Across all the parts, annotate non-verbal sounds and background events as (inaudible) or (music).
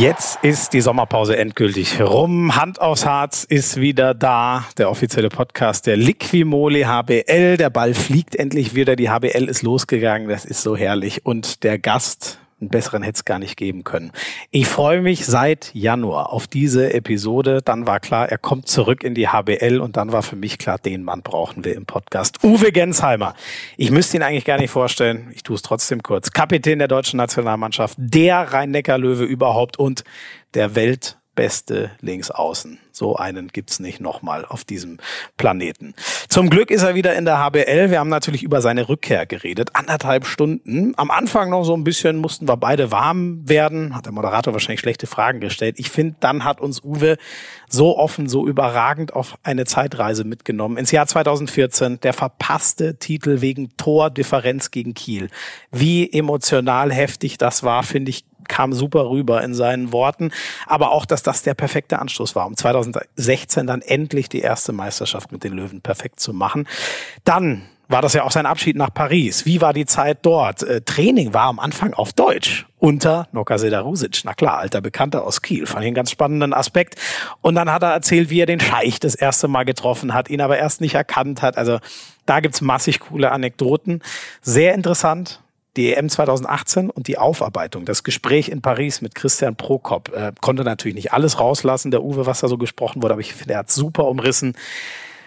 Jetzt ist die Sommerpause endgültig rum. Hand aufs Harz ist wieder da. Der offizielle Podcast der Liquimole HBL. Der Ball fliegt endlich wieder. Die HBL ist losgegangen. Das ist so herrlich. Und der Gast einen besseren hätte es gar nicht geben können. Ich freue mich seit Januar auf diese Episode. Dann war klar, er kommt zurück in die HBL und dann war für mich klar, den Mann brauchen wir im Podcast. Uwe Gensheimer. Ich müsste ihn eigentlich gar nicht vorstellen. Ich tue es trotzdem kurz. Kapitän der deutschen Nationalmannschaft, der Rhein-Neckar-Löwe überhaupt und der Welt beste Linksaußen. So einen gibt's nicht nochmal auf diesem Planeten. Zum Glück ist er wieder in der HBL. Wir haben natürlich über seine Rückkehr geredet. Anderthalb Stunden. Am Anfang noch so ein bisschen mussten wir beide warm werden. Hat der Moderator wahrscheinlich schlechte Fragen gestellt. Ich finde, dann hat uns Uwe so offen, so überragend auf eine Zeitreise mitgenommen. Ins Jahr 2014, der verpasste Titel wegen Tordifferenz gegen Kiel. Wie emotional heftig das war, finde ich kam super rüber in seinen Worten. Aber auch, dass das der perfekte Anstoß war, um 2016 dann endlich die erste Meisterschaft mit den Löwen perfekt zu machen. Dann war das ja auch sein Abschied nach Paris. Wie war die Zeit dort? Äh, Training war am Anfang auf Deutsch unter Noka Sedarusic. Na klar, alter Bekannter aus Kiel. Fand ich einen ganz spannenden Aspekt. Und dann hat er erzählt, wie er den Scheich das erste Mal getroffen hat, ihn aber erst nicht erkannt hat. Also da gibt's massig coole Anekdoten. Sehr interessant die EM 2018 und die Aufarbeitung, das Gespräch in Paris mit Christian Prokop, äh, konnte natürlich nicht alles rauslassen, der Uwe, was da so gesprochen wurde, aber ich finde, er hat super umrissen.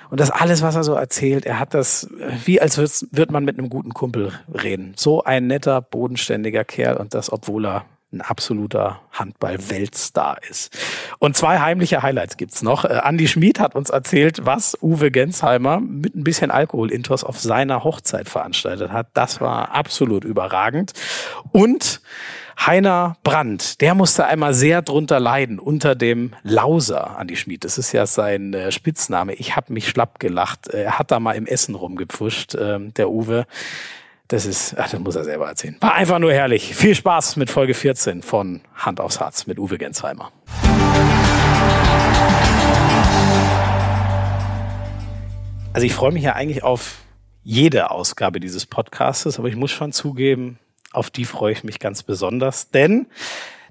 Und das alles, was er so erzählt, er hat das, äh, wie als wird man mit einem guten Kumpel reden. So ein netter, bodenständiger Kerl und das, obwohl er ein absoluter Handball-Weltstar ist. Und zwei heimliche Highlights gibt's noch. Äh, Andy Schmid hat uns erzählt, was Uwe Gensheimer mit ein bisschen Alkohol-Intos auf seiner Hochzeit veranstaltet hat. Das war absolut überragend. Und Heiner Brandt, der musste einmal sehr drunter leiden unter dem Lauser Andi Schmid. Das ist ja sein äh, Spitzname. Ich habe mich schlapp gelacht. Er hat da mal im Essen rumgepfuscht, äh, der Uwe. Das ist, ach, das muss er selber erzählen. War einfach nur herrlich. Viel Spaß mit Folge 14 von Hand aufs Herz mit Uwe Gensheimer. Also ich freue mich ja eigentlich auf jede Ausgabe dieses Podcastes, aber ich muss schon zugeben, auf die freue ich mich ganz besonders, denn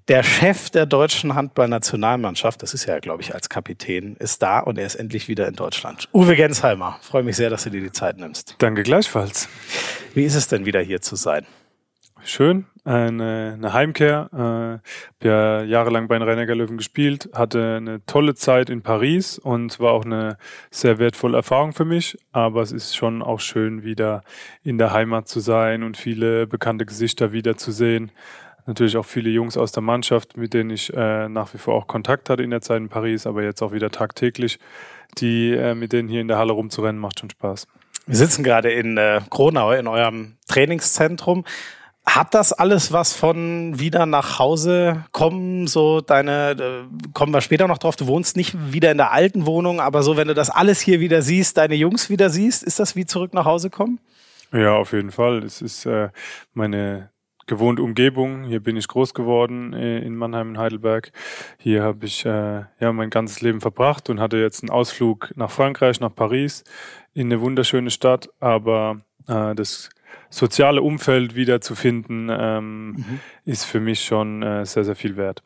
der Chef der deutschen Handballnationalmannschaft, das ist ja, glaube ich, als Kapitän, ist da und er ist endlich wieder in Deutschland. Uwe Gensheimer, freue mich sehr, dass du dir die Zeit nimmst. Danke gleichfalls. Wie ist es denn wieder hier zu sein? Schön, eine, eine Heimkehr. Äh, habe ja jahrelang bei den Rennecker Löwen gespielt, hatte eine tolle Zeit in Paris und war auch eine sehr wertvolle Erfahrung für mich. Aber es ist schon auch schön, wieder in der Heimat zu sein und viele bekannte Gesichter wiederzusehen natürlich auch viele Jungs aus der Mannschaft, mit denen ich äh, nach wie vor auch Kontakt hatte in der Zeit in Paris, aber jetzt auch wieder tagtäglich, die äh, mit denen hier in der Halle rumzurennen, macht schon Spaß. Wir sitzen gerade in äh, Kronau in eurem Trainingszentrum. Hat das alles was von wieder nach Hause kommen? So deine, äh, kommen wir später noch drauf. Du wohnst nicht wieder in der alten Wohnung, aber so, wenn du das alles hier wieder siehst, deine Jungs wieder siehst, ist das wie zurück nach Hause kommen? Ja, auf jeden Fall. Es ist äh, meine gewohnte Umgebung. Hier bin ich groß geworden äh, in Mannheim und Heidelberg. Hier habe ich äh, ja mein ganzes Leben verbracht und hatte jetzt einen Ausflug nach Frankreich, nach Paris, in eine wunderschöne Stadt. Aber äh, das soziale Umfeld wiederzufinden, ähm, mhm. ist für mich schon äh, sehr, sehr viel wert.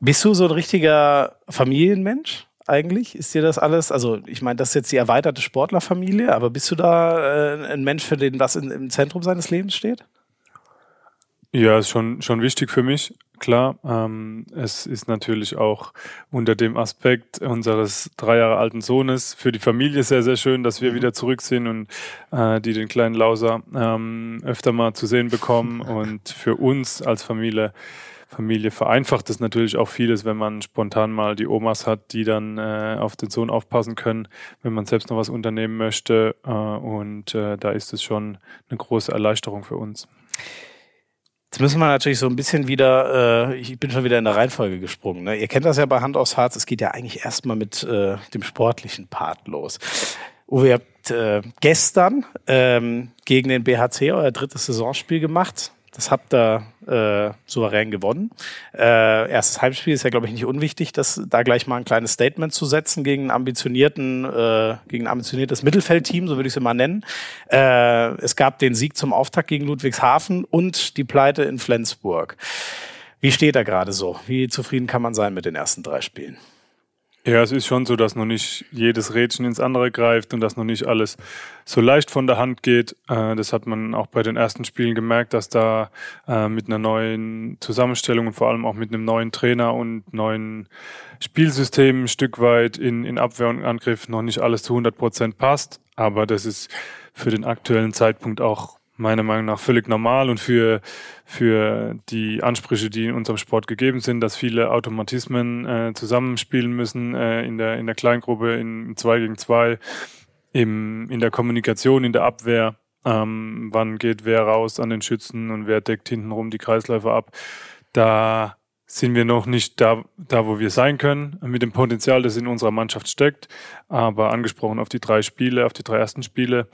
Bist du so ein richtiger Familienmensch? Eigentlich? Ist dir das alles? Also, ich meine, das ist jetzt die erweiterte Sportlerfamilie, aber bist du da äh, ein Mensch, für den was in, im Zentrum seines Lebens steht? Ja, ist schon, schon wichtig für mich, klar. Ähm, es ist natürlich auch unter dem Aspekt unseres drei Jahre alten Sohnes für die Familie sehr, sehr schön, dass wir mhm. wieder zurück sind und äh, die den kleinen Lauser ähm, öfter mal zu sehen bekommen. (laughs) und für uns als Familie Familie vereinfacht es natürlich auch vieles, wenn man spontan mal die Omas hat, die dann äh, auf den Sohn aufpassen können, wenn man selbst noch was unternehmen möchte. Äh, und äh, da ist es schon eine große Erleichterung für uns. Jetzt müssen wir natürlich so ein bisschen wieder, äh, ich bin schon wieder in der Reihenfolge gesprungen. Ne? Ihr kennt das ja bei Hand aufs Harz, es geht ja eigentlich erstmal mit äh, dem sportlichen Part los. Uwe, ihr habt äh, gestern ähm, gegen den BHC euer drittes Saisonspiel gemacht. Das habt ihr äh, souverän gewonnen. Äh, erstes Heimspiel ist ja, glaube ich, nicht unwichtig, das da gleich mal ein kleines Statement zu setzen gegen einen ambitionierten, äh, gegen ein ambitioniertes Mittelfeldteam, so würde ich es mal nennen. Äh, es gab den Sieg zum Auftakt gegen Ludwigshafen und die Pleite in Flensburg. Wie steht er gerade so? Wie zufrieden kann man sein mit den ersten drei Spielen? Ja, es ist schon so, dass noch nicht jedes Rädchen ins andere greift und dass noch nicht alles so leicht von der Hand geht. Äh, das hat man auch bei den ersten Spielen gemerkt, dass da äh, mit einer neuen Zusammenstellung und vor allem auch mit einem neuen Trainer und neuen Spielsystem ein Stück weit in, in Abwehr und Angriff noch nicht alles zu 100 Prozent passt. Aber das ist für den aktuellen Zeitpunkt auch meiner Meinung nach völlig normal und für, für die Ansprüche, die in unserem Sport gegeben sind, dass viele Automatismen äh, zusammenspielen müssen äh, in, der, in der Kleingruppe, in 2 gegen 2, im, in der Kommunikation, in der Abwehr. Ähm, wann geht wer raus an den Schützen und wer deckt hintenrum die Kreisläufer ab. Da sind wir noch nicht da, da, wo wir sein können, mit dem Potenzial, das in unserer Mannschaft steckt. Aber angesprochen auf die drei Spiele, auf die drei ersten Spiele,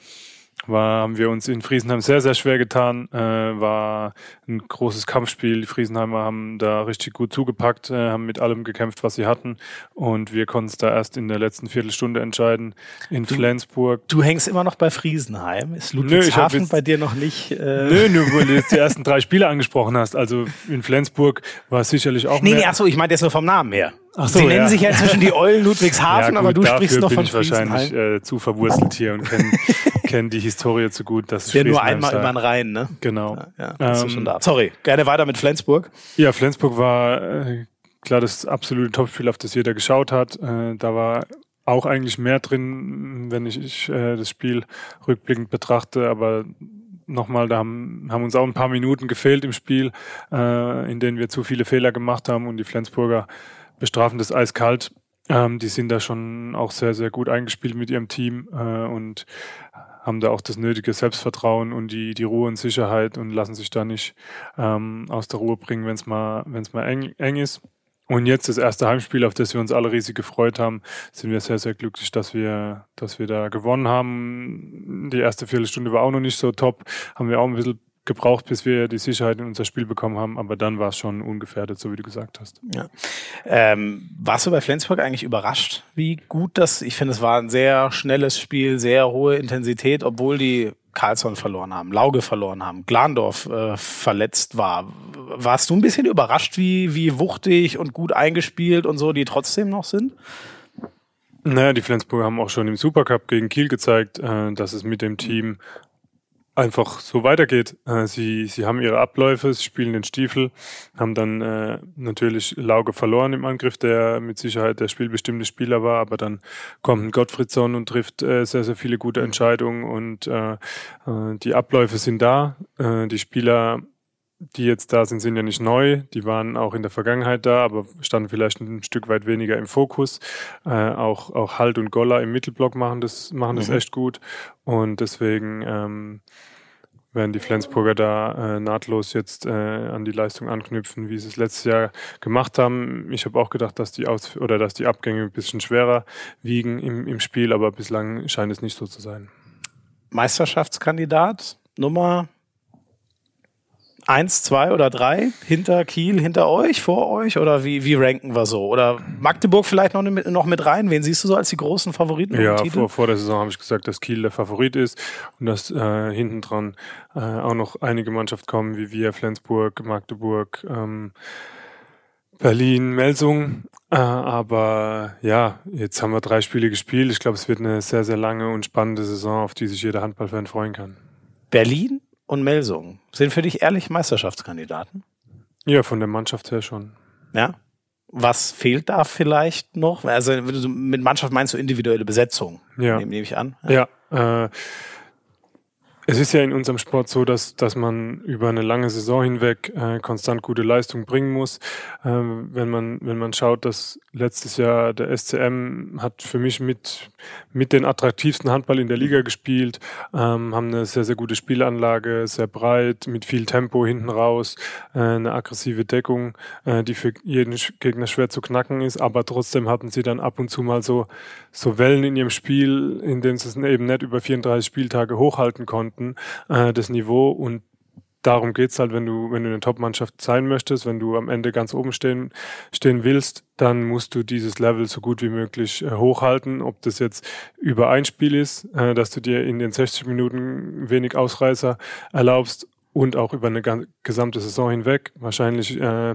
war, haben wir uns in Friesenheim sehr, sehr schwer getan. Äh, war ein großes Kampfspiel. Die Friesenheimer haben da richtig gut zugepackt, äh, haben mit allem gekämpft, was sie hatten. Und wir konnten es da erst in der letzten Viertelstunde entscheiden in du, Flensburg. Du hängst immer noch bei Friesenheim. Ist Ludwigshafen nö, bei dir noch nicht? Äh nö, nur weil du jetzt die ersten drei Spiele angesprochen hast. Also in Flensburg war es sicherlich auch. Nee, mehr. nee, achso, ich meine jetzt nur vom Namen her. Ach so, Sie nennen sich ja inzwischen die Eulen Ludwigshafen, (laughs) ja, gut, aber du sprichst noch von bin ich wahrscheinlich äh, zu verwurstelt hier und kenne (laughs) kenn die Historie zu gut. Dass ja nur einmal sei. über den Rhein, ne? Genau. Ja, ja, ähm, schon da. Sorry, gerne weiter mit Flensburg. Ja, Flensburg war äh, klar das absolute Topspiel, auf das jeder geschaut hat. Äh, da war auch eigentlich mehr drin, wenn ich, ich äh, das Spiel rückblickend betrachte, aber nochmal, da haben, haben uns auch ein paar Minuten gefehlt im Spiel, äh, in denen wir zu viele Fehler gemacht haben und die Flensburger bestrafen das eiskalt. Ähm, die sind da schon auch sehr, sehr gut eingespielt mit ihrem Team äh, und haben da auch das nötige Selbstvertrauen und die, die Ruhe und Sicherheit und lassen sich da nicht ähm, aus der Ruhe bringen, wenn es mal, wenn's mal eng, eng ist. Und jetzt das erste Heimspiel, auf das wir uns alle riesig gefreut haben, sind wir sehr, sehr glücklich, dass wir, dass wir da gewonnen haben. Die erste Viertelstunde war auch noch nicht so top, haben wir auch ein bisschen gebraucht, bis wir die Sicherheit in unser Spiel bekommen haben, aber dann war es schon ungefährdet, so wie du gesagt hast. Ja. Ähm, warst du bei Flensburg eigentlich überrascht, wie gut das, ich finde, es war ein sehr schnelles Spiel, sehr hohe Intensität, obwohl die Karlsson verloren haben, Lauge verloren haben, Glandorf äh, verletzt war. Warst du ein bisschen überrascht, wie, wie wuchtig und gut eingespielt und so, die trotzdem noch sind? Naja, die Flensburger haben auch schon im Supercup gegen Kiel gezeigt, äh, dass es mit dem Team einfach so weitergeht. Äh, sie, sie haben ihre Abläufe, sie spielen den Stiefel, haben dann äh, natürlich Lauge verloren im Angriff, der mit Sicherheit der spielbestimmte Spieler war, aber dann kommt ein Gottfriedson und trifft äh, sehr, sehr viele gute Entscheidungen und äh, äh, die Abläufe sind da. Äh, die Spieler die jetzt da sind, sind ja nicht neu. Die waren auch in der Vergangenheit da, aber standen vielleicht ein Stück weit weniger im Fokus. Äh, auch, auch Halt und Golla im Mittelblock machen das, machen das mhm. echt gut. Und deswegen ähm, werden die Flensburger da äh, nahtlos jetzt äh, an die Leistung anknüpfen, wie sie es letztes Jahr gemacht haben. Ich habe auch gedacht, dass die Aus oder dass die Abgänge ein bisschen schwerer wiegen im, im Spiel, aber bislang scheint es nicht so zu sein. Meisterschaftskandidat Nummer eins, zwei oder drei hinter Kiel, hinter euch, vor euch? Oder wie, wie ranken wir so? Oder Magdeburg vielleicht noch mit, noch mit rein? Wen siehst du so als die großen Favoriten? Ja, vor, vor der Saison habe ich gesagt, dass Kiel der Favorit ist und dass äh, hinten dran äh, auch noch einige Mannschaften kommen, wie wir, Flensburg, Magdeburg, ähm, Berlin, Melsung. Äh, aber ja, jetzt haben wir drei Spiele gespielt. Ich glaube, es wird eine sehr, sehr lange und spannende Saison, auf die sich jeder Handballfan freuen kann. Berlin und Melsung sind für dich ehrlich Meisterschaftskandidaten? Ja, von der Mannschaft her schon. Ja. Was fehlt da vielleicht noch? Also mit Mannschaft meinst du individuelle Besetzung? Ja. Nehme, nehme ich an. Ja. ja äh, es ist ja in unserem Sport so, dass, dass man über eine lange Saison hinweg äh, konstant gute Leistung bringen muss. Ähm, wenn, man, wenn man schaut, dass letztes Jahr der SCM hat für mich mit, mit den attraktivsten Handball in der Liga gespielt, ähm, haben eine sehr, sehr gute Spielanlage, sehr breit, mit viel Tempo hinten raus, äh, eine aggressive Deckung, äh, die für jeden Gegner schwer zu knacken ist, aber trotzdem hatten sie dann ab und zu mal so, so Wellen in ihrem Spiel, in denen sie es eben nicht über 34 Spieltage hochhalten konnten konnten, äh, das Niveau und darum geht's halt, wenn du, wenn du eine Top-Mannschaft sein möchtest, wenn du am Ende ganz oben stehen, stehen willst, dann musst du dieses Level so gut wie möglich äh, hochhalten. Ob das jetzt über ein Spiel ist, äh, dass du dir in den 60 Minuten wenig Ausreißer erlaubst und auch über eine gesamte Saison hinweg. Wahrscheinlich äh,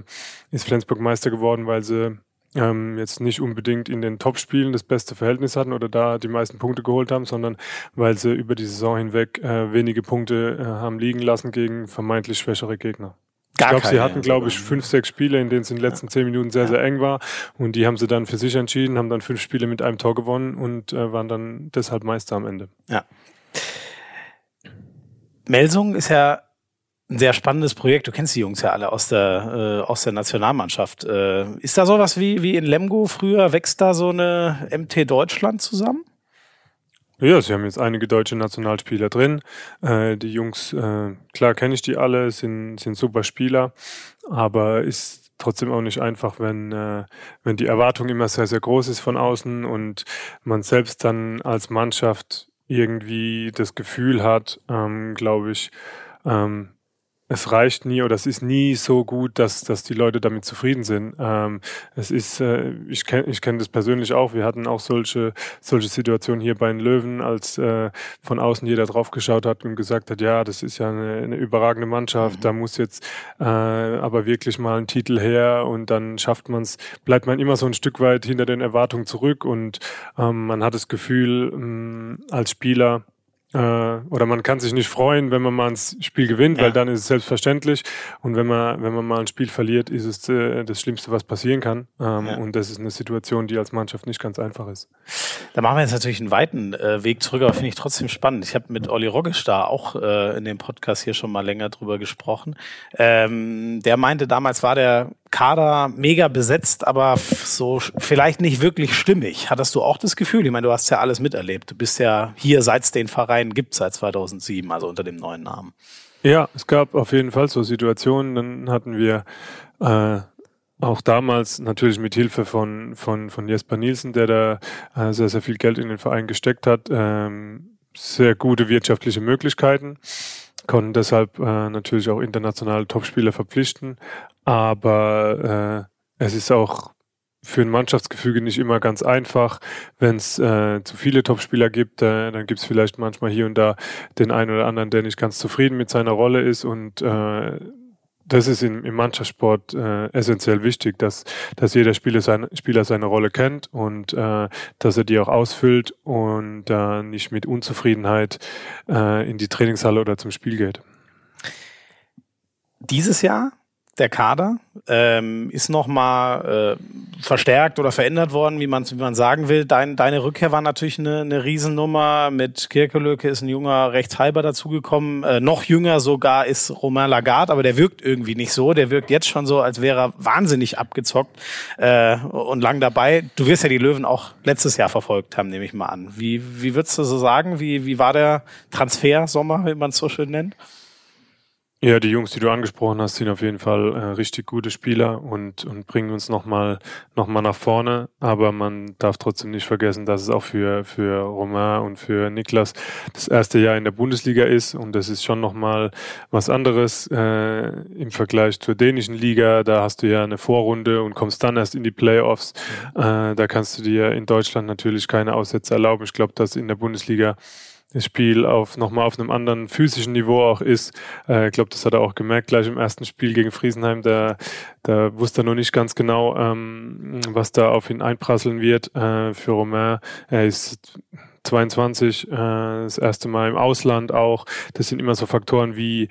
ist Flensburg Meister geworden, weil sie ähm, jetzt nicht unbedingt in den Top-Spielen das beste Verhältnis hatten oder da die meisten Punkte geholt haben, sondern weil sie über die Saison hinweg äh, wenige Punkte äh, haben liegen lassen gegen vermeintlich schwächere Gegner. Gar ich glaube, sie hatten, glaube ich, fünf, sechs Spiele, in denen es in den letzten ja. zehn Minuten sehr, sehr eng war. Und die haben sie dann für sich entschieden, haben dann fünf Spiele mit einem Tor gewonnen und äh, waren dann deshalb Meister am Ende. Ja. Melsung ist ja ein sehr spannendes Projekt. Du kennst die Jungs ja alle aus der, äh, aus der Nationalmannschaft. Äh, ist da sowas wie, wie in Lemgo früher? Wächst da so eine MT Deutschland zusammen? Ja, sie haben jetzt einige deutsche Nationalspieler drin. Äh, die Jungs, äh, klar kenne ich die alle, sind, sind super Spieler, aber ist trotzdem auch nicht einfach, wenn, äh, wenn die Erwartung immer sehr, sehr groß ist von außen und man selbst dann als Mannschaft irgendwie das Gefühl hat, ähm, glaube ich, ähm, es reicht nie oder es ist nie so gut, dass, dass die Leute damit zufrieden sind. Ähm, es ist, äh, ich kenne ich kenn das persönlich auch. Wir hatten auch solche, solche Situationen hier bei den Löwen, als äh, von außen jeder drauf geschaut hat und gesagt hat, ja, das ist ja eine, eine überragende Mannschaft, mhm. da muss jetzt äh, aber wirklich mal ein Titel her und dann schafft man es, bleibt man immer so ein Stück weit hinter den Erwartungen zurück und ähm, man hat das Gefühl, ähm, als Spieler, oder man kann sich nicht freuen, wenn man mal ein Spiel gewinnt, ja. weil dann ist es selbstverständlich. Und wenn man, wenn man mal ein Spiel verliert, ist es äh, das Schlimmste, was passieren kann. Ähm, ja. Und das ist eine Situation, die als Mannschaft nicht ganz einfach ist. Da machen wir jetzt natürlich einen weiten äh, Weg zurück, aber finde ich trotzdem spannend. Ich habe mit Olli Roggisch da auch äh, in dem Podcast hier schon mal länger drüber gesprochen. Ähm, der meinte, damals war der Kader mega besetzt, aber so vielleicht nicht wirklich stimmig. Hattest du auch das Gefühl? Ich meine, du hast ja alles miterlebt. Du bist ja hier, seit es den Verein gibt, seit 2007, also unter dem neuen Namen. Ja, es gab auf jeden Fall so Situationen. Dann hatten wir äh, auch damals natürlich mit Hilfe von, von, von Jesper Nielsen, der da äh, sehr, sehr viel Geld in den Verein gesteckt hat, ähm, sehr gute wirtschaftliche Möglichkeiten konnten deshalb äh, natürlich auch internationale Topspieler verpflichten. Aber äh, es ist auch für ein Mannschaftsgefüge nicht immer ganz einfach. Wenn es äh, zu viele Topspieler gibt, äh, dann gibt es vielleicht manchmal hier und da den einen oder anderen, der nicht ganz zufrieden mit seiner Rolle ist und äh, das ist im, im Mannschaftssport äh, essentiell wichtig, dass, dass jeder Spieler seine, Spieler seine Rolle kennt und äh, dass er die auch ausfüllt und äh, nicht mit Unzufriedenheit äh, in die Trainingshalle oder zum Spiel geht. Dieses Jahr der Kader ähm, ist nochmal äh, verstärkt oder verändert worden, wie man wie man sagen will. Dein, deine Rückkehr war natürlich eine, eine Riesennummer. Mit Kirkelöke ist ein junger Rechtshalber dazugekommen. Äh, noch jünger sogar ist Romain Lagarde, aber der wirkt irgendwie nicht so. Der wirkt jetzt schon so, als wäre er wahnsinnig abgezockt äh, und lang dabei. Du wirst ja die Löwen auch letztes Jahr verfolgt haben, nehme ich mal an. Wie, wie würdest du so sagen? Wie, wie war der Transfer-Sommer, wie man es so schön nennt? Ja, die Jungs, die du angesprochen hast, sind auf jeden Fall äh, richtig gute Spieler und, und bringen uns nochmal noch mal nach vorne. Aber man darf trotzdem nicht vergessen, dass es auch für, für Romain und für Niklas das erste Jahr in der Bundesliga ist. Und das ist schon nochmal was anderes äh, im Vergleich zur dänischen Liga. Da hast du ja eine Vorrunde und kommst dann erst in die Playoffs. Äh, da kannst du dir in Deutschland natürlich keine Aussätze erlauben. Ich glaube, dass in der Bundesliga das Spiel auf nochmal auf einem anderen physischen Niveau auch ist. Äh, ich glaube, das hat er auch gemerkt gleich im ersten Spiel gegen Friesenheim. Da, da wusste er noch nicht ganz genau, ähm, was da auf ihn einprasseln wird. Äh, für Romain, er ist 22, äh, das erste Mal im Ausland auch. Das sind immer so Faktoren wie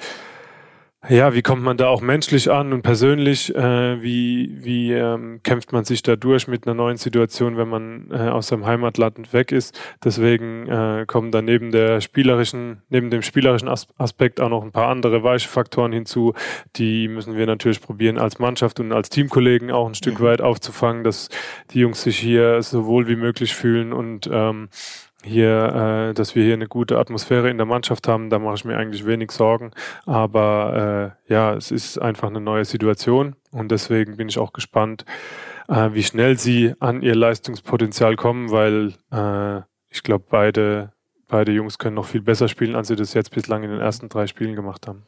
ja, wie kommt man da auch menschlich an und persönlich? Äh, wie wie ähm, kämpft man sich da durch mit einer neuen Situation, wenn man äh, aus seinem Heimatland weg ist? Deswegen äh, kommen da neben der spielerischen, neben dem spielerischen As Aspekt auch noch ein paar andere weiche Faktoren hinzu. Die müssen wir natürlich probieren als Mannschaft und als Teamkollegen auch ein Stück mhm. weit aufzufangen, dass die Jungs sich hier so wohl wie möglich fühlen und ähm, hier, äh, dass wir hier eine gute Atmosphäre in der Mannschaft haben, da mache ich mir eigentlich wenig Sorgen. Aber äh, ja, es ist einfach eine neue Situation und deswegen bin ich auch gespannt, äh, wie schnell sie an ihr Leistungspotenzial kommen, weil äh, ich glaube, beide, beide Jungs können noch viel besser spielen, als sie das jetzt bislang in den ersten drei Spielen gemacht haben.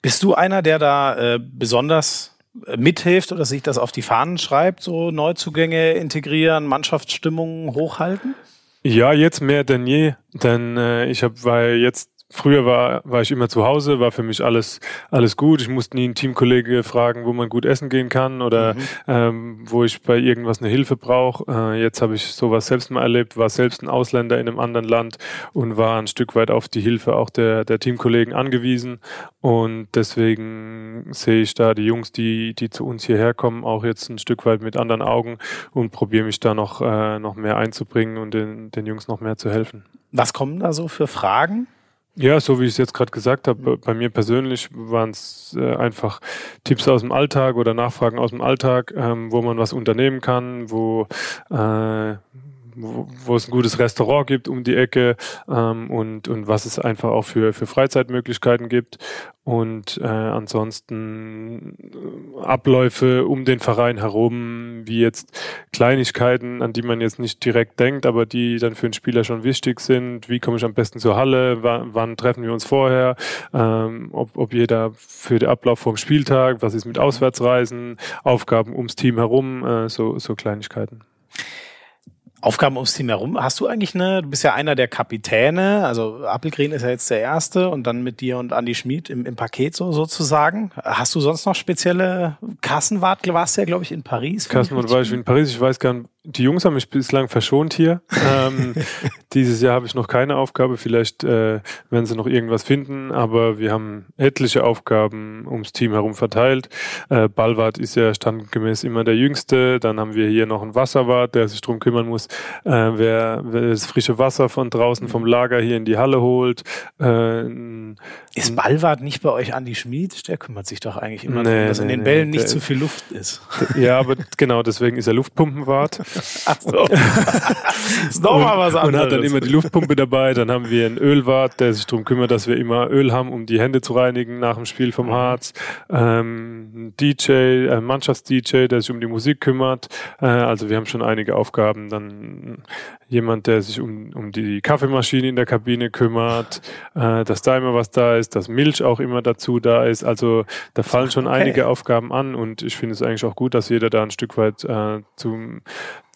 Bist du einer, der da äh, besonders äh, mithilft oder sich das auf die Fahnen schreibt, so Neuzugänge integrieren, Mannschaftsstimmung hochhalten? Ja, jetzt mehr denn je, denn äh, ich habe, weil jetzt früher war, war ich immer zu Hause, war für mich alles, alles gut. Ich musste nie einen Teamkollege fragen, wo man gut essen gehen kann oder mhm. ähm, wo ich bei irgendwas eine Hilfe brauche. Äh, jetzt habe ich sowas selbst mal erlebt, war selbst ein Ausländer in einem anderen Land und war ein Stück weit auf die Hilfe auch der, der Teamkollegen angewiesen. Und deswegen sehe ich da die Jungs, die, die zu uns hierher kommen, auch jetzt ein Stück weit mit anderen Augen und probiere mich da noch, äh, noch mehr einzubringen und den, den Jungs noch mehr zu helfen. Was kommen da so für Fragen? Ja, so wie ich es jetzt gerade gesagt habe, bei mir persönlich waren es äh, einfach Tipps aus dem Alltag oder Nachfragen aus dem Alltag, ähm, wo man was unternehmen kann, wo äh, wo, wo es ein gutes Restaurant gibt um die Ecke ähm, und, und was es einfach auch für, für Freizeitmöglichkeiten gibt. Und äh, ansonsten äh, Abläufe um den Verein herum, wie jetzt Kleinigkeiten, an die man jetzt nicht direkt denkt, aber die dann für einen Spieler schon wichtig sind. Wie komme ich am besten zur Halle? Wann, wann treffen wir uns vorher? Ähm, ob, ob jeder für den Ablauf vom Spieltag, was ist mit Auswärtsreisen, Aufgaben ums Team herum, äh, so, so Kleinigkeiten. Aufgaben ums Team herum. Hast du eigentlich eine, du bist ja einer der Kapitäne, also Appelgren ist ja jetzt der erste und dann mit dir und Andy Schmid im, im Paket so sozusagen. Hast du sonst noch spezielle Kassenwart, warst du ja, glaube ich, in Paris? Kassenwart war ich in Paris, ich weiß gar nicht, die Jungs haben mich bislang verschont hier. ähm, (laughs) dieses Jahr habe ich noch keine Aufgabe. Vielleicht äh, werden sie noch irgendwas finden, aber wir haben etliche Aufgaben ums Team herum verteilt. Äh, Ballwart ist ja standgemäß immer der Jüngste. Dann haben wir hier noch einen Wasserwart, der sich darum kümmern muss, äh, wer, wer das frische Wasser von draußen vom Lager hier in die Halle holt. Äh, ist Ballwart nicht bei euch Andi Schmid? Der kümmert sich doch eigentlich immer nee, darum, dass nee, in den Bällen nee, nicht zu viel Luft ist. (laughs) Ja, aber genau, deswegen ist er Luftpumpenwart. (laughs) Ach so. (laughs) ist nochmal was anderes. Und hat dann immer die Luftpumpe dabei. Dann haben wir einen Ölwart, der sich darum kümmert, dass wir immer Öl haben, um die Hände zu reinigen nach dem Spiel vom Harz. Ähm, ein DJ, ein Mannschafts-DJ, der sich um die Musik kümmert. Äh, also wir haben schon einige Aufgaben. Dann jemand, der sich um, um die Kaffeemaschine in der Kabine kümmert, äh, dass da immer was da ist, dass Milch auch immer dazu da ist. Also da fallen schon okay. einige Aufgaben an und ich finde es eigentlich auch gut, dass jeder da ein Stück weit äh, zum,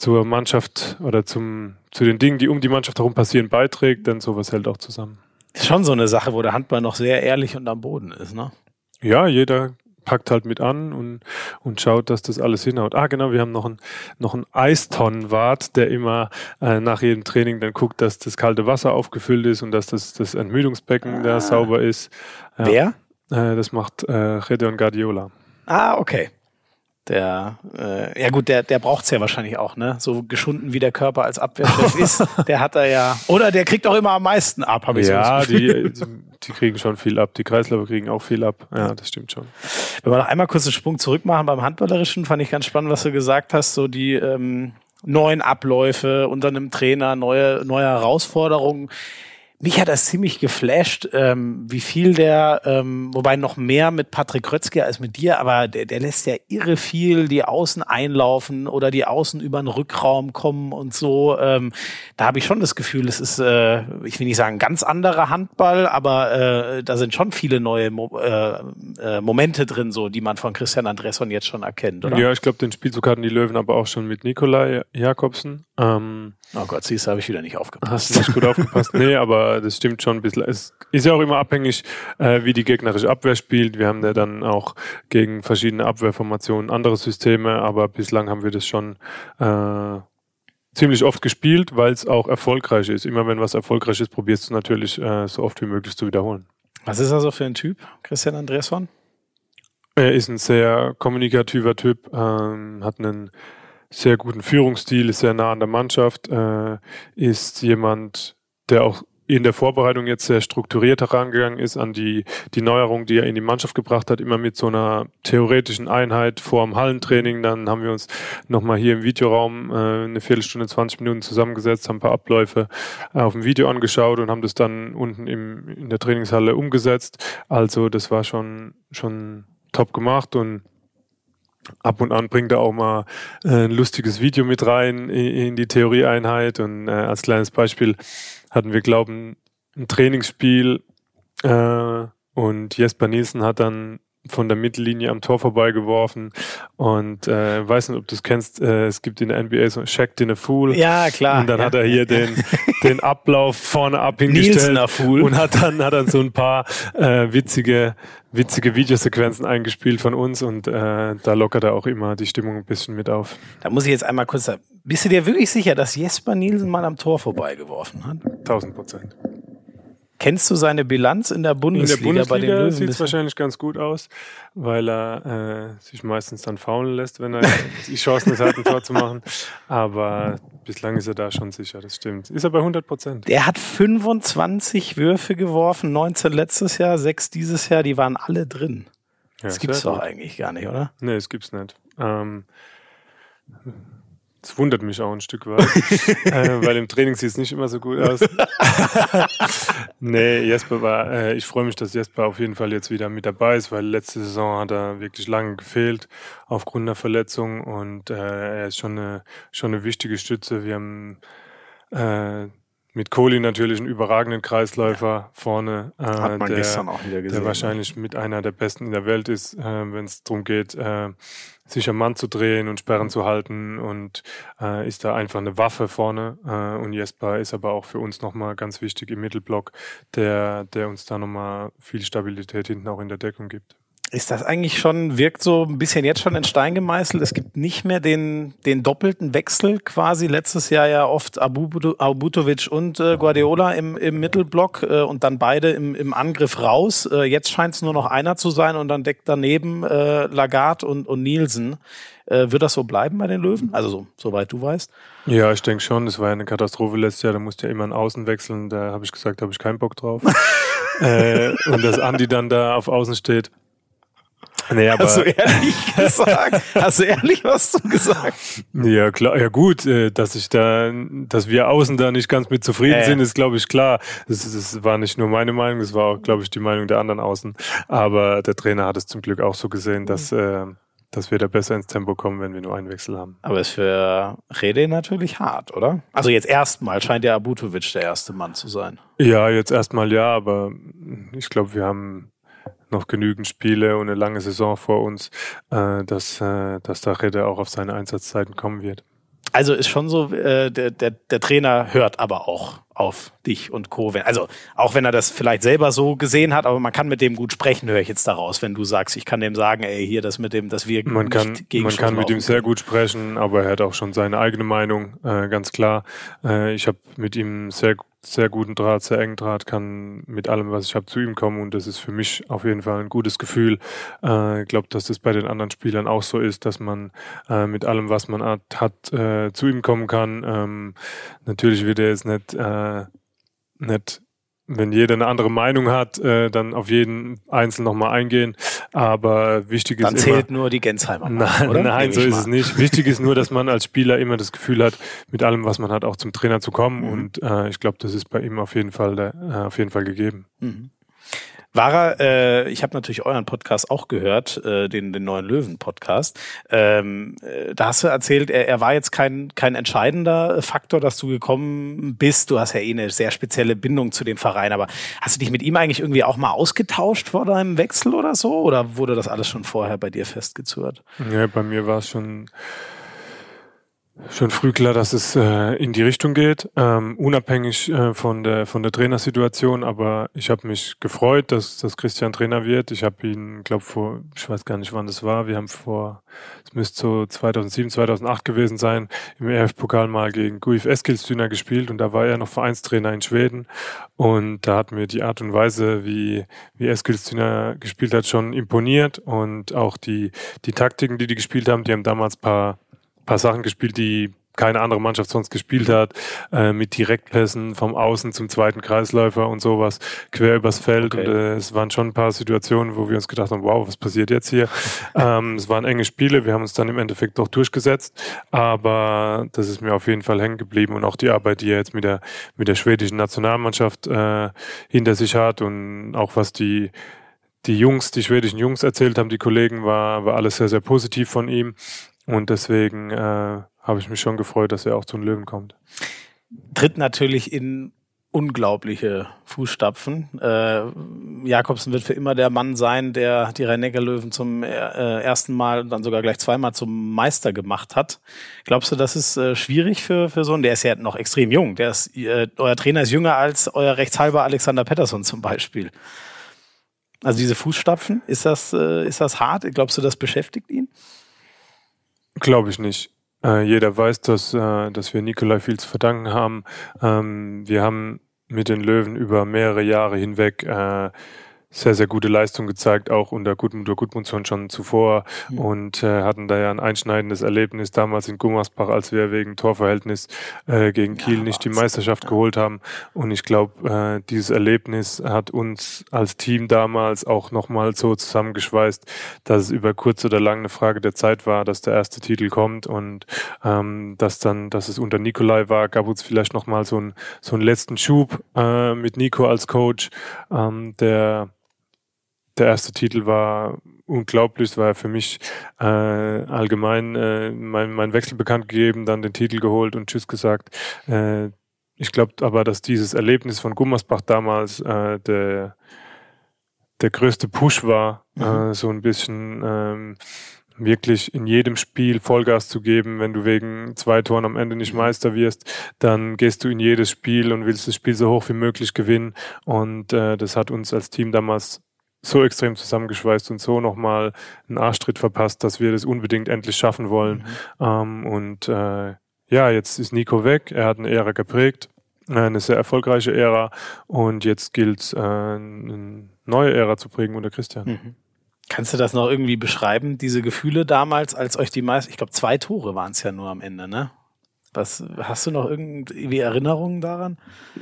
zur Mannschaft oder zum, zu den Dingen, die um die Mannschaft herum passieren, beiträgt, denn sowas hält auch zusammen. Ist schon so eine Sache, wo der Handball noch sehr ehrlich und am Boden ist, ne? Ja, jeder packt halt mit an und, und schaut, dass das alles hinhaut. Ah, genau, wir haben noch einen, noch einen Eistonnenwart, der immer äh, nach jedem Training dann guckt, dass das kalte Wasser aufgefüllt ist und dass das, das Entmüdungsbecken ah. da sauber ist. Ja. Wer? Äh, das macht äh, Gedeon Guardiola. Ah, okay. Der, äh, ja gut, der, der braucht's ja wahrscheinlich auch, ne? So geschunden wie der Körper als Abwehrchef ist, (laughs) der hat er ja. Oder der kriegt auch immer am meisten ab, habe ich ja, so. Ja, die, die kriegen schon viel ab. Die Kreisläufer kriegen auch viel ab. Ja, das stimmt schon. Wenn wir noch einmal kurz einen Sprung zurück machen beim Handballerischen, fand ich ganz spannend, was du gesagt hast. So die ähm, neuen Abläufe unter einem Trainer, neue, neue Herausforderungen mich hat das ziemlich geflasht, ähm, wie viel der, ähm, wobei noch mehr mit Patrick Krötzke als mit dir, aber der, der lässt ja irre viel die Außen einlaufen oder die Außen über den Rückraum kommen und so. Ähm, da habe ich schon das Gefühl, es ist, äh, ich will nicht sagen ganz anderer Handball, aber äh, da sind schon viele neue Mo äh, äh, Momente drin, so die man von Christian Andresson jetzt schon erkennt, oder? Ja, ich glaube, den Spielzug hatten die Löwen aber auch schon mit Nikolai Jakobsen. Ähm, oh Gott, siehst du, habe ich wieder nicht aufgepasst. Hast du nicht gut aufgepasst? Nee, aber das stimmt schon ein bisschen. Es ist ja auch immer abhängig, äh, wie die gegnerische Abwehr spielt. Wir haben ja dann auch gegen verschiedene Abwehrformationen andere Systeme, aber bislang haben wir das schon äh, ziemlich oft gespielt, weil es auch erfolgreich ist. Immer wenn was erfolgreich ist, probierst du natürlich äh, so oft wie möglich zu wiederholen. Was ist also für ein Typ, Christian Andresson? Er ist ein sehr kommunikativer Typ, ähm, hat einen sehr guten Führungsstil, ist sehr nah an der Mannschaft, äh, ist jemand, der auch in der Vorbereitung jetzt sehr strukturiert herangegangen ist an die, die Neuerung, die er in die Mannschaft gebracht hat, immer mit so einer theoretischen Einheit vor dem Hallentraining. Dann haben wir uns nochmal hier im Videoraum äh, eine Viertelstunde, 20 Minuten zusammengesetzt, haben ein paar Abläufe äh, auf dem Video angeschaut und haben das dann unten im, in der Trainingshalle umgesetzt. Also das war schon, schon top gemacht und ab und an bringt er auch mal äh, ein lustiges Video mit rein in, die Theorieeinheit. Und äh, als kleines Beispiel hatten wir, glauben, ein Trainingsspiel äh, und Jesper Nielsen hat dann von der Mittellinie am Tor vorbeigeworfen. Und äh, weiß nicht, ob du es kennst, äh, es gibt in der NBA so in a Fool. Ja, klar. Und dann ja. hat er hier den, (laughs) den Ablauf vorne abhingestellt Fool. und hat dann, hat dann so ein paar äh, witzige, witzige Videosequenzen eingespielt von uns und äh, da lockert er auch immer die Stimmung ein bisschen mit auf. Da muss ich jetzt einmal kurz sagen, bist du dir wirklich sicher, dass Jesper Nielsen mal am Tor vorbeigeworfen hat? 1000 Prozent. Kennst du seine Bilanz in der Bundesliga, in der bei den Bundesliga Löwen? sieht es wahrscheinlich ganz gut aus, weil er äh, sich meistens dann faulen lässt, wenn er (laughs) die Chancen hat, ein Tor zu machen. Aber bislang ist er da schon sicher, das stimmt. Ist er bei 100 Prozent. Der hat 25 Würfe geworfen, 19 letztes Jahr, 6 dieses Jahr, die waren alle drin. Ja, Das gibt's sehr doch eigentlich gar nicht, oder? Nee, das gibt's nicht. Ähm, das wundert mich auch ein Stück weit, (laughs) äh, weil im Training sieht es nicht immer so gut aus. (laughs) nee, Jesper war, äh, ich freue mich, dass Jesper auf jeden Fall jetzt wieder mit dabei ist, weil letzte Saison hat er wirklich lange gefehlt aufgrund einer Verletzung und äh, er ist schon eine, schon eine wichtige Stütze. Wir haben äh, mit Kohli natürlich einen überragenden Kreisläufer vorne. Äh, Hat man der, gestern auch wieder gesehen. der wahrscheinlich mit einer der besten in der Welt ist, äh, wenn es darum geht, äh, sich am Mann zu drehen und Sperren zu halten und äh, ist da einfach eine Waffe vorne. Äh, und Jesper ist aber auch für uns nochmal ganz wichtig im Mittelblock, der, der uns da nochmal viel Stabilität hinten auch in der Deckung gibt. Ist das eigentlich schon, wirkt so ein bisschen jetzt schon in Stein gemeißelt? Es gibt nicht mehr den, den doppelten Wechsel quasi. Letztes Jahr ja oft Abutovic und äh, Guardiola im, im Mittelblock äh, und dann beide im, im Angriff raus. Äh, jetzt scheint es nur noch einer zu sein und dann deckt daneben äh, Lagarde und, und Nielsen. Äh, wird das so bleiben bei den Löwen? Also so, soweit du weißt. Ja, ich denke schon. Das war ja eine Katastrophe letztes Jahr. Da musste ja immer ein Außen wechseln. Da habe ich gesagt, da habe ich keinen Bock drauf. (laughs) äh, und dass Andi dann da auf Außen steht. (laughs) Nee, aber, Hast du ehrlich (laughs) gesagt? Hast du ehrlich was zu gesagt? Ja, klar, ja gut, äh, dass ich da, dass wir außen da nicht ganz mit zufrieden Ja, ja. sind, ist glaube ich klar. Das, das war nicht nur meine Meinung, das war auch, glaube ich, die Meinung der anderen außen. Aber der Trainer hat es zum Glück auch so gesehen, dass, äh, dass wir da besser ins Tempo kommen, wenn wir nur einen Wechsel haben. Aber ist für Rede natürlich hart, oder? Also jetzt erstmal scheint der Abutovic der erste Mann zu sein. Ja, jetzt erstmal ja, aber ich glaube, wir haben noch genügend Spiele und eine lange Saison vor uns, äh, dass, äh, dass da Rede auch auf seine Einsatzzeiten kommen wird. Also ist schon so, äh, der, der, der Trainer hört aber auch auf dich und Co. Also auch wenn er das vielleicht selber so gesehen hat, aber man kann mit dem gut sprechen, höre ich jetzt daraus, wenn du sagst, ich kann dem sagen, ey, hier das mit dem, dass wir Man kann, nicht gegen man kann mit ihm sehr gut sprechen, aber er hat auch schon seine eigene Meinung, äh, ganz klar. Äh, ich habe mit ihm sehr, sehr guten Draht, sehr engen Draht, kann mit allem, was ich habe, zu ihm kommen und das ist für mich auf jeden Fall ein gutes Gefühl. Äh, ich glaube, dass das bei den anderen Spielern auch so ist, dass man äh, mit allem, was man hat, hat äh, zu ihm kommen kann. Ähm, natürlich wird er jetzt nicht, äh, nicht wenn jeder eine andere Meinung hat, äh, dann auf jeden Einzelnen nochmal eingehen. Aber wichtig ist Dann immer, zählt nur die Gensheimer. Nein, oder? nein so ist mal es nicht. Wichtig ist nur, dass man als Spieler immer das Gefühl hat, mit allem, was man hat, auch zum Trainer zu kommen. Mhm. Und äh, ich glaube, das ist bei ihm auf jeden Fall, äh, auf jeden Fall gegeben. Mhm. Er, äh, ich habe natürlich euren Podcast auch gehört, äh, den, den neuen Löwen-Podcast. Ähm, äh, da hast du erzählt, er, er war jetzt kein, kein entscheidender Faktor, dass du gekommen bist. Du hast ja eh eine sehr spezielle Bindung zu dem Verein, aber hast du dich mit ihm eigentlich irgendwie auch mal ausgetauscht vor deinem Wechsel oder so? Oder wurde das alles schon vorher bei dir festgezurrt? Ja, bei mir war es schon schon früh klar, dass es äh, in die Richtung geht, ähm, unabhängig äh, von der von der Trainersituation. Aber ich habe mich gefreut, dass, dass Christian Trainer wird. Ich habe ihn, glaube vor, ich weiß gar nicht, wann das war. Wir haben vor, es müsste so 2007, 2008 gewesen sein, im EF-Pokal mal gegen Guif Eskilstuna gespielt und da war er noch Vereinstrainer in Schweden und da hat mir die Art und Weise, wie wie Eskilstuna gespielt hat, schon imponiert und auch die die Taktiken, die die gespielt haben, die haben damals paar paar Sachen gespielt, die keine andere Mannschaft sonst gespielt hat, äh, mit Direktpässen vom Außen zum zweiten Kreisläufer und sowas, quer übers Feld. Okay. Und äh, es waren schon ein paar Situationen, wo wir uns gedacht haben, wow, was passiert jetzt hier? (laughs) ähm, es waren enge Spiele, wir haben uns dann im Endeffekt doch durchgesetzt, aber das ist mir auf jeden Fall hängen geblieben und auch die Arbeit, die er jetzt mit der, mit der schwedischen Nationalmannschaft äh, hinter sich hat und auch was die die Jungs, die schwedischen Jungs erzählt haben, die Kollegen, war, war alles sehr, sehr positiv von ihm. Und deswegen äh, habe ich mich schon gefreut, dass er auch zu den Löwen kommt. Tritt natürlich in unglaubliche Fußstapfen. Äh, Jakobsen wird für immer der Mann sein, der die rhein löwen zum äh, ersten Mal und dann sogar gleich zweimal zum Meister gemacht hat. Glaubst du, das ist äh, schwierig für, für so einen? Der ist ja noch extrem jung. Der ist, äh, euer Trainer ist jünger als euer Rechtshalber Alexander Pettersson zum Beispiel. Also diese Fußstapfen, ist das, äh, ist das hart? Glaubst du, das beschäftigt ihn? Glaube ich nicht. Äh, jeder weiß, dass, äh, dass wir Nikolai viel zu verdanken haben. Ähm, wir haben mit den Löwen über mehrere Jahre hinweg äh, sehr, sehr gute Leistung gezeigt, auch unter Gudmundur Gudmundsson schon zuvor mhm. und äh, hatten da ja ein einschneidendes Erlebnis damals in Gummersbach, als wir wegen Torverhältnis äh, gegen Kiel ja, nicht die Meisterschaft ja. geholt haben. Und ich glaube, äh, dieses Erlebnis hat uns als Team damals auch nochmal so zusammengeschweißt, dass es über kurz oder lang eine Frage der Zeit war, dass der erste Titel kommt und ähm, dass dann, dass es unter Nikolai war, gab uns vielleicht nochmal so, ein, so einen letzten Schub äh, mit Nico als Coach, ähm, der der erste Titel war unglaublich, es war für mich äh, allgemein äh, mein, mein Wechsel bekannt gegeben, dann den Titel geholt und Tschüss gesagt. Äh, ich glaube aber, dass dieses Erlebnis von Gummersbach damals äh, der, der größte Push war, mhm. äh, so ein bisschen ähm, wirklich in jedem Spiel Vollgas zu geben. Wenn du wegen zwei Toren am Ende nicht Meister wirst, dann gehst du in jedes Spiel und willst das Spiel so hoch wie möglich gewinnen. Und äh, das hat uns als Team damals so extrem zusammengeschweißt und so nochmal einen Arschtritt verpasst, dass wir das unbedingt endlich schaffen wollen. Mhm. Ähm, und äh, ja, jetzt ist Nico weg. Er hat eine Ära geprägt, eine sehr erfolgreiche Ära. Und jetzt gilt es, äh, eine neue Ära zu prägen unter Christian. Mhm. Kannst du das noch irgendwie beschreiben, diese Gefühle damals, als euch die meisten, ich glaube, zwei Tore waren es ja nur am Ende, ne? Was hast du noch irgendwie Erinnerungen daran?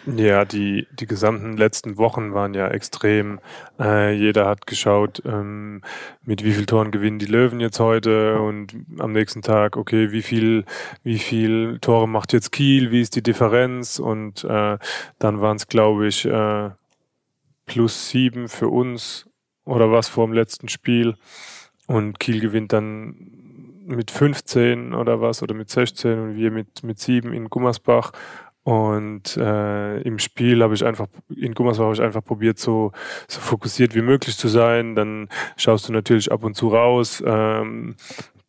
Ja, die die gesamten letzten Wochen waren ja extrem. Äh, jeder hat geschaut, ähm, mit wie viel Toren gewinnen die Löwen jetzt heute und am nächsten Tag, okay, wie viel wie viel Tore macht jetzt Kiel? Wie ist die Differenz? Und äh, dann waren es, glaube ich, äh, plus sieben für uns oder was vor dem letzten Spiel. Und Kiel gewinnt dann mit 15 oder was oder mit 16 und wir mit, mit 7 in Gummersbach. Und äh, im Spiel habe ich einfach, in Gummersbach habe ich einfach probiert, so, so fokussiert wie möglich zu sein. Dann schaust du natürlich ab und zu raus. Ähm,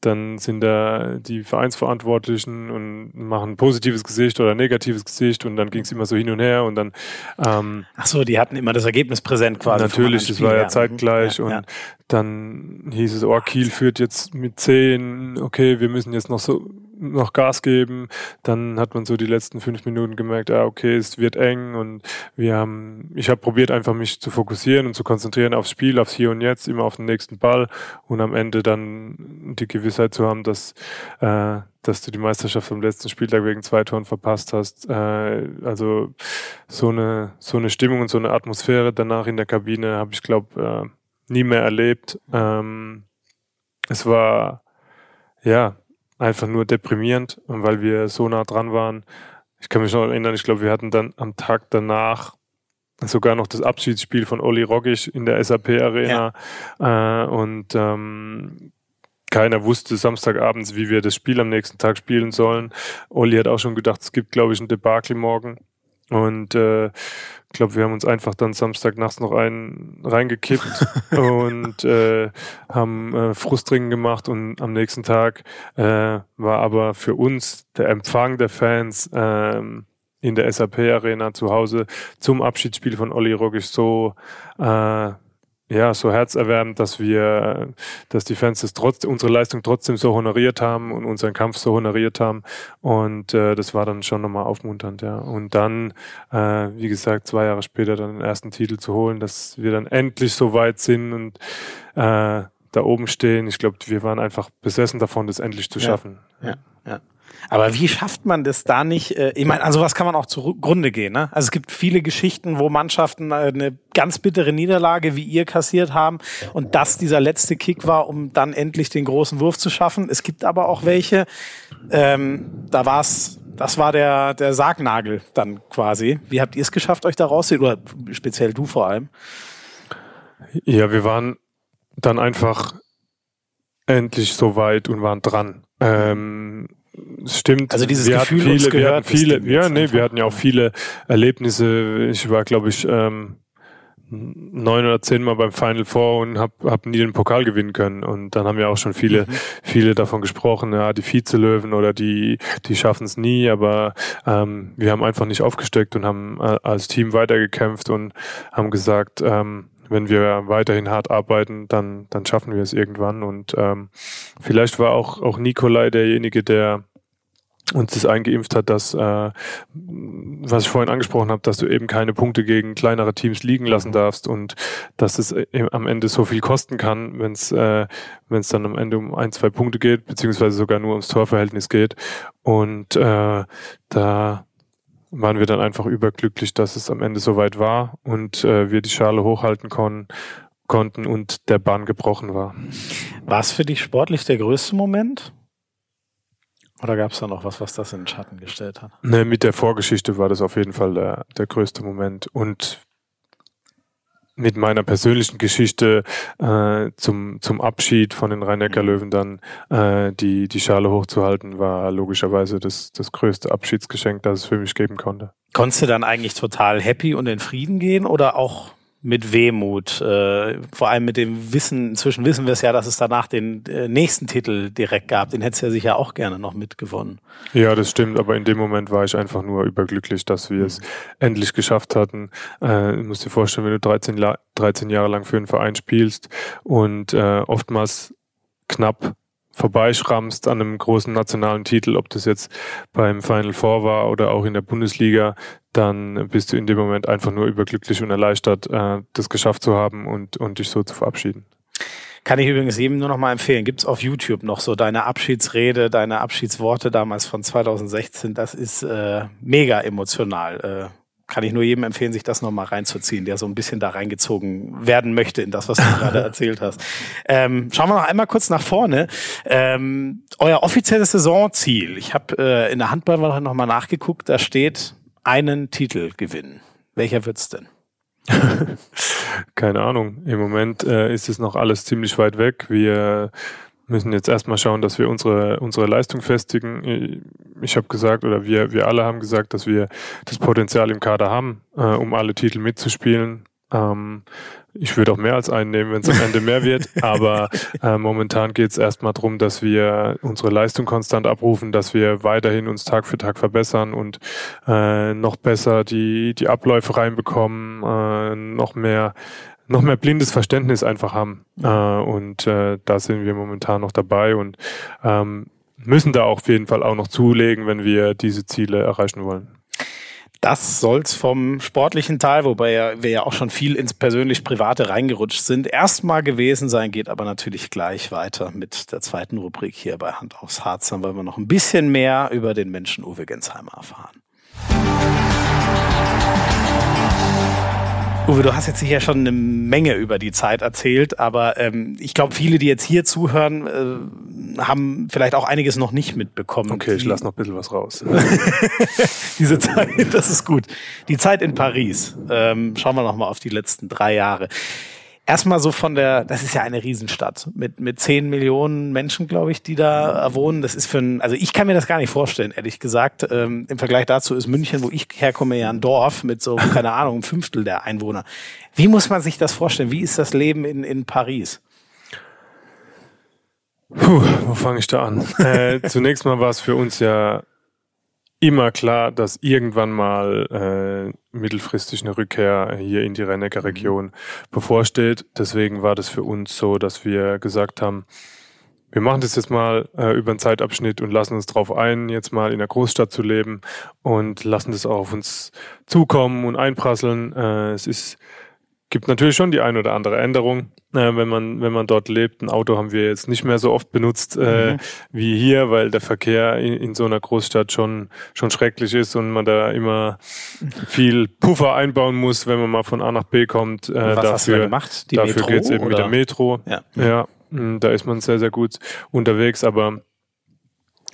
dann sind da die Vereinsverantwortlichen und machen ein positives Gesicht oder ein negatives Gesicht und dann ging es immer so hin und her und dann ähm, Ach so, die hatten immer das Ergebnis präsent quasi. Natürlich, das war ja zeitgleich ja, und ja. dann hieß es, oh, Kiel führt jetzt mit zehn, okay, wir müssen jetzt noch so noch Gas geben. Dann hat man so die letzten fünf Minuten gemerkt, ah, okay, es wird eng und wir haben, ich habe probiert einfach mich zu fokussieren und zu konzentrieren aufs Spiel, aufs Hier und Jetzt, immer auf den nächsten Ball und am Ende dann die Gewissheit zu haben, dass äh, dass du die Meisterschaft am letzten Spieltag wegen zwei Toren verpasst hast. Äh, also so eine so eine Stimmung und so eine Atmosphäre danach in der Kabine habe ich glaube äh, nie mehr erlebt. Ähm, es war ja einfach nur deprimierend, weil wir so nah dran waren. Ich kann mich noch erinnern, ich glaube, wir hatten dann am Tag danach sogar noch das Abschiedsspiel von Olli Roggisch in der SAP Arena. Ja. Äh, und ähm, keiner wusste Samstagabends, wie wir das Spiel am nächsten Tag spielen sollen. Olli hat auch schon gedacht, es gibt, glaube ich, ein Debakel morgen. Und äh, ich glaube, wir haben uns einfach dann Samstag nachts noch einen reingekippt (laughs) und äh, haben äh, Frustringen gemacht und am nächsten Tag äh, war aber für uns der Empfang der Fans äh, in der SAP Arena zu Hause zum Abschiedsspiel von Olli Rogisch so äh, ja, so herzerwärmend, dass wir, dass die Fans das trotz, unsere Leistung trotzdem so honoriert haben und unseren Kampf so honoriert haben. Und äh, das war dann schon nochmal aufmunternd, ja. Und dann, äh, wie gesagt, zwei Jahre später dann den ersten Titel zu holen, dass wir dann endlich so weit sind und äh, da oben stehen. Ich glaube, wir waren einfach besessen davon, das endlich zu schaffen. Ja, ja. ja. Aber wie schafft man das da nicht? Äh, ich meine, also was kann man auch zugrunde gehen. Ne? Also es gibt viele Geschichten, wo Mannschaften äh, eine ganz bittere Niederlage wie ihr kassiert haben und das dieser letzte Kick war, um dann endlich den großen Wurf zu schaffen. Es gibt aber auch welche, ähm, da war es das war der, der Sargnagel dann quasi. Wie habt ihr es geschafft, euch da rauszuholen? Oder speziell du vor allem? Ja, wir waren dann einfach endlich so weit und waren dran. Ähm, Stimmt. Also dieses wir Gefühl viele, uns wir gehört hatten viele, ja, nee, einfach. wir hatten ja auch viele Erlebnisse. Ich war, glaube ich, ähm, neun oder zehn Mal beim Final Four und habe hab nie den Pokal gewinnen können. Und dann haben ja auch schon viele, Mhm. viele davon gesprochen, ja, die Vizelöwen oder die, die schaffen es nie, aber ähm, wir haben einfach nicht aufgesteckt und haben äh, als Team weitergekämpft und haben gesagt, ähm, wenn wir weiterhin hart arbeiten, dann, dann schaffen wir es irgendwann. Und ähm, vielleicht war auch, auch Nikolai derjenige, der uns das eingeimpft hat, dass, äh, was ich vorhin angesprochen habe, dass du eben keine Punkte gegen kleinere Teams liegen lassen darfst und dass es äh, am Ende so viel kosten kann, wenn es äh, wenn es dann am Ende um ein, zwei Punkte geht, beziehungsweise sogar nur ums Torverhältnis geht. Und äh, da waren wir dann einfach überglücklich, dass es am Ende soweit war und äh, wir die Schale hochhalten konnten konnten und der Bahn gebrochen war. War es für dich sportlich der größte Moment? Oder gab es da noch was, was das in den Schatten gestellt hat? Ne, mit der Vorgeschichte war das auf jeden Fall der, der größte Moment. Und mit meiner persönlichen Geschichte äh, zum, zum Abschied von den Rhein-Neckar-Löwen dann äh, die, die Schale hochzuhalten, war logischerweise das, das größte Abschiedsgeschenk, das es für mich geben konnte. Konntest du dann eigentlich total happy und in Frieden gehen oder auch mit Wehmut? Äh, vor allem mit dem Wissen, inzwischen wissen wir es ja, dass es danach den äh, nächsten Titel direkt gab. Den hättest du ja sicher auch gerne noch mitgewonnen. Ja, das stimmt, aber in dem Moment war ich einfach nur überglücklich, dass wir es endlich geschafft hatten. Äh, du musst dir vorstellen, wenn du 13, La 13 Jahre lang für einen Verein spielst und äh, oftmals knapp vorbeischrammst an einem großen nationalen Titel, ob das jetzt beim Final Four war oder auch in der Bundesliga, dann bist du in dem Moment einfach nur überglücklich und erleichtert, äh, das geschafft zu haben und, und dich so zu verabschieden. Kann ich übrigens jedem nur noch mal empfehlen. Gibt's auf YouTube noch so deine Abschiedsrede, deine Abschiedsworte damals von 2016. Das ist äh, mega emotional. Äh, kann ich nur jedem empfehlen, sich das noch mal reinzuziehen, der so ein bisschen da reingezogen werden möchte in das, was du (laughs) gerade erzählt hast. Ähm, schauen wir noch einmal kurz nach vorne. Ähm, euer offizielles Saisonziel. Ich habe äh, in der Handballwoche noch mal nachgeguckt. Da steht einen Titel gewinnen. Welcher wird's denn? (laughs) Keine Ahnung. Im Moment äh, ist es noch alles ziemlich weit weg. Wir müssen jetzt erstmal schauen, dass wir unsere, unsere Leistung festigen. Ich habe gesagt, oder wir, wir alle haben gesagt, dass wir das Potenzial im Kader haben, äh, um alle Titel mitzuspielen. Ähm, ich würde auch mehr als einen nehmen, wenn es am Ende mehr wird. (laughs) Aber äh, momentan geht es erstmal darum, dass wir unsere Leistung konstant abrufen, dass wir weiterhin uns Tag für Tag verbessern und äh, noch besser die, die Abläufe reinbekommen, äh, noch mehr noch mehr blindes Verständnis einfach haben. Äh, und äh, da sind wir momentan noch dabei und ähm, müssen da auf jeden Fall auch noch zulegen, wenn wir diese Ziele erreichen wollen. Das soll's vom sportlichen Teil, wobei wir ja auch schon viel ins persönlich-private reingerutscht sind, erstmal gewesen sein, geht aber natürlich gleich weiter mit der zweiten Rubrik hier bei Hand aufs Harz. Dann wollen wir noch ein bisschen mehr über den Menschen Uwe Gensheimer erfahren. Uwe, du hast jetzt hier schon eine Menge über die Zeit erzählt, aber ähm, ich glaube, viele, die jetzt hier zuhören, äh, haben vielleicht auch einiges noch nicht mitbekommen. Okay, ich lasse noch ein bisschen was raus. (laughs) Diese Zeit, das ist gut. Die Zeit in Paris. Ähm, schauen wir noch mal auf die letzten drei Jahre. Erstmal so von der, das ist ja eine Riesenstadt mit mit zehn Millionen Menschen, glaube ich, die da wohnen. Das ist für ein, also ich kann mir das gar nicht vorstellen, ehrlich gesagt. Ähm, Im Vergleich dazu ist München, wo ich herkomme, ja ein Dorf mit so (laughs) keine Ahnung ein Fünftel der Einwohner. Wie muss man sich das vorstellen? Wie ist das Leben in in Paris? Puh, wo fange ich da an? Äh, zunächst mal war es für uns ja immer klar, dass irgendwann mal äh, mittelfristig eine Rückkehr hier in die Rennecker Region bevorsteht. Deswegen war das für uns so, dass wir gesagt haben, wir machen das jetzt mal äh, über einen Zeitabschnitt und lassen uns darauf ein, jetzt mal in der Großstadt zu leben und lassen das auch auf uns zukommen und einprasseln. Äh, es ist gibt natürlich schon die ein oder andere Änderung, äh, wenn man wenn man dort lebt. Ein Auto haben wir jetzt nicht mehr so oft benutzt äh, Mhm. wie hier, weil der Verkehr in, in so einer Großstadt schon schon schrecklich ist und man da immer viel Puffer einbauen muss, wenn man mal von A nach B kommt. Äh, Was dafür hast du da gemacht? Die dafür Metro, geht's eben mit oder? der Metro. Ja. Ja, mh, da ist man sehr, sehr gut unterwegs, aber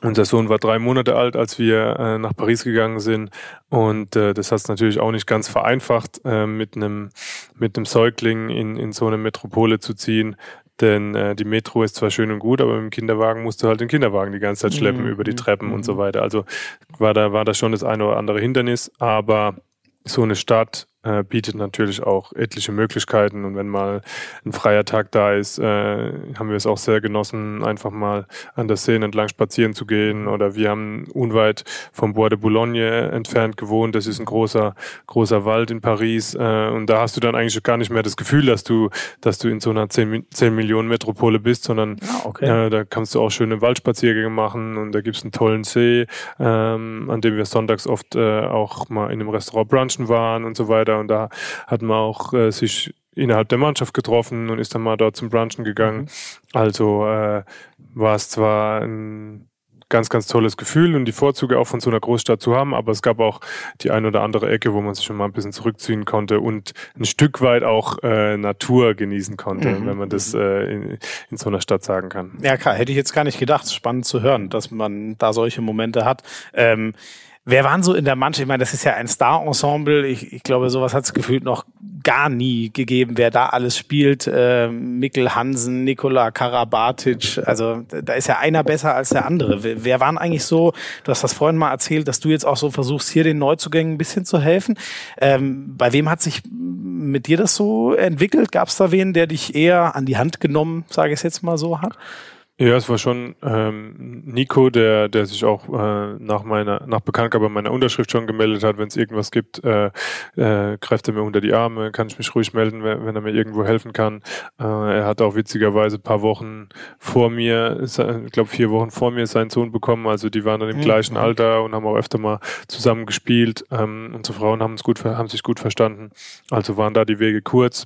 unser Sohn war drei Monate alt, als wir äh, nach Paris gegangen sind und äh, das hat es natürlich auch nicht ganz vereinfacht, äh, mit einem mit einem Säugling in, in so eine Metropole zu ziehen. denn äh, die Metro ist zwar schön und gut, aber mit dem Kinderwagen musst du halt den Kinderwagen die ganze Zeit schleppen mhm. über die Treppen mhm. und so mhm. weiter. Also war da, war da schon das eine oder andere Hindernis, aber so eine Stadt äh, bietet natürlich auch etliche Möglichkeiten. Und wenn mal ein freier Tag da ist, äh, haben wir es auch sehr genossen, einfach mal an der Seine entlang spazieren zu gehen. Oder wir haben unweit vom Bois de Boulogne entfernt gewohnt. Das ist ein großer, großer Wald in Paris. Äh, und da hast du dann eigentlich gar nicht mehr das Gefühl, dass du, dass du in so einer 10, 10 Millionen Metropole bist, sondern ah, okay. äh, da kannst du auch schöne Waldspaziergänge machen und da gibt es einen tollen See, ähm, an dem wir sonntags oft äh, auch mal in einem Restaurant brunchen waren und so weiter und da hat man auch äh, sich innerhalb der Mannschaft getroffen und ist dann mal dort zum Brunchen gegangen. Mhm. Also äh, war es zwar ein ganz, ganz tolles Gefühl und die Vorzüge auch von so einer Großstadt zu haben, aber es gab auch die ein oder andere Ecke, wo man sich schon mal ein bisschen zurückziehen konnte und ein Stück weit auch äh, Natur genießen konnte, mhm. wenn man das äh, in, in so einer Stadt sagen kann. Ja klar, hätte ich jetzt gar nicht gedacht. Spannend zu hören, dass man da solche Momente hat. Ähm, Wer waren so in der Mannschaft? Ich meine, das ist ja ein Star-Ensemble. Ich, ich glaube, sowas hat es gefühlt noch gar nie gegeben, wer da alles spielt. Äh, Mikkel Hansen, Nikola Karabatic. Also da ist ja einer besser als der andere. Wer, wer waren eigentlich so, du hast das vorhin mal erzählt, dass du jetzt auch so versuchst, hier den Neuzugängen ein bisschen zu helfen. Ähm, bei wem hat sich mit dir das so entwickelt? Gab es da wen, der dich eher an die Hand genommen, sage ich es jetzt mal so, hat? Ja, es war schon ähm, Nico, der, der sich auch äh, nach meiner, nach Bekanntgabe meiner Unterschrift schon gemeldet hat, wenn es irgendwas gibt, äh, äh, greift er mir unter die Arme, kann ich mich ruhig melden, wenn, wenn er mir irgendwo helfen kann. Äh, er hat auch witzigerweise paar Wochen vor mir, ich glaube vier Wochen vor mir seinen Sohn bekommen, also die waren dann im mhm. gleichen Alter und haben auch öfter mal zusammen gespielt. Ähm, unsere Frauen haben es gut, haben sich gut verstanden, also waren da die Wege kurz.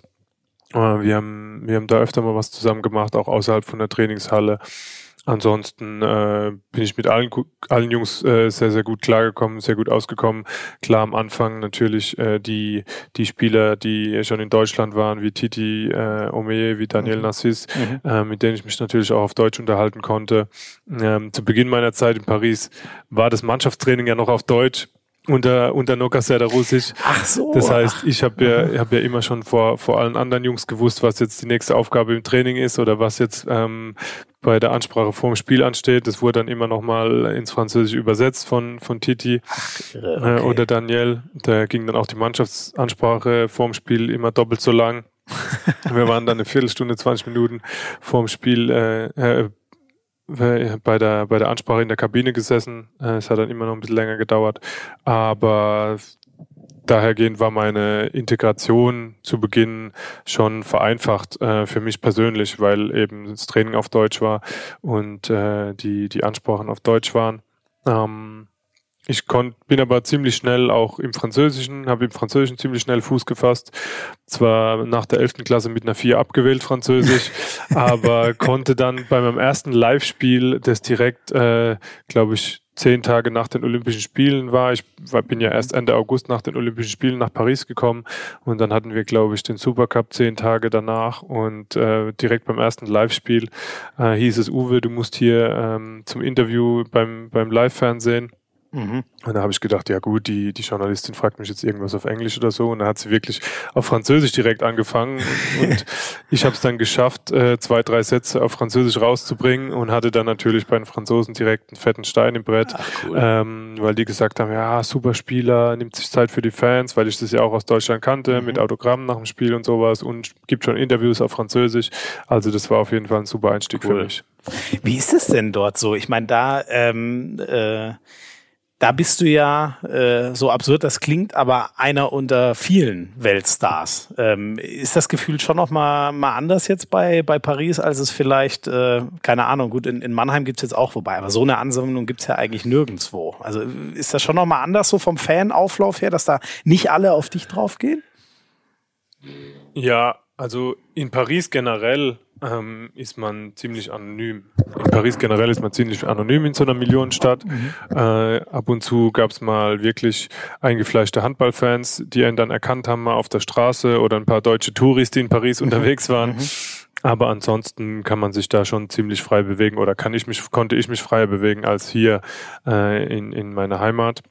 Äh, wir haben, wir haben da öfter mal was zusammen gemacht, auch außerhalb von der Trainingshalle. Ansonsten äh, bin ich mit allen, allen Jungs äh, sehr, sehr gut klargekommen, sehr gut ausgekommen. Klar am Anfang natürlich äh, die, die Spieler, die schon in Deutschland waren, wie Titi äh, Ome, wie Daniel mhm. Nassis, mhm. Äh, mit denen ich mich natürlich auch auf Deutsch unterhalten konnte. Ähm, zu Beginn meiner Zeit in Paris war das Mannschaftstraining ja noch auf Deutsch unter unter Noka Russisch. Ach so. Das heißt, ich habe ja hab ja immer schon vor vor allen anderen Jungs gewusst, was jetzt die nächste Aufgabe im Training ist oder was jetzt ähm, bei der Ansprache vorm Spiel ansteht. Das wurde dann immer noch mal ins Französische übersetzt von von Titi Ach, okay. äh, oder Daniel. Da ging dann auch die Mannschaftsansprache vorm Spiel immer doppelt so lang. (laughs) Wir waren dann eine Viertelstunde, 20 Minuten vorm Spiel äh, äh, bei der, bei der Ansprache in der Kabine gesessen. Äh, es hat dann immer noch ein bisschen länger gedauert. Aber dahergehend war meine Integration zu Beginn schon vereinfacht äh, für mich persönlich, weil eben das Training auf Deutsch war und äh, die, die Ansprachen auf Deutsch waren. Ähm, ich konnt, bin aber ziemlich schnell auch im Französischen, habe im Französischen ziemlich schnell Fuß gefasst. Zwar nach der 11. Klasse mit einer 4 abgewählt Französisch, (laughs) aber konnte dann bei meinem ersten Live-Spiel, das direkt, äh, glaube ich, zehn Tage nach den Olympischen Spielen war. Ich bin ja erst Ende August nach den Olympischen Spielen nach Paris gekommen und dann hatten wir, glaube ich, den Supercup zehn Tage danach und äh, direkt beim ersten Live-Spiel äh, hieß es, Uwe, du musst hier ähm, zum Interview beim, beim Live-Fernsehen Mhm. Und da habe ich gedacht, ja gut, die, die Journalistin fragt mich jetzt irgendwas auf Englisch oder so. Und dann hat sie wirklich auf Französisch direkt angefangen. und (laughs) ich habe es dann geschafft, äh, zwei, drei Sätze auf Französisch rauszubringen und hatte dann natürlich bei den Franzosen direkt einen fetten Stein im Brett, Ach, cool. ähm, weil die gesagt haben, ja, super Spieler, nimmt sich Zeit für die Fans, weil ich das ja auch aus Deutschland kannte, mhm. mit Autogrammen nach dem Spiel und sowas und gibt schon Interviews auf Französisch. Also das war auf jeden Fall ein super Einstieg cool. für mich. Wie ist es denn dort so? Ich meine, da ähm, äh da bist du ja, äh, so absurd das klingt, aber einer unter vielen Weltstars. Ähm, ist das Gefühl schon noch mal, mal anders jetzt bei, bei Paris, als es vielleicht, äh, keine Ahnung, gut, in, in Mannheim gibt's jetzt auch vorbei, aber so eine Ansammlung gibt's ja eigentlich nirgendwo. Also ist das schon noch mal anders so vom Fanauflauf her, dass da nicht alle auf dich draufgehen? Ja, also in Paris generell ähm, ist man ziemlich anonym. In Paris generell ist man ziemlich anonym in so einer Millionenstadt. Mhm. Äh, ab und zu gab es mal wirklich eingefleischte Handballfans, die einen dann erkannt haben mal auf der Straße oder ein paar deutsche Touris, die in Paris mhm. unterwegs waren. Mhm. Aber ansonsten kann man sich da schon ziemlich frei bewegen oder kann ich mich, konnte ich mich freier bewegen als hier äh, in, in meiner Heimat.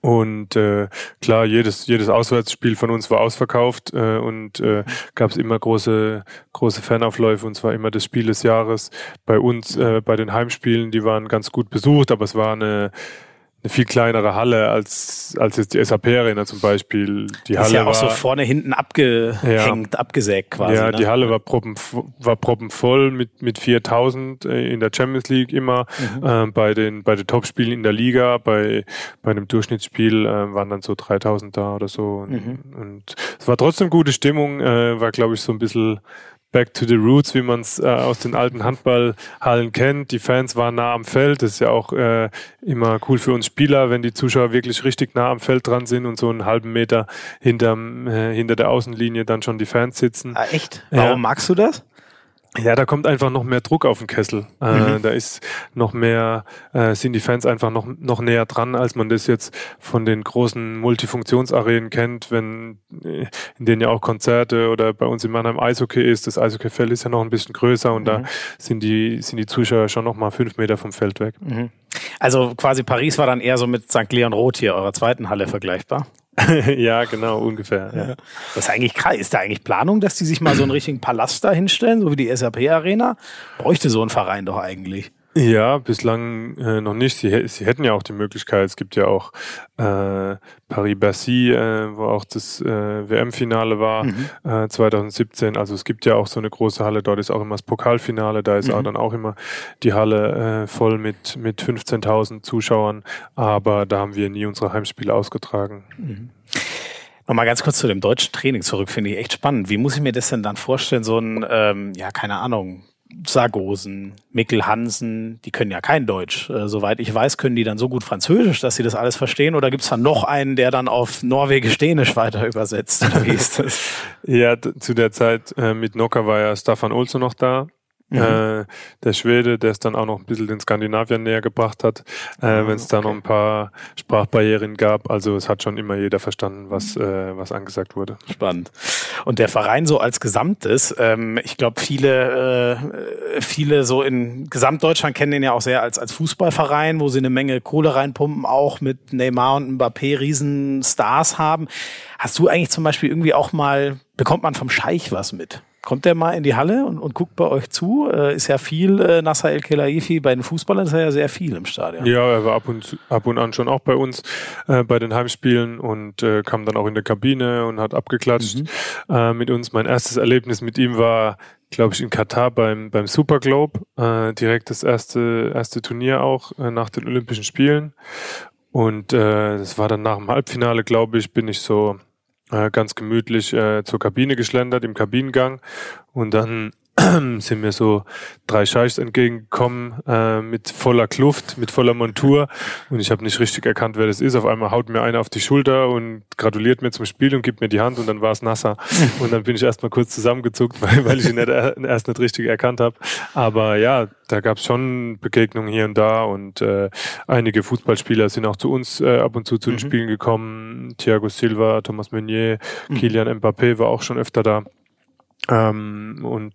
Und äh, klar, jedes, jedes Auswärtsspiel von uns war ausverkauft äh, und äh, gab es immer große, große Fanaufläufe und zwar immer das Spiel des Jahres. Bei uns, äh, bei den Heimspielen, die waren ganz gut besucht, aber es war eine eine viel kleinere Halle als, als jetzt die SAP Arena zum Beispiel. Die das Halle ist ja auch war, so vorne hinten abgehängt, ja. abgesägt quasi. Ja, ne? die Halle war, proppen, war proppenvoll mit, mit 4000 äh, in der Champions League immer. Mhm. Äh, bei den, bei den Topspielen in der Liga, bei, bei einem Durchschnittsspiel äh, waren dann so 3000 da oder so. Und, mhm. und es war trotzdem gute Stimmung, äh, war glaube ich so ein bisschen Back to the Roots, wie man es äh, aus den alten Handballhallen kennt. Die Fans waren nah am Feld. Das ist ja auch äh, immer cool für uns Spieler, wenn die Zuschauer wirklich richtig nah am Feld dran sind und so einen halben Meter hinterm, äh, hinter der Außenlinie dann schon die Fans sitzen. Ah, echt? Warum ja. magst du das? Ja, da kommt einfach noch mehr Druck auf den Kessel. Äh, mhm. Da ist noch mehr, äh, sind die Fans einfach noch, noch näher dran, als man das jetzt von den großen Multifunktionsarenen kennt, wenn, äh, in denen ja auch Konzerte oder bei uns in Mannheim Eishockey ist. Das Eishockeyfeld ist ja noch ein bisschen größer und mhm. da sind die, sind die Zuschauer schon noch mal fünf Meter vom Feld weg. Mhm. Also quasi Paris war dann eher so mit St. Leon Roth hier, eurer zweiten Halle vergleichbar? (laughs) ja, genau, ungefähr. Ja. Das ist eigentlich. Ist da eigentlich Planung, dass die sich mal so einen richtigen Palast da hinstellen, so wie die SAP-Arena? Bräuchte so ein Verein doch eigentlich. Ja, bislang äh, noch nicht. Sie, sie hätten ja auch die Möglichkeit. Es gibt ja auch äh, Paris-Bercy, äh, wo auch das äh, WM-Finale war mhm. äh, 2017. Also es gibt ja auch so eine große Halle. Dort ist auch immer das Pokalfinale. Da ist mhm. auch dann auch immer die Halle äh, voll mit mit 15.000 Zuschauern. Aber da haben wir nie unsere Heimspiele ausgetragen. Mhm. Nochmal ganz kurz zu dem deutschen Training zurück, finde ich echt spannend. Wie muss ich mir das denn dann vorstellen, so ein, ähm, ja, keine Ahnung, Sargosen, Mikkel Hansen, die können ja kein Deutsch. Äh, soweit ich weiß, können die dann so gut Französisch, dass sie das alles verstehen? Oder gibt es dann noch einen, der dann auf Norwegisch-Dänisch weiter übersetzt? wie ist das? (laughs) ja, zu der Zeit äh, mit Nocker war ja Staffan Olso noch da. Mhm. Äh, der Schwede, der es dann auch noch ein bisschen den Skandinaviern näher gebracht hat, äh, ah, wenn es okay. da noch ein paar Sprachbarrieren gab. Also es hat schon immer jeder verstanden, was, äh, was angesagt wurde. Spannend. Und der Verein so als Gesamtes, ähm, ich glaube, viele, äh, viele so in Gesamtdeutschland kennen den ja auch sehr als, als Fußballverein, wo sie eine Menge Kohle reinpumpen, auch mit Neymar und Mbappé Riesenstars haben. Hast du eigentlich zum Beispiel irgendwie auch mal, bekommt man vom Scheich was mit? Kommt der mal in die Halle und, und guckt bei euch zu? Äh, ist ja viel äh, Nasser El Khelaifi, bei den Fußballern ist er ja sehr viel im Stadion. Ja, er war ab und, ab und an schon auch bei uns äh, bei den Heimspielen und äh, kam dann auch in der Kabine und hat abgeklatscht mhm. äh, mit uns. Mein erstes Erlebnis mit ihm war, glaube ich, in Katar beim, beim Super Globe, äh, direkt das erste, erste Turnier auch äh, nach den Olympischen Spielen. Und das war dann nach dem Halbfinale, glaube ich, bin ich so äh, ganz gemütlich äh, zur Kabine geschlendert im Kabinengang. Und dann (clears throat) sind mir so drei Scheichs entgegengekommen äh, mit voller Kluft, mit voller Montur und ich habe nicht richtig erkannt, wer das ist. Auf einmal haut mir einer auf die Schulter und gratuliert mir zum Spiel und gibt mir die Hand und dann war es Nasser. (laughs) Und dann bin ich erstmal kurz zusammengezuckt, (laughs) weil, weil ich ihn nicht, erst nicht richtig erkannt habe. Aber ja, da gab es schon Begegnungen hier und da und äh, einige Fußballspieler sind auch zu uns äh, ab und zu zu den mhm. Spielen gekommen. Thiago Silva, Thomas Meunier, mhm. Kilian Mbappé war auch schon öfter da. Ähm, und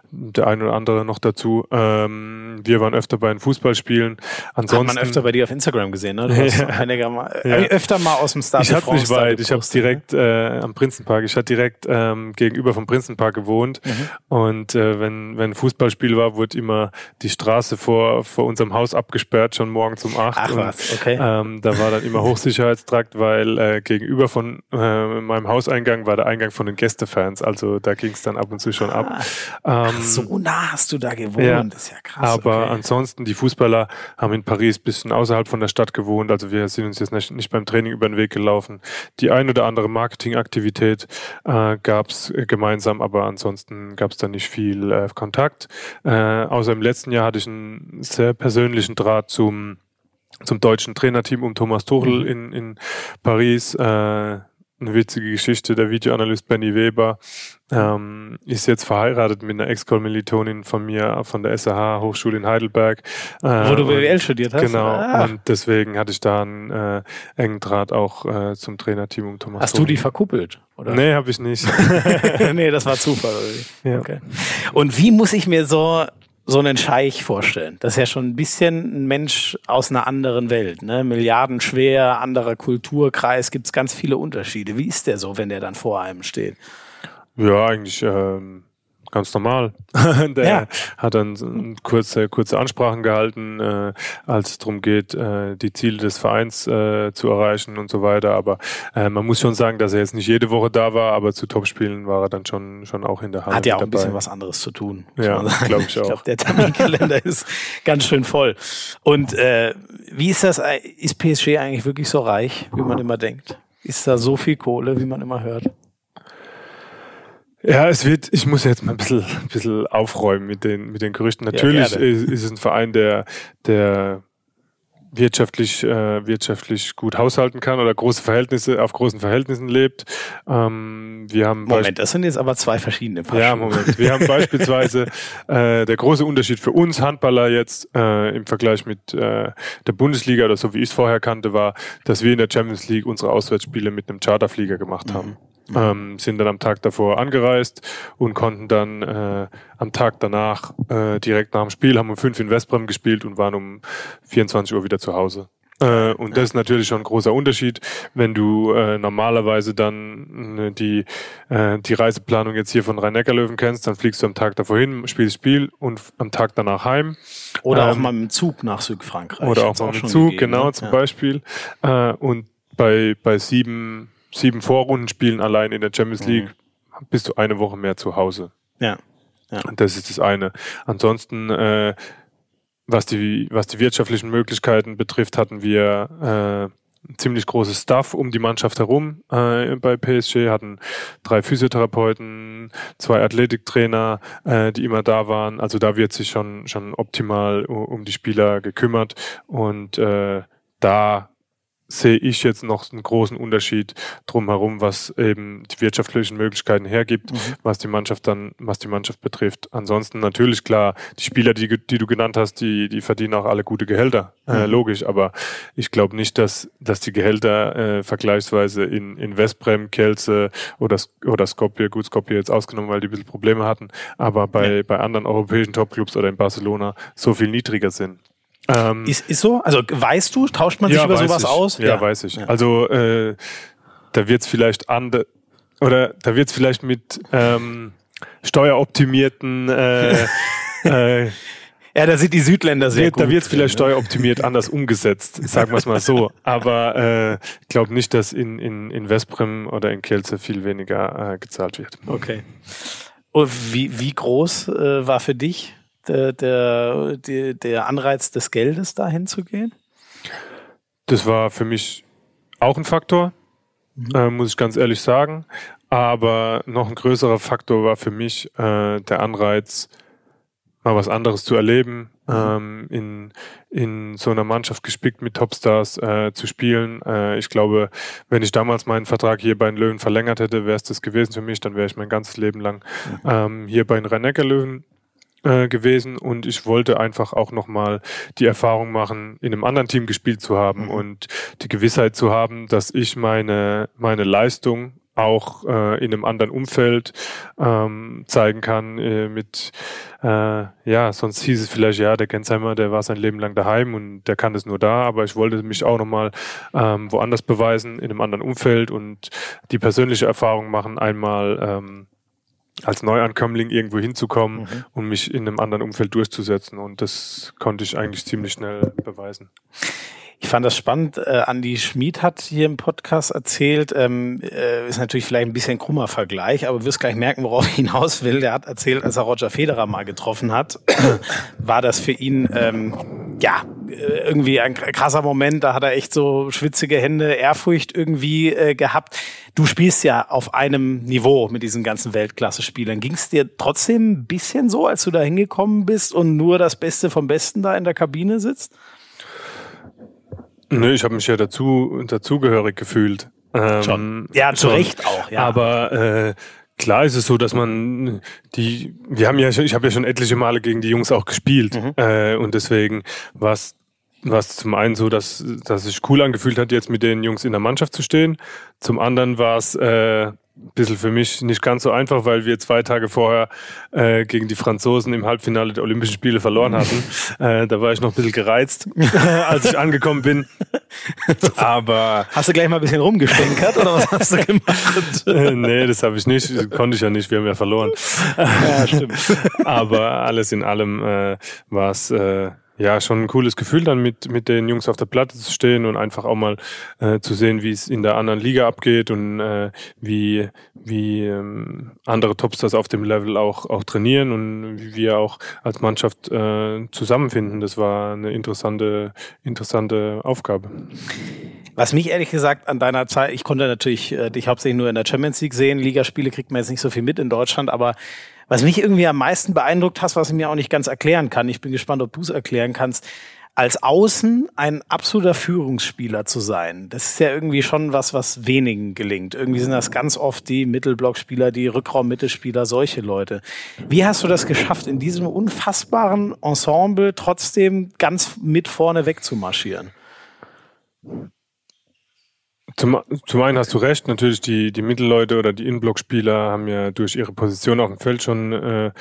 der ein oder andere noch dazu. Ähm, wir waren öfter bei den Fußballspielen. Ansonsten Hat man öfter bei dir auf Instagram gesehen, ne? Du hast (laughs) ja. mal, ja. öfter mal aus dem Stade Ich hatte nicht weit. Ich habe direkt äh, am Prinzenpark. Ich hatte direkt ähm, gegenüber vom Prinzenpark gewohnt. Mhm. Und äh, wenn wenn ein Fußballspiel war, wurde immer die Straße vor vor unserem Haus abgesperrt, schon morgens um acht. Ach was, okay. ähm, da war dann immer Hochsicherheitstrakt, weil äh, gegenüber von äh, meinem Hauseingang war der Eingang von den Gästefans. Also da ging es dann ab und zu schon ah. ab. Ähm, Ach, so nah hast du da gewohnt, ja, das ist ja krass. Aber okay. ansonsten, die Fußballer haben in Paris bisschen außerhalb von der Stadt gewohnt. Also wir sind uns jetzt nicht, nicht beim Training über den Weg gelaufen. Die ein oder andere Marketingaktivität äh, gab es gemeinsam, aber ansonsten gab es da nicht viel äh, Kontakt. Äh, außer im letzten Jahr hatte ich einen sehr persönlichen Draht zum zum deutschen Trainerteam um Thomas Tuchel mhm. in, in Paris. Äh, eine witzige Geschichte. Der Videoanalyst Benny Weber ähm, ist jetzt verheiratet mit einer Ex-Kommilitonin von mir von der SAH Hochschule in Heidelberg. Äh, Wo du BWL studiert hast? Genau. Ah. Und deswegen hatte ich da einen äh, engen Draht auch äh, zum Trainerteam um Thomas. Hast Toni. du die verkuppelt? Oder? Nee, habe ich nicht. (laughs) nee, das war Zufall. Ja. Okay. Und wie muss ich mir so so einen Scheich vorstellen. Das ist ja schon ein bisschen ein Mensch aus einer anderen Welt. Ne? Milliardenschwer, anderer Kulturkreis, gibt es ganz viele Unterschiede. Wie ist der so, wenn der dann vor einem steht? Ja, eigentlich ähm, ganz normal. (laughs) der ja. hat dann kurze, kurze Ansprachen gehalten, äh, als es darum geht, äh, die Ziele des Vereins äh, zu erreichen und so weiter. Aber äh, man muss schon sagen, dass er jetzt nicht jede Woche da war, aber zu Topspielen war er dann schon, schon auch in der Halle. Hat ja auch dabei. ein bisschen was anderes zu tun. Ja, glaube ich auch. Ich glaube, der Terminkalender (laughs) ist ganz schön voll. Und äh, wie ist das? Ist PSG eigentlich wirklich so reich, wie man immer denkt? Ist da so viel Kohle, wie man immer hört? Ja, es wird, ich muss jetzt mal ein bisschen, ein (laughs) bisschen aufräumen mit den, mit den Gerüchten. Natürlich ja, ist, ist, es ein Verein, der, der wirtschaftlich, äh, wirtschaftlich gut haushalten kann oder große Verhältnisse, auf großen Verhältnissen lebt. Ähm, wir haben Moment, das sind jetzt aber zwei verschiedene Paar Ja, Moment. Wir haben (laughs) beispielsweise äh, der große Unterschied für uns Handballer jetzt äh, im Vergleich mit äh, der Bundesliga oder so wie ich es vorher kannte, war, dass wir in der Champions League unsere Auswärtsspiele mit einem Charterflieger gemacht mhm. Ähm, sind dann am Tag davor angereist und konnten dann äh, am Tag danach äh, direkt nach dem Spiel, haben um fünf in Westbrem gespielt und waren um 24 Uhr wieder zu Hause. Äh, und das ist natürlich schon ein großer Unterschied, wenn du äh, normalerweise dann äh, die, äh, die Reiseplanung jetzt hier von Rhein-Neckar-Löwen kennst, dann fliegst du am Tag davor hin, spielst Spiel und am Tag danach heim. Oder ähm, auch mal mit dem Zug nach Südfrankreich. Oder auch mal mit dem Zug, gegeben, genau, ne? zum ja. Beispiel. Äh, und bei, bei sieben sieben Vorrundenspielen allein in der Champions League mhm. bist du eine Woche mehr zu Hause. Ja. ja. Das ist das eine. Ansonsten, äh, was die, was die wirtschaftlichen Möglichkeiten betrifft, hatten wir äh, ziemlich großes Staff um die Mannschaft herum äh, bei PSG, hatten drei Physiotherapeuten, zwei Athletiktrainer, äh, die immer da waren. Also da wird sich schon, schon optimal um die Spieler gekümmert und äh, da sehe ich jetzt noch einen großen Unterschied drumherum, was eben die wirtschaftlichen Möglichkeiten hergibt, mhm. was die Mannschaft dann, was die Mannschaft betrifft. Ansonsten natürlich klar, die Spieler, die, die du genannt hast, die, die verdienen auch alle gute Gehälter, äh, mhm. äh, logisch. Aber ich glaube nicht, dass, dass die Gehälter äh, vergleichsweise in, in Westbrem, Kelze oder, oder Skopje, gut Skopje jetzt ausgenommen, weil die ein bisschen Probleme hatten, aber bei, ja. bei anderen europäischen Topclubs oder in Barcelona so viel niedriger sind. Ähm, ist, ist so? Also weißt du, tauscht man sich ja, über sowas ich. aus? Ja, ja, weiß ich. Also äh, da wird's vielleicht ande oder da wird's vielleicht mit ähm, steueroptimierten äh, (laughs) äh, ja, da sind die Südländer sehr wird, gut. Da wird es vielleicht ne? steueroptimiert anders umgesetzt, sagen wir es mal so. Aber äh, ich glaube nicht, dass in, in, in Westbrem oder in Kielce viel weniger äh, gezahlt wird. Okay. Und wie, wie groß äh, war für dich der, der, der, Anreiz des Geldes, dahin zu gehen? Das war für mich auch ein Faktor, mhm. äh, muss ich ganz ehrlich sagen. Aber noch ein größerer Faktor war für mich äh, der Anreiz, mal was anderes zu erleben, mhm. ähm, in, in so einer Mannschaft gespickt mit Topstars äh, zu spielen. Äh, ich glaube, wenn ich damals meinen Vertrag hier bei den Löwen verlängert hätte, wäre es das gewesen für mich. Dann wäre ich mein ganzes Leben lang mhm. ähm, hier bei den Rhein-Neckar-Löwen äh, gewesen und ich wollte einfach auch nochmal die Erfahrung machen, in einem anderen Team gespielt zu haben mhm. und die Gewissheit zu haben, dass ich meine, meine Leistung auch äh, in einem anderen Umfeld ähm, zeigen kann äh, mit äh, ja sonst hieß es vielleicht ja der Gensheimer der war sein Leben lang daheim und der kann es nur da aber ich wollte mich auch nochmal ähm, woanders beweisen in einem anderen Umfeld und die persönliche Erfahrung machen einmal ähm, als Neuankömmling irgendwo hinzukommen mhm. und mich in einem anderen Umfeld durchzusetzen. Und das konnte ich eigentlich ziemlich schnell beweisen. Ich fand das spannend. Äh, Andi Schmid hat hier im Podcast erzählt, ähm, äh, ist natürlich vielleicht ein bisschen krummer Vergleich, aber du wirst gleich merken, worauf ich hinaus will. Der hat erzählt, als er Roger Federer mal getroffen hat, (clears throat) war das für ihn ähm, ja irgendwie ein krasser Moment. Da hat er echt so schwitzige Hände, Ehrfurcht irgendwie äh, gehabt. Du spielst ja auf einem Niveau mit diesen ganzen Weltklasse-Spielern. Ging es dir trotzdem ein bisschen so, als du da hingekommen bist und nur das Beste vom Besten da in der Kabine sitzt? Nö, ich habe mich ja dazu dazugehörig gefühlt. Ähm, Schon. Ja, zu Recht auch, ja. Aber äh, klar ist es so, dass man die, wir haben ja, ich habe ja schon etliche Male gegen die Jungs auch gespielt mhm. äh, und deswegen war es was zum einen so, dass, dass sich cool angefühlt hat, jetzt mit den Jungs in der Mannschaft zu stehen. Zum anderen war es äh, ein bisschen für mich nicht ganz so einfach, weil wir zwei Tage vorher äh, gegen die Franzosen im Halbfinale der Olympischen Spiele verloren hatten. (laughs) äh, da war ich noch ein bisschen gereizt, (laughs) als ich angekommen bin. Aber hast du gleich mal ein bisschen rumgestänkert oder was hast du (laughs) gemacht? äh, nee, das habe ich nicht. Konnte ich ja nicht. Wir haben ja verloren. ja, stimmt. Aber alles in allem äh, war es äh, ja, schon ein cooles Gefühl, dann mit, mit den Jungs auf der Platte zu stehen und einfach auch mal äh, zu sehen, wie es in der anderen Liga abgeht und äh, wie, wie ähm, andere Topstars auf dem Level auch, auch trainieren und wie wir auch als Mannschaft äh, zusammenfinden. Das war eine interessante, interessante Aufgabe. Was mich ehrlich gesagt an deiner Zeit, ich konnte natürlich äh, dich hauptsächlich nur in der Champions League sehen, Ligaspiele kriegt man jetzt nicht so viel mit in Deutschland, aber was mich irgendwie am meisten beeindruckt hast, was ich mir auch nicht ganz erklären kann, ich bin gespannt, ob du es erklären kannst, als Außen ein absoluter Führungsspieler zu sein, das ist ja irgendwie schon was, was wenigen gelingt. Irgendwie sind das ganz oft die Mittelblockspieler, die Rückraummittelspieler, solche Leute. Wie hast du das geschafft, in diesem unfassbaren Ensemble trotzdem ganz mit vorne wegzumarschieren? Zum, zum einen hast du recht, natürlich die, die Mittelleute oder die Innenblockspieler haben ja durch ihre Position auf dem Feld schon, äh,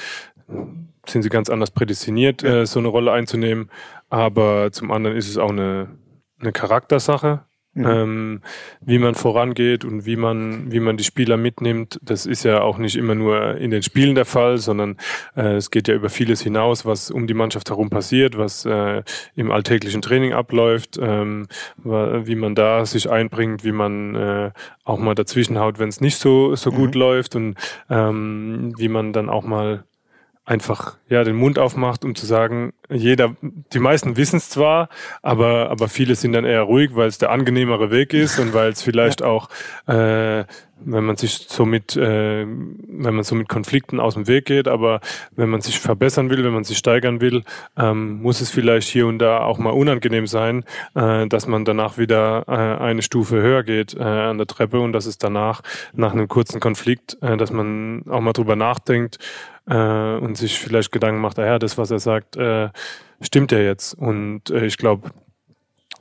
sind sie ganz anders prädestiniert, äh, so eine Rolle einzunehmen. Aber zum anderen ist es auch eine, eine Charaktersache. Mhm. Ähm, wie man vorangeht und wie man, wie man die Spieler mitnimmt, das ist ja auch nicht immer nur in den Spielen der Fall, sondern äh, es geht ja über vieles hinaus, was um die Mannschaft herum passiert, was äh, im alltäglichen Training abläuft, ähm, wie man da sich einbringt, wie man äh, auch mal dazwischenhaut, wenn es nicht so, so gut mhm. läuft und ähm, wie man dann auch mal einfach ja den Mund aufmacht, um zu sagen, jeder, die meisten wissen es zwar, aber aber viele sind dann eher ruhig, weil es der angenehmere Weg ist und weil es vielleicht ja. auch, äh, wenn man sich so mit, äh, wenn man so mit Konflikten aus dem Weg geht, aber wenn man sich verbessern will, wenn man sich steigern will, ähm, muss es vielleicht hier und da auch mal unangenehm sein, äh, dass man danach wieder äh, eine Stufe höher geht äh, an der Treppe und dass es danach nach einem kurzen Konflikt, äh, dass man auch mal drüber nachdenkt äh, und sich vielleicht Gedanken macht, ah ja, das, was er sagt, äh, stimmt ja jetzt. Und äh, ich glaube,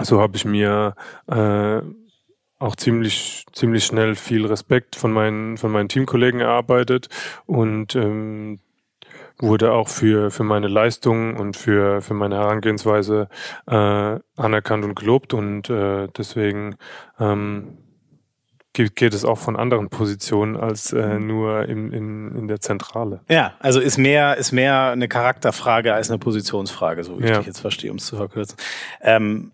so habe ich mir äh, auch ziemlich, ziemlich schnell viel Respekt von meinen, von meinen Teamkollegen erarbeitet und ähm, wurde auch für, für meine Leistung und für, für meine Herangehensweise äh, anerkannt und gelobt und äh, deswegen ähm, geht es auch von anderen Positionen als äh, nur in, in, in der Zentrale. Ja, also ist mehr, ist mehr eine Charakterfrage als eine Positionsfrage, so wie ja. ich jetzt verstehe, um es zu verkürzen. Ähm,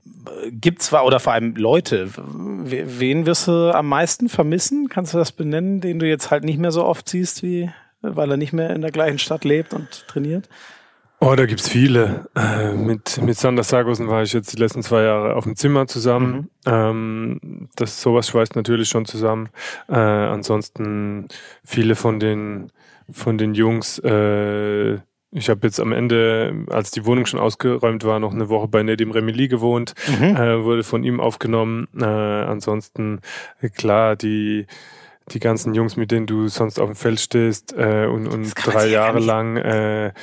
Gibt zwar, oder vor allem Leute, wen wirst du am meisten vermissen? Kannst du das benennen, den du jetzt halt nicht mehr so oft siehst, wie weil er nicht mehr in der gleichen Stadt lebt und trainiert? Oh, da gibt's viele. Äh, mit, mit Sander Sargosen war ich jetzt die letzten zwei Jahre auf dem Zimmer zusammen. Mhm. Ähm, das sowas schweißt natürlich schon zusammen. Äh, ansonsten viele von den von den Jungs. Äh, ich habe jetzt am Ende, als die Wohnung schon ausgeräumt war, noch eine Woche bei Nedim Remili gewohnt, mhm. äh, wurde von ihm aufgenommen. Äh, ansonsten klar die die ganzen Jungs, mit denen du sonst auf dem Feld stehst äh, und, und drei Jahre lang äh,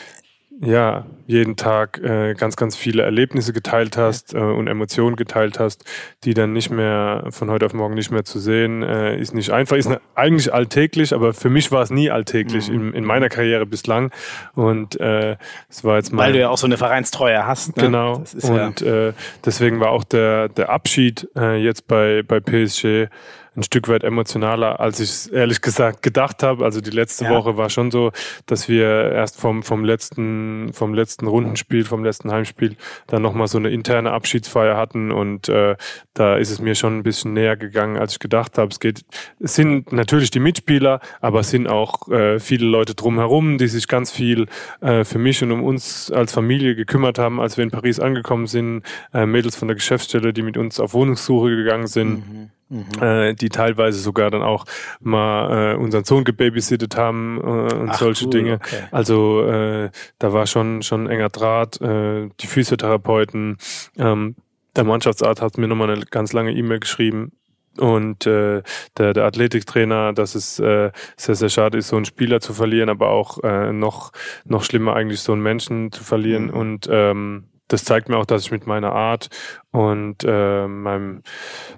ja, jeden Tag äh, ganz, ganz viele Erlebnisse geteilt hast äh, und Emotionen geteilt hast, die dann nicht mehr von heute auf morgen nicht mehr zu sehen, äh, ist nicht einfach, ist ne, eigentlich alltäglich, aber für mich war es nie alltäglich mhm. in, in meiner Karriere bislang. Und äh, es war jetzt mal. Weil du ja auch so eine Vereinstreue hast. Ne? Genau. und ja äh, deswegen war auch der, der Abschied äh, jetzt bei, bei PSG ein Stück weit emotionaler, als ich es ehrlich gesagt gedacht habe. Also die letzte ja. Woche war schon so, dass wir erst vom, vom letzten, vom letzten Rundenspiel, vom letzten Heimspiel dann nochmal so eine interne Abschiedsfeier hatten und äh, da ist es mir schon ein bisschen näher gegangen, als ich gedacht habe. Es geht, es sind natürlich die Mitspieler, aber es sind auch äh, viele Leute drumherum, die sich ganz viel äh, für mich und um uns als Familie gekümmert haben, als wir in Paris angekommen sind. Äh, Mädels von der Geschäftsstelle, die mit uns auf Wohnungssuche gegangen sind. Mhm Mhm. Äh, die teilweise sogar dann auch mal äh, unseren Sohn gebabysittet haben äh, und Ach, solche cool, Dinge. Okay. Also äh, da war schon schon enger Draht. Äh, die Physiotherapeuten, ähm, der Mannschaftsarzt hat mir nochmal eine ganz lange E-Mail geschrieben, und äh, der, der Athletiktrainer, dass es äh, sehr, sehr schade ist, so einen Spieler zu verlieren, aber auch äh, noch, noch schlimmer eigentlich so einen Menschen zu verlieren. Mhm. Und ähm, das zeigt mir auch, dass ich mit meiner Art und äh, meinem,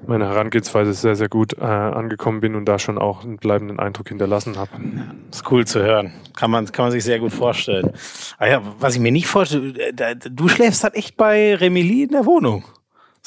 meiner Herangehensweise sehr, sehr gut äh, angekommen bin und da schon auch einen bleibenden Eindruck hinterlassen habe. Ist cool zu hören. Kann man, kann man sich sehr gut vorstellen. Ah ja, was ich mir nicht vorstelle, äh, du schläfst halt echt bei Remili in der Wohnung.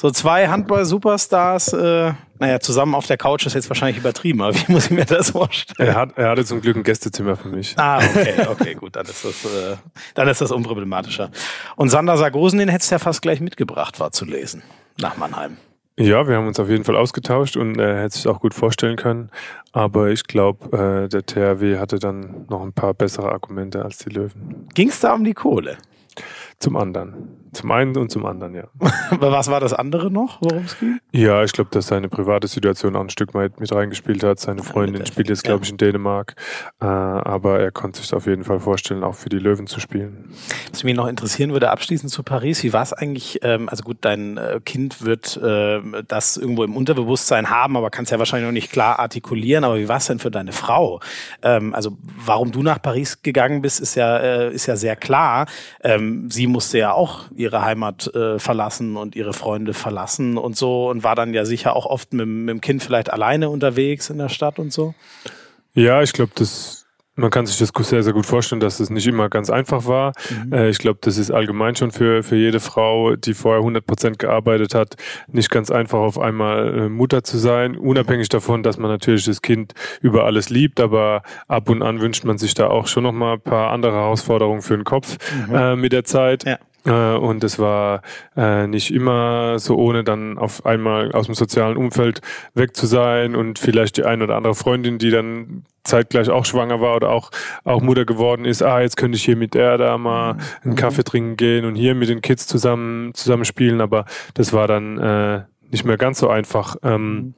So zwei Handball-Superstars, äh, naja, zusammen auf der Couch ist jetzt wahrscheinlich übertrieben, aber (laughs) wie muss ich mir das vorstellen? Er, hat, er hatte zum Glück ein Gästezimmer für mich. Ah, okay, okay, gut, dann ist das, äh, dann ist das unproblematischer. Und Sander Sargosen, den hättest du ja fast gleich mitgebracht, war zu lesen, nach Mannheim. Ja, wir haben uns auf jeden Fall ausgetauscht und er hätte sich auch gut vorstellen können. Aber ich glaube, äh, der THW hatte dann noch ein paar bessere Argumente als die Löwen. Ging es da um die Kohle? Zum anderen. Zum einen und zum anderen, ja. (laughs) Aber was war das andere noch, worum es ging? Ja, ich glaube, dass seine private Situation auch ein Stück weit mit reingespielt hat. Seine Freundin spielt jetzt, glaube ich, in Dänemark. Äh, aber er konnte sich auf jeden Fall vorstellen, auch für die Löwen zu spielen. Was mich noch interessieren würde, abschließend zu Paris, wie war es eigentlich, ähm, also gut, dein äh, Kind wird äh, das irgendwo im Unterbewusstsein haben, aber kann es ja wahrscheinlich noch nicht klar artikulieren, aber wie war es denn für deine Frau? Ähm, also warum du nach Paris gegangen bist, ist ja, äh, ist ja sehr klar. Ähm, sie musste ja auch ihre Heimat äh, verlassen und ihre Freunde verlassen und so und war dann ja sicher auch oft mit, mit dem Kind vielleicht alleine unterwegs in der Stadt und so. Ja, ich glaube, das man kann sich das sehr, sehr gut vorstellen, dass es nicht immer ganz einfach war. Mhm. Äh, ich glaube, das ist allgemein schon für, für jede Frau, die vorher 100 Prozent gearbeitet hat, nicht ganz einfach auf einmal äh, Mutter zu sein. Unabhängig davon, dass man natürlich das Kind über alles liebt, aber ab und an wünscht man sich da auch schon nochmal ein paar andere Herausforderungen für den Kopf mhm. äh, mit der Zeit. Ja. Äh, und es war äh, nicht immer so ohne dann auf einmal aus dem sozialen Umfeld weg zu sein und vielleicht die ein oder andere Freundin, die dann zeitgleich auch schwanger war oder auch, auch Mutter geworden ist, ah, jetzt könnte ich hier mit der da mal mhm. einen Kaffee trinken gehen und hier mit den Kids zusammen, zusammen spielen, aber das war dann äh, nicht mehr ganz so einfach. Ähm, mhm.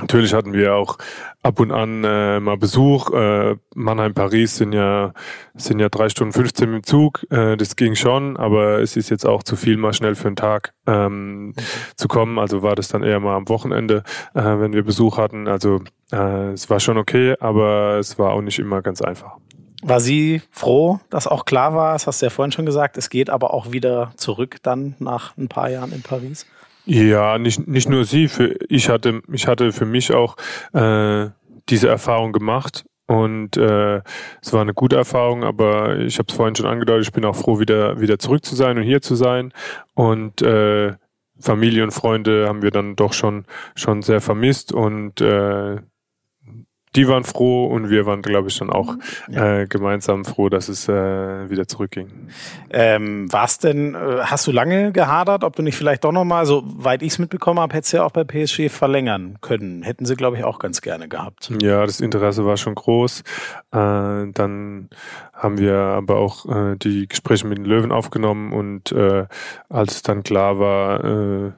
Natürlich hatten wir auch ab und an äh, mal Besuch. Äh, Mannheim, Paris sind ja sind ja drei Stunden 15 im Zug. Äh, das ging schon, aber es ist jetzt auch zu viel, mal schnell für einen Tag ähm, zu kommen. Also war das dann eher mal am Wochenende, äh, wenn wir Besuch hatten. Also äh, es war schon okay, aber es war auch nicht immer ganz einfach. War sie froh, dass auch klar war, das hast du ja vorhin schon gesagt, es geht aber auch wieder zurück dann nach ein paar Jahren in Paris? Ja, nicht, nicht nur sie. Für, ich, hatte, ich hatte für mich auch äh, diese Erfahrung gemacht. Und äh, es war eine gute Erfahrung, aber ich habe es vorhin schon angedeutet, ich bin auch froh, wieder, wieder zurück zu sein und hier zu sein. Und äh, Familie und Freunde haben wir dann doch schon, schon sehr vermisst. Und äh, die waren froh und wir waren, glaube ich, dann auch mhm. ja. äh, gemeinsam froh, dass es äh, wieder zurückging. Ähm, was denn, äh, hast du lange gehadert, ob du nicht vielleicht doch nochmal, so weit ich es mitbekommen habe, hättest du ja auch bei PSG verlängern können. Hätten sie, glaube ich, auch ganz gerne gehabt. Ja, das Interesse war schon groß. Äh, dann haben wir aber auch äh, die Gespräche mit den Löwen aufgenommen und äh, als es dann klar war, äh,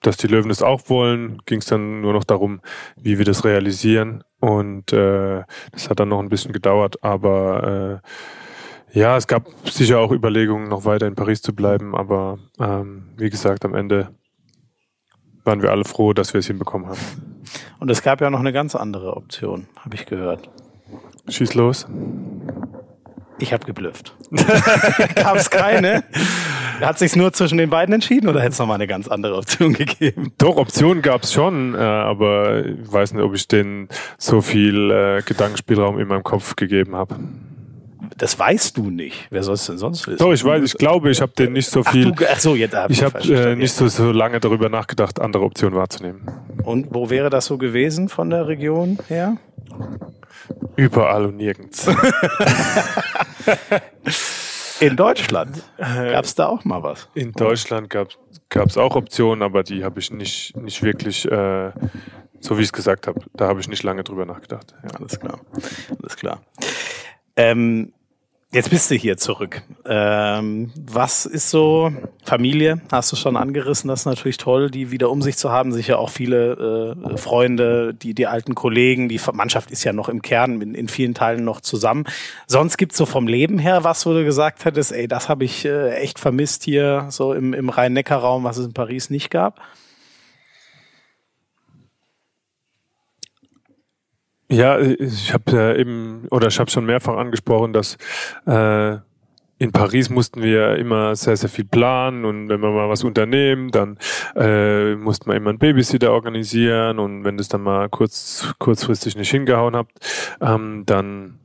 dass die Löwen es auch wollen, ging es dann nur noch darum, wie wir das realisieren. Und äh, das hat dann noch ein bisschen gedauert, aber äh, ja, es gab sicher auch Überlegungen, noch weiter in Paris zu bleiben, aber ähm, wie gesagt, am Ende waren wir alle froh, dass wir es hinbekommen haben. Und es gab ja noch eine ganz andere Option, habe ich gehört. Schieß los. Ich habe geblüfft. (laughs) Gab es keine? (laughs) Hat sich nur zwischen den beiden entschieden oder hätte es nochmal eine ganz andere Option gegeben? Doch, Optionen gab es schon, äh, aber ich weiß nicht, ob ich denen so viel äh, Gedankenspielraum in meinem Kopf gegeben habe. Das weißt du nicht. Wer soll es denn sonst wissen? Doch, ich weiß, ich glaube, ich habe denen nicht so viel. Ach, du, ach so, jetzt hab ich habe äh, nicht so, so lange darüber nachgedacht, andere Optionen wahrzunehmen. Und wo wäre das so gewesen von der Region her? Überall und nirgends. (laughs) In Deutschland gab es da auch mal was? In Deutschland gab es auch Optionen, aber die habe ich nicht, nicht wirklich, äh, so wie ich es gesagt habe, da habe ich nicht lange drüber nachgedacht. Ja. Alles klar. Alles klar. Ähm, Jetzt bist du hier zurück. Ähm, was ist so Familie? Hast du schon angerissen? Das ist natürlich toll, die wieder um sich zu haben. Sicher auch viele äh, Freunde, die die alten Kollegen. Die Mannschaft ist ja noch im Kern in, in vielen Teilen noch zusammen. Sonst gibt's so vom Leben her, was wo du gesagt hättest, ey, das habe ich äh, echt vermisst hier so im, im Rhein-Neckar-Raum, was es in Paris nicht gab. Ja, ich habe ja eben oder ich habe schon mehrfach angesprochen, dass äh, in Paris mussten wir immer sehr, sehr viel planen und wenn wir mal was unternehmen, dann äh, mussten wir immer einen Babysitter organisieren und wenn das dann mal kurz, kurzfristig nicht hingehauen habt, ähm, dann,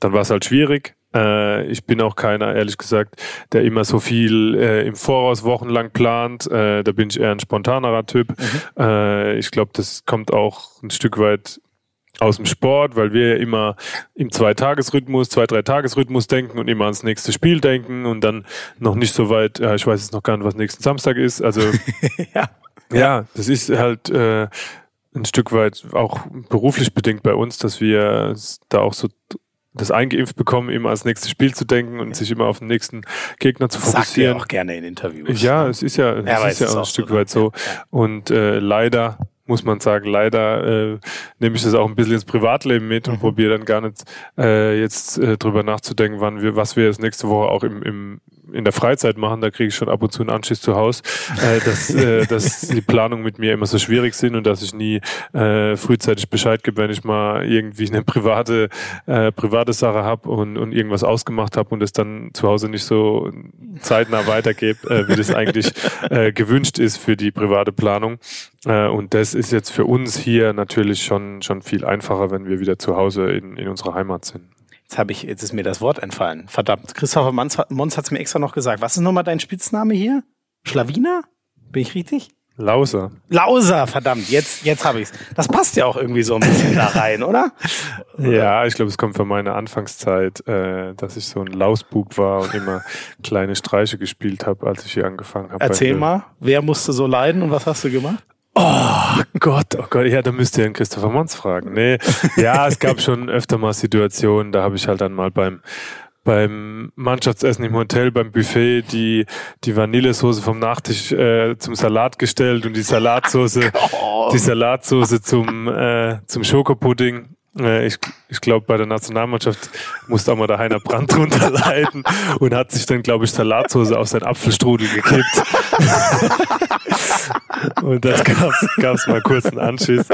dann war es halt schwierig. Äh, ich bin auch keiner, ehrlich gesagt, der immer so viel äh, im Voraus wochenlang plant. Äh, da bin ich eher ein spontanerer Typ. Mhm. Äh, ich glaube, das kommt auch ein Stück weit aus dem Sport, weil wir immer im Zwei-Tages-Rhythmus, Zwei-Drei-Tages-Rhythmus denken und immer ans nächste Spiel denken und dann noch nicht so weit, ja, ich weiß jetzt noch gar nicht, was nächsten Samstag ist. Also (laughs) ja. ja, das ist halt äh, ein Stück weit auch beruflich bedingt bei uns, dass wir da auch so das eingeimpft bekommen, immer ans nächste Spiel zu denken und sich immer auf den nächsten Gegner zu fokussieren. Sagt ihr auch gerne in Interviews. Ja, ne? es ist ja, es ist ja auch ein Stück so, weit so. Und äh, leider muss man sagen. Leider äh, nehme ich das auch ein bisschen ins Privatleben mit und mhm. probiere dann gar nicht äh, jetzt äh, drüber nachzudenken, wann wir, was wir jetzt nächste Woche auch im, im in der Freizeit machen, da kriege ich schon ab und zu einen Anschiss zu Hause, äh, dass, äh, (laughs) dass die Planung mit mir immer so schwierig sind und dass ich nie äh, frühzeitig Bescheid gebe, wenn ich mal irgendwie eine private, äh, private Sache habe und, und irgendwas ausgemacht habe und es dann zu Hause nicht so zeitnah weitergebe, äh, wie das eigentlich äh, gewünscht ist für die private Planung. Äh, und das ist jetzt für uns hier natürlich schon, schon viel einfacher, wenn wir wieder zu Hause in, in unserer Heimat sind. Jetzt habe ich, jetzt ist mir das Wort entfallen. Verdammt. Christopher Mons, Mons hat es mir extra noch gesagt. Was ist nochmal dein Spitzname hier? Schlawiner? Bin ich richtig? Lauser. Lauser, verdammt, jetzt, jetzt habe ich's. Das passt ja auch irgendwie so ein bisschen da rein, oder? (laughs) Ja, ich glaube, es kommt von meiner Anfangszeit, äh, dass ich so ein Lausbub war und immer kleine Streiche gespielt habe, als ich hier angefangen habe. Erzähl mal, wer musste so leiden und was hast du gemacht? Oh Gott, oh Gott, ja, da müsst ihr den Christopher Mons fragen. Nee, ja, es gab schon öfter mal Situationen, da habe ich halt dann mal beim beim Mannschaftsessen im Hotel, beim Buffet, die, die Vanillesoße vom Nachtisch äh, zum Salat gestellt und die Salatsoße, (laughs) oh die Salatsoße zum, äh, zum Schokopudding. Äh, ich ich glaube, bei der Nationalmannschaft musste auch mal der Heiner Brandt (laughs) drunter leiden und hat sich dann, glaube ich, Salatsoße auf sein Apfelstrudel gekippt. (laughs) und das gab es mal kurz einen Anschiss.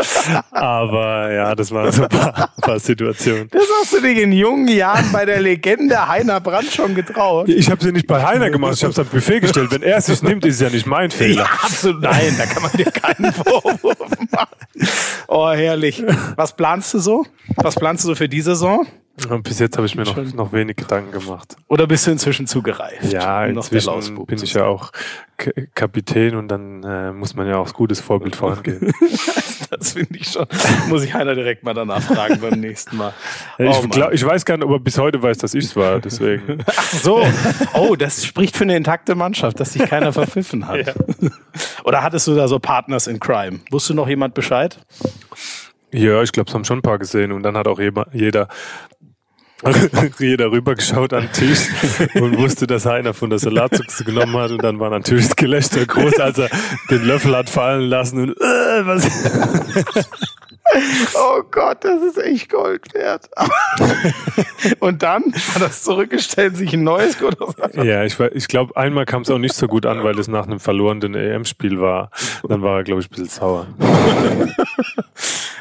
Aber ja, das waren so ein paar, paar Situationen. Das hast du dich in jungen Jahren bei der Legende Heiner Brandt schon getraut. Ich habe es ja nicht bei Heiner gemacht, ich habe es am Buffet gestellt. Wenn er es sich nimmt, ist es ja nicht mein Fehler. Ja, absolut. Nein, da kann man dir keinen Vorwurf machen. Oh, herrlich. Was planst du so? Was planst du so für die Saison? Und bis jetzt habe ich mir noch, noch wenig Gedanken gemacht. Oder bist du inzwischen zugereift? Ja, inzwischen bin ich ja auch K Kapitän und dann äh, muss man ja auch gutes Vorbild vorangehen. (laughs) das finde ich schon. Muss ich einer direkt mal danach fragen beim nächsten Mal. Oh, ich, glaub, ich, weiß gar nicht, ob er bis heute weiß, dass ich es war. Deswegen. (laughs) Ach so. Oh, das spricht für eine intakte Mannschaft, dass sich keiner verpfiffen hat. (laughs) Ja. Oder hattest du da so Partners in Crime? Wusste noch jemand Bescheid? Ja, ich glaube, es haben schon ein paar gesehen und dann hat auch jeder (laughs) jeder rübergeschaut an den Tisch und wusste, dass einer von der Salatsuchse genommen hat und dann war natürlich das Gelächter groß, als er den Löffel hat fallen lassen und äh, was Oh Gott, das ist echt Gold wert. (laughs) Und dann hat es zurückgestellt, sich ein neues Ja, ich, ich glaube, einmal kam es auch nicht so gut an, weil es nach einem verlorenen EM-Spiel war. Dann war er, glaube ich, ein bisschen sauer.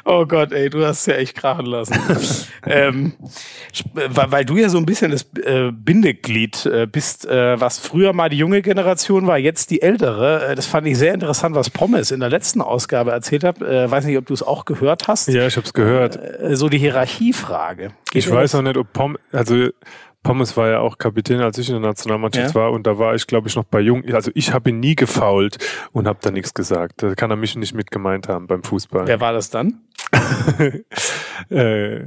Oh Gott, ey, du hast es ja echt krachen lassen. (laughs) ähm, weil, du ja so ein bisschen das äh, Bindeglied äh, bist, äh, was früher mal die junge Generation war, jetzt die ältere. Das fand ich sehr interessant, was Pommes in der letzten Ausgabe erzählt hat. Weiß nicht, ob du es auch gehört hast. Ja, ich habe es gehört. Äh, so die Hierarchiefrage. Geht ich weiß auch nicht, ob Pommes, also Pommes war ja auch Kapitän, als ich in der Nationalmannschaft ja. war und da war ich, glaube ich, noch bei Jung. Also ich habe ihn nie gefault und habe da nichts gesagt. Da kann er mich nicht mit gemeint haben beim Fußball. Wer war das dann? (laughs) äh,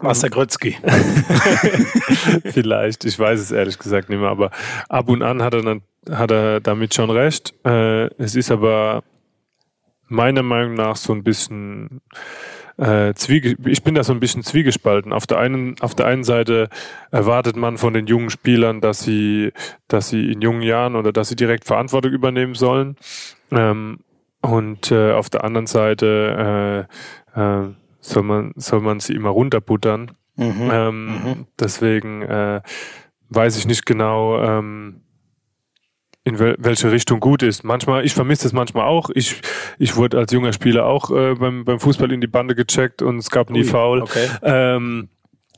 Master Grötzky. (laughs) Vielleicht, ich weiß es ehrlich gesagt nicht mehr, aber ab und an hat er, dann, hat er damit schon recht. Äh, es ist aber meiner Meinung nach so ein bisschen äh, ich bin da so ein bisschen zwiegespalten. Auf der einen, auf der einen Seite erwartet man von den jungen Spielern, dass sie, dass sie in jungen Jahren oder dass sie direkt Verantwortung übernehmen sollen. Ähm, und äh, auf der anderen Seite äh, äh, soll man soll man sie immer runterbuttern. Mhm. Ähm, mhm. Deswegen äh, weiß ich nicht genau. Ähm, in wel welche Richtung gut ist. Manchmal, ich vermisse es manchmal auch. Ich, ich wurde als junger Spieler auch äh, beim, beim Fußball in die Bande gecheckt und es gab nie Ui, Foul. Okay. Ähm,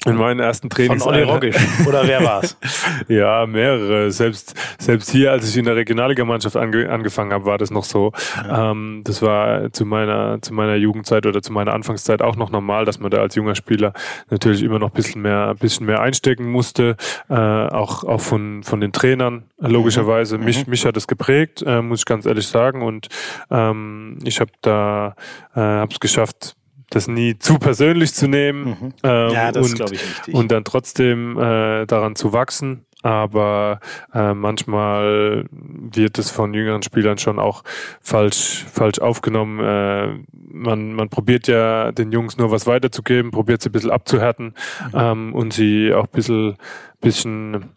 In meinen ersten Trainings. Von Olli Roggisch. Oder wer war's? (laughs) ja, mehrere. Selbst, selbst hier, als ich in der Regionalligamannschaft ange, angefangen habe, war das noch so. Ja. Ähm, das war zu meiner, zu meiner Jugendzeit oder zu meiner Anfangszeit auch noch normal, dass man da als junger Spieler natürlich immer noch ein bisschen mehr, ein bisschen mehr einstecken musste. Äh, auch, auch von, von den Trainern, logischerweise. Mhm. Mich, mich hat es geprägt, äh, muss ich ganz ehrlich sagen. Und ähm, ich habe da, äh, habe es geschafft, das nie zu persönlich zu nehmen mhm. ähm, ja, das und, ich richtig. und dann trotzdem äh, daran zu wachsen. Aber äh, manchmal wird es von jüngeren Spielern schon auch falsch, falsch aufgenommen. Äh, man, man probiert ja den Jungs nur was weiterzugeben, probiert sie ein bisschen abzuhärten mhm. ähm, und sie auch ein bisschen, bisschen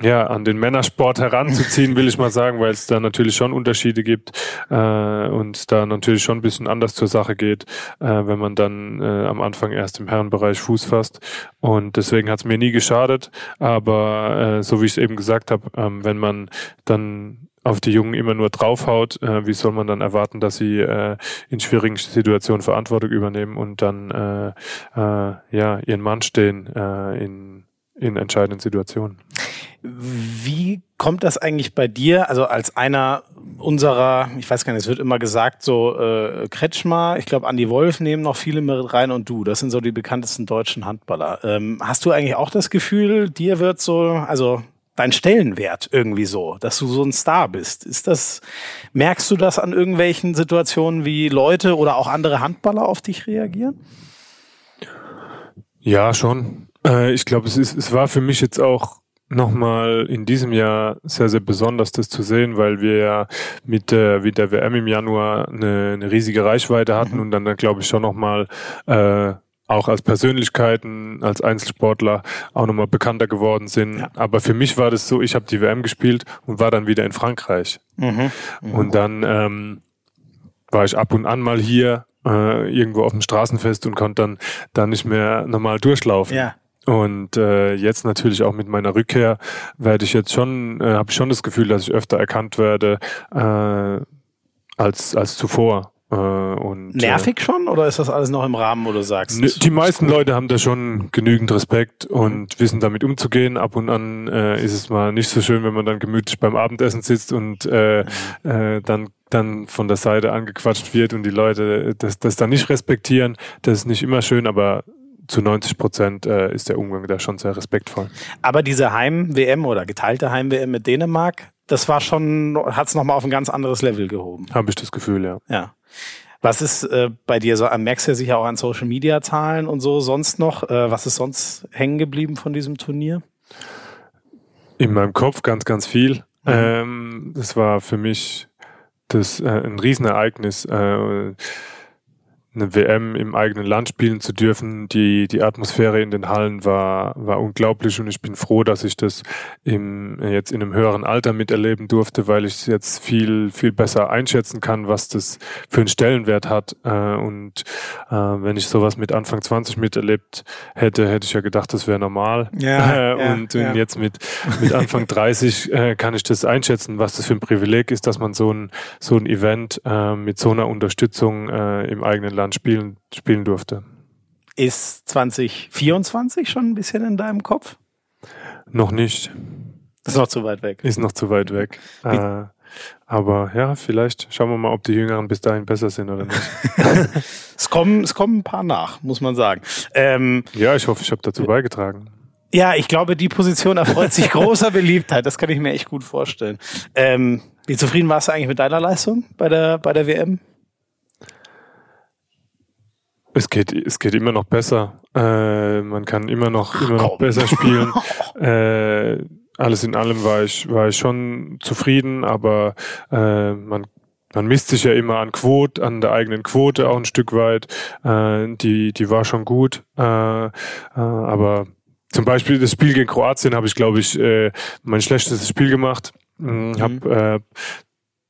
ja, an den Männersport heranzuziehen, will ich mal sagen, weil es da natürlich schon Unterschiede gibt äh, und da natürlich schon ein bisschen anders zur Sache geht, äh, wenn man dann äh, am Anfang erst im Herrenbereich Fuß fasst. Und deswegen hat es mir nie geschadet, aber äh, so wie ich es eben gesagt habe, ähm, wenn man dann auf die Jungen immer nur draufhaut, äh, wie soll man dann erwarten, dass sie äh, in schwierigen Situationen Verantwortung übernehmen und dann äh, äh, ja ihren Mann stehen äh, in, in entscheidenden Situationen. Wie kommt das eigentlich bei dir? Also als einer unserer, ich weiß gar nicht, es wird immer gesagt, so äh, Kretschmer, ich glaube Andi Wolf nehmen noch viele mit rein und du. Das sind so die bekanntesten deutschen Handballer. Ähm, hast du eigentlich auch das Gefühl, dir wird so, also dein Stellenwert irgendwie so, dass du so ein Star bist? Ist das, merkst du das an irgendwelchen Situationen, wie Leute oder auch andere Handballer auf dich reagieren? Ja, schon. Äh, ich glaube, es ist, es war für mich jetzt auch nochmal in diesem Jahr sehr, sehr besonders, das zu sehen, weil wir ja mit der, mit der WM im Januar eine, eine riesige Reichweite hatten mhm. und dann, dann glaube ich schon nochmal äh, auch als Persönlichkeiten, als Einzelsportler auch nochmal bekannter geworden sind. Ja. Aber für mich war das so, ich habe die WM gespielt und war dann wieder in Frankreich. Mhm. Mhm. Und dann ähm, war ich ab und an mal hier äh, irgendwo auf dem Straßenfest und konnte dann da nicht mehr normal durchlaufen. Ja. Und äh, jetzt natürlich auch mit meiner Rückkehr werde ich jetzt schon, äh, habe ich schon das Gefühl, dass ich öfter erkannt werde äh, als als zuvor. Äh, und, Nervig äh, schon oder ist das alles noch im Rahmen, wo du sagst? Die meisten Leute haben da schon genügend Respekt und wissen damit umzugehen. Ab und an äh, ist es mal nicht so schön, wenn man dann gemütlich beim Abendessen sitzt und äh, mhm. äh, dann dann von der Seite angequatscht wird und die Leute das, das dann nicht respektieren. Das ist nicht immer schön, aber zu 90 Prozent äh, ist der Umgang da schon sehr respektvoll. Aber diese Heim-WM oder geteilte Heim-WM mit Dänemark, das war schon, hat es nochmal auf ein ganz anderes Level gehoben. Habe ich das Gefühl, ja. Ja. Was ist äh, bei dir so, merkst du ja sicher auch an Social Media Zahlen und so sonst noch? Äh, was ist sonst hängen geblieben von diesem Turnier? In meinem Kopf ganz, ganz viel. Mhm. Ähm, das war für mich das äh, ein Riesenereignis. Äh, eine WM im eigenen Land spielen zu dürfen. Die, die Atmosphäre in den Hallen war, war unglaublich und ich bin froh, dass ich das im, jetzt in einem höheren Alter miterleben durfte, weil ich jetzt viel, viel besser einschätzen kann, was das für einen Stellenwert hat. Äh, und äh, wenn ich sowas mit Anfang 20 miterlebt hätte, hätte ich ja gedacht, das wäre normal. Ja, (laughs) und, ja, ja. jetzt mit, mit Anfang (laughs) 30 äh, kann ich das einschätzen, was das für ein Privileg ist, dass man so ein, so ein Event mit so einer Unterstützung im eigenen Land spielen, spielen durfte. Ist 2024 schon ein bisschen in deinem Kopf? Noch nicht. Ist noch zu weit weg. Ist noch zu weit weg. Äh, aber ja, vielleicht schauen wir mal, ob die Jüngeren bis dahin besser sind oder nicht. (laughs) es, kommen, es kommen ein paar nach, muss man sagen. Ähm, ja, ich hoffe, ich habe dazu beigetragen. Ja, ich glaube, die Position erfreut sich großer Beliebtheit. Das kann ich mir echt gut vorstellen. Ähm, wie zufrieden warst du eigentlich mit deiner Leistung bei der, bei der WM? Es geht, es geht immer noch besser. Äh, man kann immer noch, immer noch besser spielen. (laughs) äh, alles in allem war ich, war ich schon zufrieden, aber äh, man man misst sich ja immer an Quote, an der eigenen Quote auch ein Stück weit. Äh, die, die war schon gut. Äh, äh, aber zum Beispiel das Spiel gegen Kroatien habe ich, glaube ich, äh, mein schlechtestes Spiel gemacht. Mhm. Hab äh,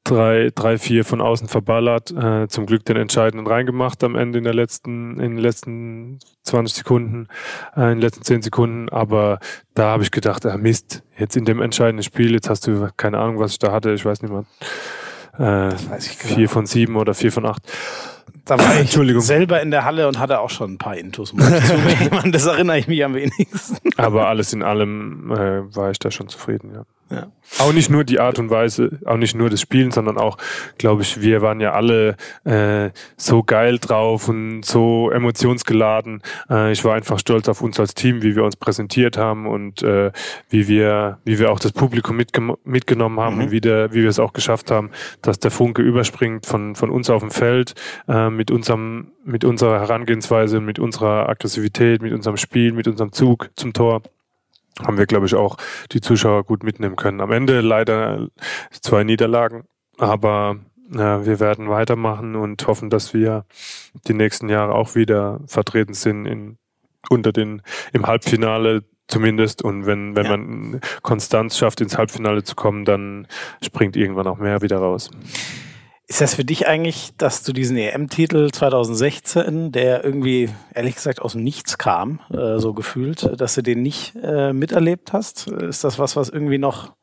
drei, drei, vier von außen verballert, äh, zum Glück den entscheidenden reingemacht am Ende in der letzten, in den letzten 20 Sekunden, äh, in den letzten 10 Sekunden. Aber da habe ich gedacht, ah, Mist, jetzt in dem entscheidenden Spiel, jetzt hast du keine Ahnung, was ich da hatte, ich weiß nicht mehr. Äh, vier von sieben oder vier von acht. da war ich selber in der Halle und hatte auch schon ein paar Intus. (laughs) das erinnere ich mich am wenigsten. Aber alles in allem äh, war ich da schon zufrieden, ja. Ja. Auch nicht nur die Art und Weise, auch nicht nur das Spielen, sondern auch, glaube ich, wir waren ja alle äh, so geil drauf und so emotionsgeladen. Äh, ich war einfach stolz auf uns als Team, wie wir uns präsentiert haben und äh, wie wir, wie wir auch das Publikum mitge mitgenommen haben mhm. und wie, der, wie wir es auch geschafft haben, dass der Funke überspringt von, von uns auf dem Feld äh, mit unserem, mit unserer Herangehensweise, mit unserer Aggressivität, mit unserem Spiel, mit unserem Zug zum Tor haben wir, glaube ich, auch die Zuschauer gut mitnehmen können. Am Ende leider zwei Niederlagen, aber ja, wir werden weitermachen und hoffen, dass wir die nächsten Jahre auch wieder vertreten sind in, unter den, im Halbfinale zumindest. Und wenn, wenn ja. man Konstanz schafft, ins Halbfinale zu kommen, dann springt irgendwann auch mehr wieder raus. Ist das für dich eigentlich, dass du diesen EM-Titel 2016, der irgendwie ehrlich gesagt aus dem Nichts kam, äh, so gefühlt, dass du den nicht äh, miterlebt hast? Ist das was, was irgendwie noch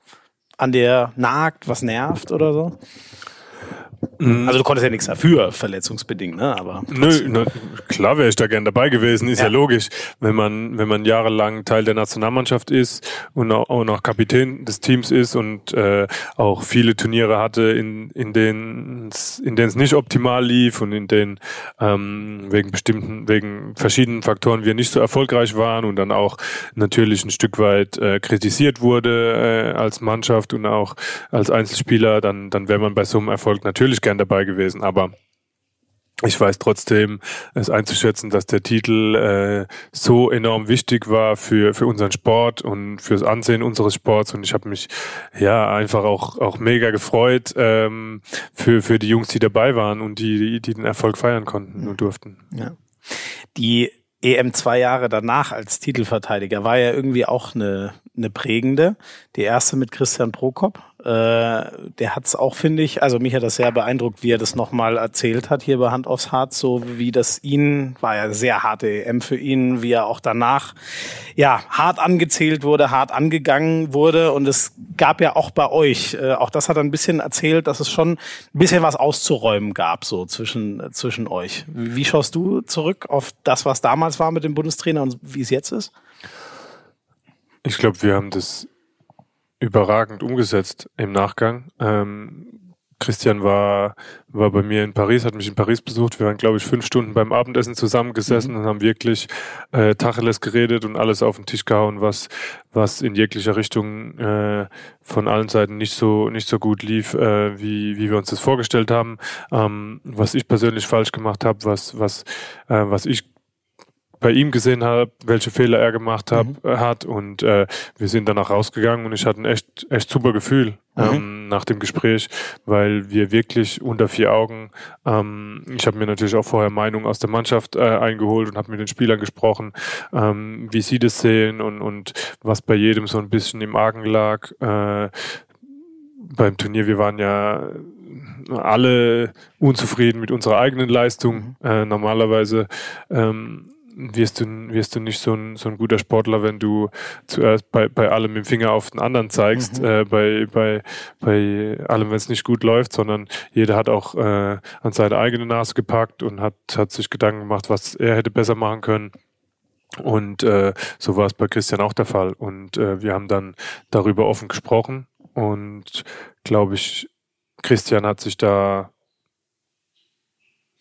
an dir nagt, was nervt oder so? Mhm. Also du konntest ja nichts dafür, verletzungsbedingt, ne? Aber Nö, na, klar wäre ich da gern dabei gewesen, ist ja. ja. logisch. Wenn man, wenn man jahrelang Teil der Nationalmannschaft ist und auch, auch noch Kapitän des Teams ist und äh, auch viele Turniere hatte, in, in denen in denen es nicht optimal lief und in denen ähm, wegen bestimmten, wegen verschiedenen Faktoren wir nicht so erfolgreich waren und dann auch natürlich ein Stück weit äh, kritisiert wurde äh, als Mannschaft und auch als Einzelspieler, dann, dann wäre man bei so einem Erfolg natürlich gern dabei gewesen, aber ich weiß trotzdem, es einzuschätzen, dass der Titel äh, so enorm wichtig war für, für unseren Sport und fürs Ansehen unseres Sports. Und ich habe mich ja einfach auch, auch mega gefreut ähm, für, für die Jungs, die dabei waren und die, die den Erfolg feiern konnten und durften. Ja. Die EM zwei Jahre danach als Titelverteidiger war ja irgendwie auch eine, eine prägende. Die erste mit Christian Prokop, äh, der hat es auch, finde ich, also mich hat das sehr beeindruckt, wie er das nochmal erzählt hat hier bei Hand aufs Harz, so wie das ihn, war ja sehr harte EM für ihn, wie er auch danach ja hart angezählt wurde, hart angegangen wurde und es gab ja auch bei euch, äh, auch das hat er ein bisschen erzählt, dass es schon ein bisschen was auszuräumen gab, so zwischen, zwischen euch. Wie schaust du zurück auf das, was damals war mit dem Bundestrainer und wie es jetzt ist? Ich glaube, wir haben das überragend umgesetzt im Nachgang. Ähm, Christian war, war bei mir in Paris, hat mich in Paris besucht. Wir waren, glaube ich, fünf Stunden beim Abendessen zusammengesessen mhm. und haben wirklich äh, Tacheles geredet und alles auf den Tisch gehauen, was, was in jeglicher Richtung äh, von allen Seiten nicht so, nicht so gut lief, äh, wie, wie wir uns das vorgestellt haben. Ähm, was ich persönlich falsch gemacht habe, was, was, äh, was ich bei ihm gesehen habe, welche Fehler er gemacht hab, mhm. hat und äh, wir sind danach rausgegangen und ich hatte ein echt, echt super Gefühl mhm. ähm, nach dem Gespräch, weil wir wirklich unter vier Augen, ähm, ich habe mir natürlich auch vorher Meinung aus der Mannschaft äh, eingeholt und habe mit den Spielern gesprochen, ähm, wie sie das sehen und, und was bei jedem so ein bisschen im Argen lag. Äh, beim Turnier, wir waren ja alle unzufrieden mit unserer eigenen Leistung. Mhm. Äh, normalerweise ähm, wirst du, wirst du nicht so ein, so ein guter Sportler, wenn du zuerst bei, bei allem mit dem Finger auf den anderen zeigst, mhm. äh, bei, bei, bei allem, wenn es nicht gut läuft, sondern jeder hat auch äh, an seine eigene Nase gepackt und hat, hat sich Gedanken gemacht, was er hätte besser machen können. Und äh, so war es bei Christian auch der Fall. Und äh, wir haben dann darüber offen gesprochen und glaube ich, Christian hat sich da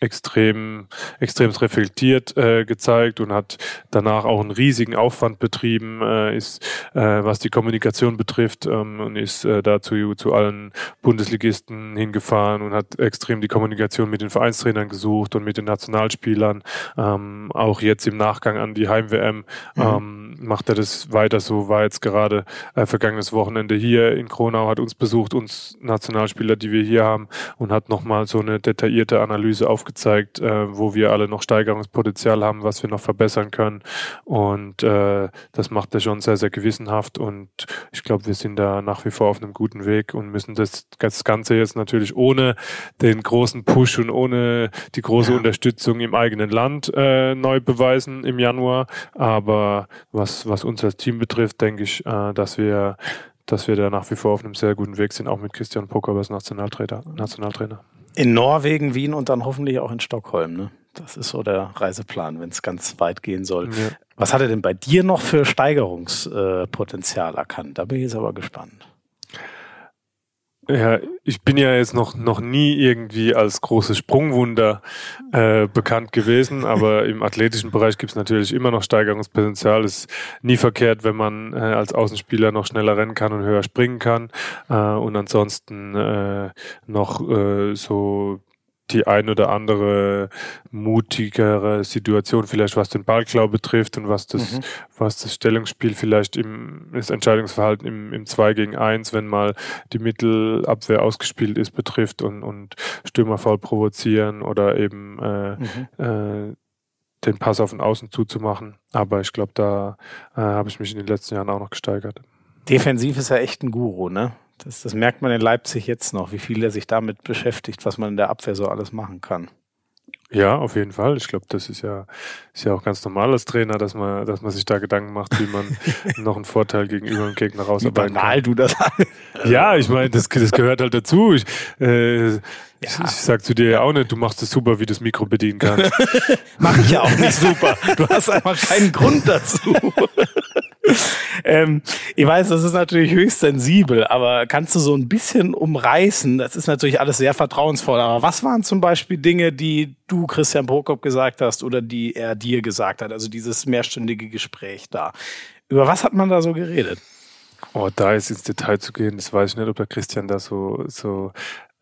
extrem, extrem reflektiert äh, gezeigt und hat danach auch einen riesigen Aufwand betrieben, äh, ist, äh, was die Kommunikation betrifft ähm, und ist äh, dazu zu allen Bundesligisten hingefahren und hat extrem die Kommunikation mit den Vereinstrainern gesucht und mit den Nationalspielern. Ähm, auch jetzt im Nachgang an die Heim-WM mhm. ähm, macht er das weiter so, war jetzt gerade äh, vergangenes Wochenende hier in Kronau, hat uns besucht, uns Nationalspieler, die wir hier haben und hat nochmal so eine detaillierte Analyse aufgezeigt aufgezeigt, äh, wo wir alle noch Steigerungspotenzial haben, was wir noch verbessern können. Und äh, das macht er schon sehr, sehr gewissenhaft. Und ich glaube, wir sind da nach wie vor auf einem guten Weg und müssen das, das Ganze jetzt natürlich ohne den großen Push und ohne die große ja. Unterstützung im eigenen Land äh, neu beweisen im Januar. Aber was, was uns als Team betrifft, denke ich, äh, dass wir dass wir da nach wie vor auf einem sehr guten Weg sind, auch mit Christian Poker als Nationaltrainer. Nationaltrainer. In Norwegen, Wien und dann hoffentlich auch in Stockholm. Ne? Das ist so der Reiseplan, wenn es ganz weit gehen soll. Ja. Was hat er denn bei dir noch für Steigerungspotenzial erkannt? Da bin ich jetzt aber gespannt. Ja, ich bin ja jetzt noch, noch nie irgendwie als großes Sprungwunder äh, bekannt gewesen, (laughs) aber im athletischen Bereich gibt es natürlich immer noch Steigerungspotenzial. Ist nie verkehrt, wenn man äh, als Außenspieler noch schneller rennen kann und höher springen kann. Äh, und ansonsten äh, noch äh, so die ein oder andere mutigere Situation, vielleicht was den Ballklau betrifft und was das, mhm. was das Stellungsspiel vielleicht im, das Entscheidungsverhalten im, im 2 gegen 1, wenn mal die Mittelabwehr ausgespielt ist, betrifft und, und Stürmerfall provozieren oder eben äh, mhm. äh, den Pass auf den Außen zuzumachen. Aber ich glaube, da äh, habe ich mich in den letzten Jahren auch noch gesteigert. Defensiv ist er echt ein Guru, ne? Das, das merkt man in Leipzig jetzt noch, wie viel er sich damit beschäftigt, was man in der Abwehr so alles machen kann. Ja, auf jeden Fall. Ich glaube, das ist ja, ist ja auch ganz normal als Trainer, dass man, dass man sich da Gedanken macht, wie man (laughs) noch einen Vorteil gegenüber dem Gegner rausarbeiten kann. du das Ja, ich meine, das, das gehört halt dazu. Ich, äh, ja. ich, sag zu dir ja auch nicht, du machst es super, wie du das Mikro bedienen kannst. (laughs) Mach ich ja auch nicht (laughs) super. Du hast einfach keinen Grund dazu. (laughs) ähm, ich weiß, das ist natürlich höchst sensibel, aber kannst du so ein bisschen umreißen? Das ist natürlich alles sehr vertrauensvoll. Aber was waren zum Beispiel Dinge, die du Christian Prokop gesagt hast oder die er dir gesagt hat? Also dieses mehrstündige Gespräch da. Über was hat man da so geredet? Oh, da jetzt ins Detail zu gehen, das weiß ich nicht, ob der Christian da so, so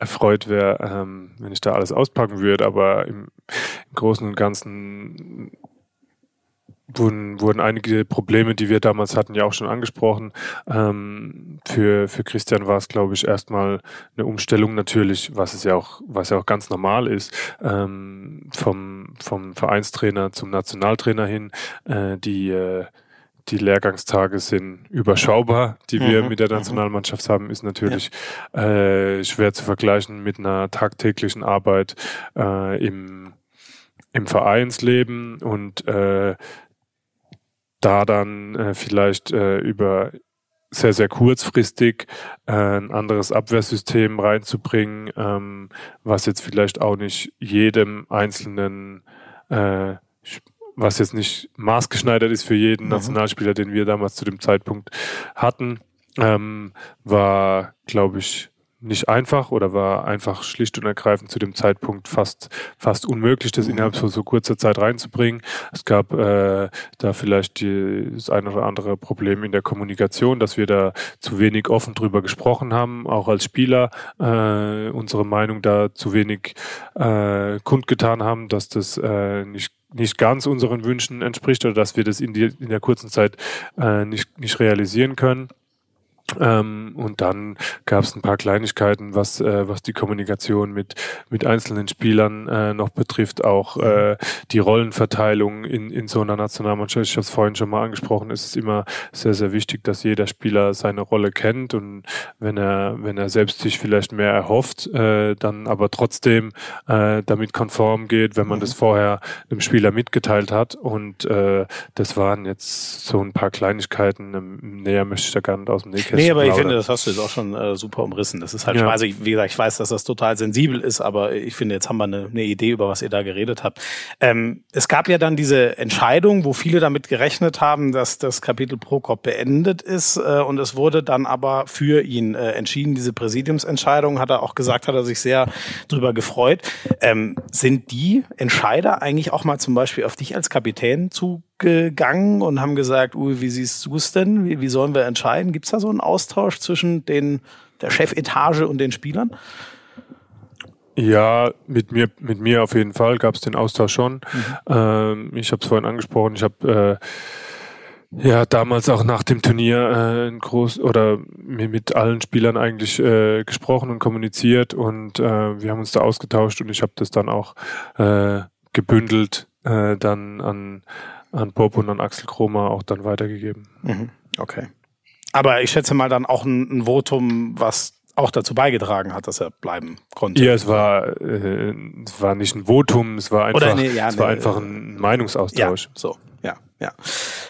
erfreut wäre, ähm, wenn ich da alles auspacken würde, aber im, im Großen und Ganzen wurden, wurden einige Probleme, die wir damals hatten, ja auch schon angesprochen. Ähm, für, für Christian war es, glaube ich, erstmal eine Umstellung natürlich, was es ja auch, was ja auch ganz normal ist, ähm, vom, vom Vereinstrainer zum Nationaltrainer hin. Äh, die äh, die Lehrgangstage sind überschaubar, die wir mhm, mit der mhm. Nationalmannschaft haben, ist natürlich ja. äh, schwer zu vergleichen mit einer tagtäglichen Arbeit äh, im, im Vereinsleben und äh, da dann äh, vielleicht äh, über sehr, sehr kurzfristig äh, ein anderes Abwehrsystem reinzubringen, ähm, was jetzt vielleicht auch nicht jedem einzelnen, äh, was jetzt nicht maßgeschneidert ist für jeden mhm. Nationalspieler, den wir damals zu dem Zeitpunkt hatten, ähm, war, glaube ich, nicht einfach oder war einfach schlicht und ergreifend zu dem Zeitpunkt fast fast unmöglich, das innerhalb von so kurzer Zeit reinzubringen. Es gab äh, da vielleicht die, das eine oder andere Problem in der Kommunikation, dass wir da zu wenig offen drüber gesprochen haben, auch als Spieler äh, unsere Meinung da zu wenig äh, kundgetan haben, dass das äh, nicht nicht ganz unseren Wünschen entspricht oder dass wir das in, die, in der kurzen Zeit äh, nicht, nicht realisieren können. Ähm, und dann gab es ein paar Kleinigkeiten, was, äh, was die Kommunikation mit, mit einzelnen Spielern äh, noch betrifft, auch äh, die Rollenverteilung in, in so einer Nationalmannschaft. Ich habe es vorhin schon mal angesprochen, es ist immer sehr, sehr wichtig, dass jeder Spieler seine Rolle kennt und wenn er, wenn er selbst sich vielleicht mehr erhofft, äh, dann aber trotzdem äh, damit konform geht, wenn man das vorher einem Spieler mitgeteilt hat. Und äh, das waren jetzt so ein paar Kleinigkeiten. Ähm, näher möchte ich da gar nicht aus dem Nähkästchen Nee, aber ich finde, das hast du jetzt auch schon äh, super umrissen. Das ist halt, ja. also ich, wie gesagt, ich weiß, dass das total sensibel ist, aber ich finde, jetzt haben wir eine, eine Idee, über was ihr da geredet habt. Ähm, es gab ja dann diese Entscheidung, wo viele damit gerechnet haben, dass das Kapitel Prokop beendet ist äh, und es wurde dann aber für ihn äh, entschieden. Diese Präsidiumsentscheidung hat er auch gesagt, hat er sich sehr drüber gefreut. Ähm, sind die Entscheider eigentlich auch mal zum Beispiel auf dich als Kapitän zu gegangen und haben gesagt, Uwe, wie siehst du es denn? Wie, wie sollen wir entscheiden? Gibt es da so einen Austausch zwischen den, der Chefetage und den Spielern? Ja, mit mir, mit mir auf jeden Fall gab es den Austausch schon. Mhm. Ähm, ich habe es vorhin angesprochen, ich habe äh, ja damals auch nach dem Turnier äh, groß oder mit allen Spielern eigentlich äh, gesprochen und kommuniziert und äh, wir haben uns da ausgetauscht und ich habe das dann auch äh, gebündelt äh, dann an an Bob und an Axel Kromer auch dann weitergegeben. Mhm. Okay. Aber ich schätze mal dann auch ein, ein, Votum, was auch dazu beigetragen hat, dass er bleiben konnte. Ja, es war, äh, es war nicht ein Votum, es war einfach, nee, ja, es war nee, einfach ein Meinungsaustausch. Ja, so, ja, ja.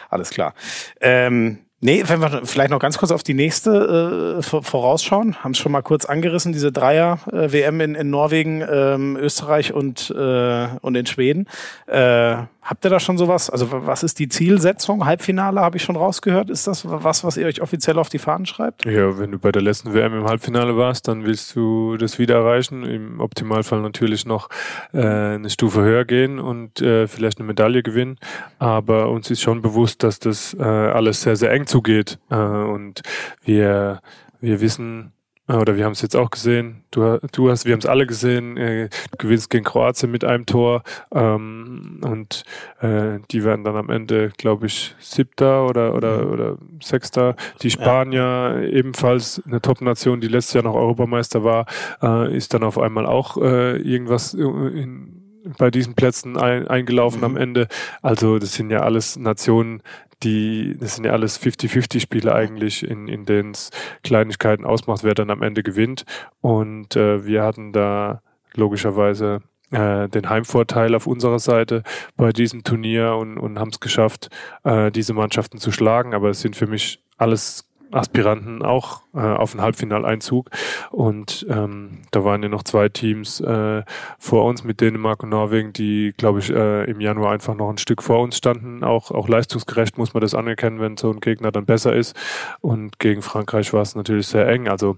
Alles klar. Ähm, Nee, wenn wir vielleicht noch ganz kurz auf die nächste äh, vorausschauen, haben es schon mal kurz angerissen, diese Dreier-WM äh, in, in Norwegen, ähm, Österreich und, äh, und in Schweden. Äh, habt ihr da schon sowas? Also was ist die Zielsetzung? Halbfinale habe ich schon rausgehört. Ist das was, was ihr euch offiziell auf die Fahnen schreibt? Ja, wenn du bei der letzten WM im Halbfinale warst, dann willst du das wieder erreichen. Im Optimalfall natürlich noch äh, eine Stufe höher gehen und äh, vielleicht eine Medaille gewinnen. Aber uns ist schon bewusst, dass das äh, alles sehr, sehr eng zugeht. Äh, und wir, wir wissen, oder wir haben es jetzt auch gesehen, du, du hast, wir haben es alle gesehen, äh, du gewinnst gegen Kroatien mit einem Tor ähm, und äh, die werden dann am Ende, glaube ich, siebter oder, oder, mhm. oder sechster. Die Spanier ja. ebenfalls eine Top-Nation, die letztes Jahr noch Europameister war, äh, ist dann auf einmal auch äh, irgendwas in, bei diesen Plätzen ein, eingelaufen mhm. am Ende. Also das sind ja alles Nationen, die, das sind ja alles 50-50-Spiele eigentlich, in, in denen es Kleinigkeiten ausmacht, wer dann am Ende gewinnt. Und äh, wir hatten da logischerweise äh, den Heimvorteil auf unserer Seite bei diesem Turnier und, und haben es geschafft, äh, diese Mannschaften zu schlagen. Aber es sind für mich alles Aspiranten auch äh, auf den Halbfinaleinzug. Und ähm, da waren ja noch zwei Teams äh, vor uns mit Dänemark und Norwegen, die, glaube ich, äh, im Januar einfach noch ein Stück vor uns standen. Auch, auch leistungsgerecht muss man das anerkennen, wenn so ein Gegner dann besser ist. Und gegen Frankreich war es natürlich sehr eng. Also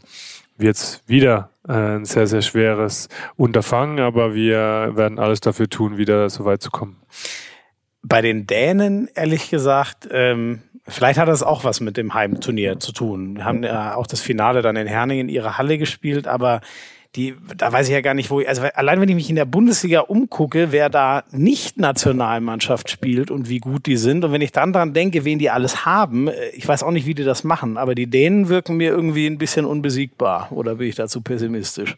wird es wieder äh, ein sehr, sehr schweres Unterfangen, aber wir werden alles dafür tun, wieder so weit zu kommen. Bei den Dänen, ehrlich gesagt, ähm, Vielleicht hat das auch was mit dem Heimturnier zu tun. Wir haben ja auch das Finale dann in Herning in ihrer Halle gespielt, aber die, da weiß ich ja gar nicht, wo ich, also allein wenn ich mich in der Bundesliga umgucke, wer da nicht Nationalmannschaft spielt und wie gut die sind. Und wenn ich dann dran denke, wen die alles haben, äh, ich weiß auch nicht, wie die das machen, aber die Dänen wirken mir irgendwie ein bisschen unbesiegbar. Oder bin ich dazu pessimistisch?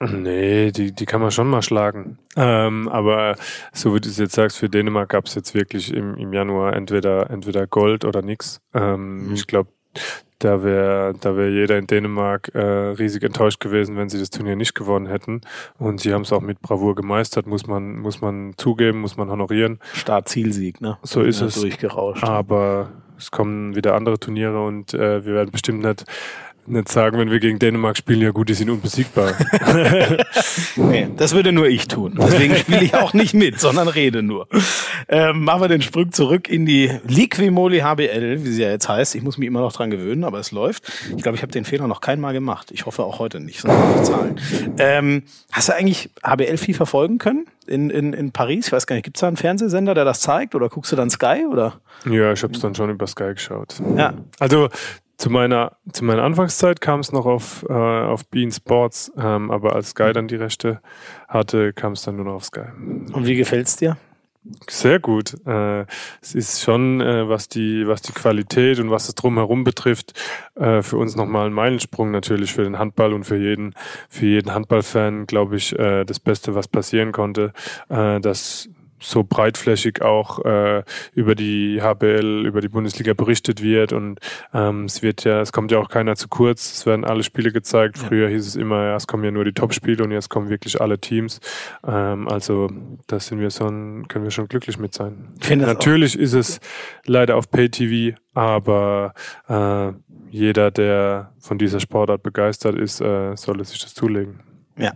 Nee, die, die kann man schon mal schlagen. Ähm, aber so wie du es jetzt sagst, für Dänemark gab es jetzt wirklich im, im Januar entweder, entweder Gold oder nix. Ähm, mhm. Ich glaube, da wäre da wär jeder in Dänemark äh, riesig enttäuscht gewesen, wenn sie das Turnier nicht gewonnen hätten. Und sie haben es auch mit Bravour gemeistert, muss man, muss man zugeben, muss man honorieren. Start-Zielsieg, ne? So ist es. Durchgerauscht. Aber es kommen wieder andere Turniere und äh, wir werden bestimmt nicht nicht sagen, wenn wir gegen Dänemark spielen, ja gut, die sind unbesiegbar. (laughs) nee, das würde nur ich tun. Deswegen spiele ich auch nicht mit, sondern rede nur. Ähm, machen wir den Sprung zurück in die Liquimoli HBL, wie sie ja jetzt heißt. Ich muss mich immer noch dran gewöhnen, aber es läuft. Ich glaube, ich habe den Fehler noch kein Mal gemacht. Ich hoffe auch heute nicht, sondern Zahlen. Ähm, hast du eigentlich HBL viel verfolgen können? In, in, in Paris, ich weiß gar nicht, gibt es da einen Fernsehsender, der das zeigt oder guckst du dann Sky oder? Ja, ich habe es dann schon über Sky geschaut. Ja. Also zu meiner, zu meiner Anfangszeit kam es noch auf, äh, auf Bean Sports, ähm, aber als Sky dann die Rechte hatte, kam es dann nur noch auf Sky. Und wie gefällt's dir? Sehr gut. Äh, es ist schon, äh, was die, was die Qualität und was das drumherum betrifft, äh, für uns nochmal ein Meilensprung natürlich für den Handball und für jeden, für jeden Handballfan, glaube ich, äh, das Beste, was passieren konnte, äh, dass so breitflächig auch äh, über die HBL, über die Bundesliga berichtet wird und ähm, es wird ja, es kommt ja auch keiner zu kurz, es werden alle Spiele gezeigt. Früher hieß es immer, ja, es kommen ja nur die Top-Spiele und jetzt kommen wirklich alle Teams. Ähm, also da sind wir schon, können wir schon glücklich mit sein. Natürlich ist es leider auf Pay-TV, aber äh, jeder, der von dieser Sportart begeistert ist, äh, soll sich das zulegen. Ja,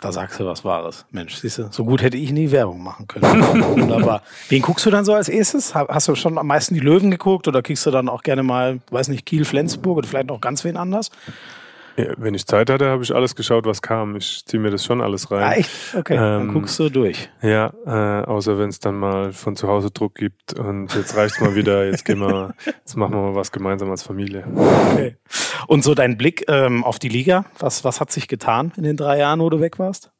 da sagst du was Wahres. Mensch, siehst du, so gut hätte ich nie Werbung machen können. (laughs) Wunderbar. Wen guckst du dann so als erstes? Hast du schon am meisten die Löwen geguckt oder kriegst du dann auch gerne mal, weiß nicht, Kiel, Flensburg oder vielleicht noch ganz wen anders? Ja, wenn ich Zeit hatte, habe ich alles geschaut, was kam. Ich ziehe mir das schon alles rein. Ah, echt? Okay, ähm, dann guckst du durch. Ja, äh, außer wenn es dann mal von zu Hause Druck gibt und jetzt reicht's mal wieder, jetzt gehen wir, (laughs) jetzt machen wir mal was gemeinsam als Familie. Okay. Und so dein Blick ähm, auf die Liga, was, was hat sich getan in den drei Jahren, wo du weg warst?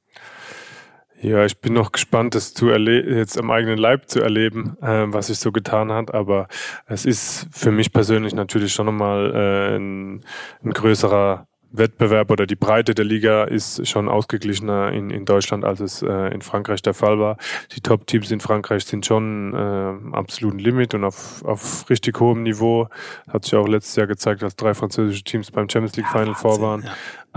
Ja, ich bin noch gespannt, das zu jetzt am eigenen Leib zu erleben, äh, was sich so getan hat. Aber es ist für mich persönlich natürlich schon nochmal äh, ein, ein größerer Wettbewerb oder die Breite der Liga ist schon ausgeglichener in, in Deutschland, als es äh, in Frankreich der Fall war. Die Top-Teams in Frankreich sind schon äh, absoluten Limit und auf, auf richtig hohem Niveau. Hat sich auch letztes Jahr gezeigt, als drei französische Teams beim Champions League Final ja, vor waren. Äh,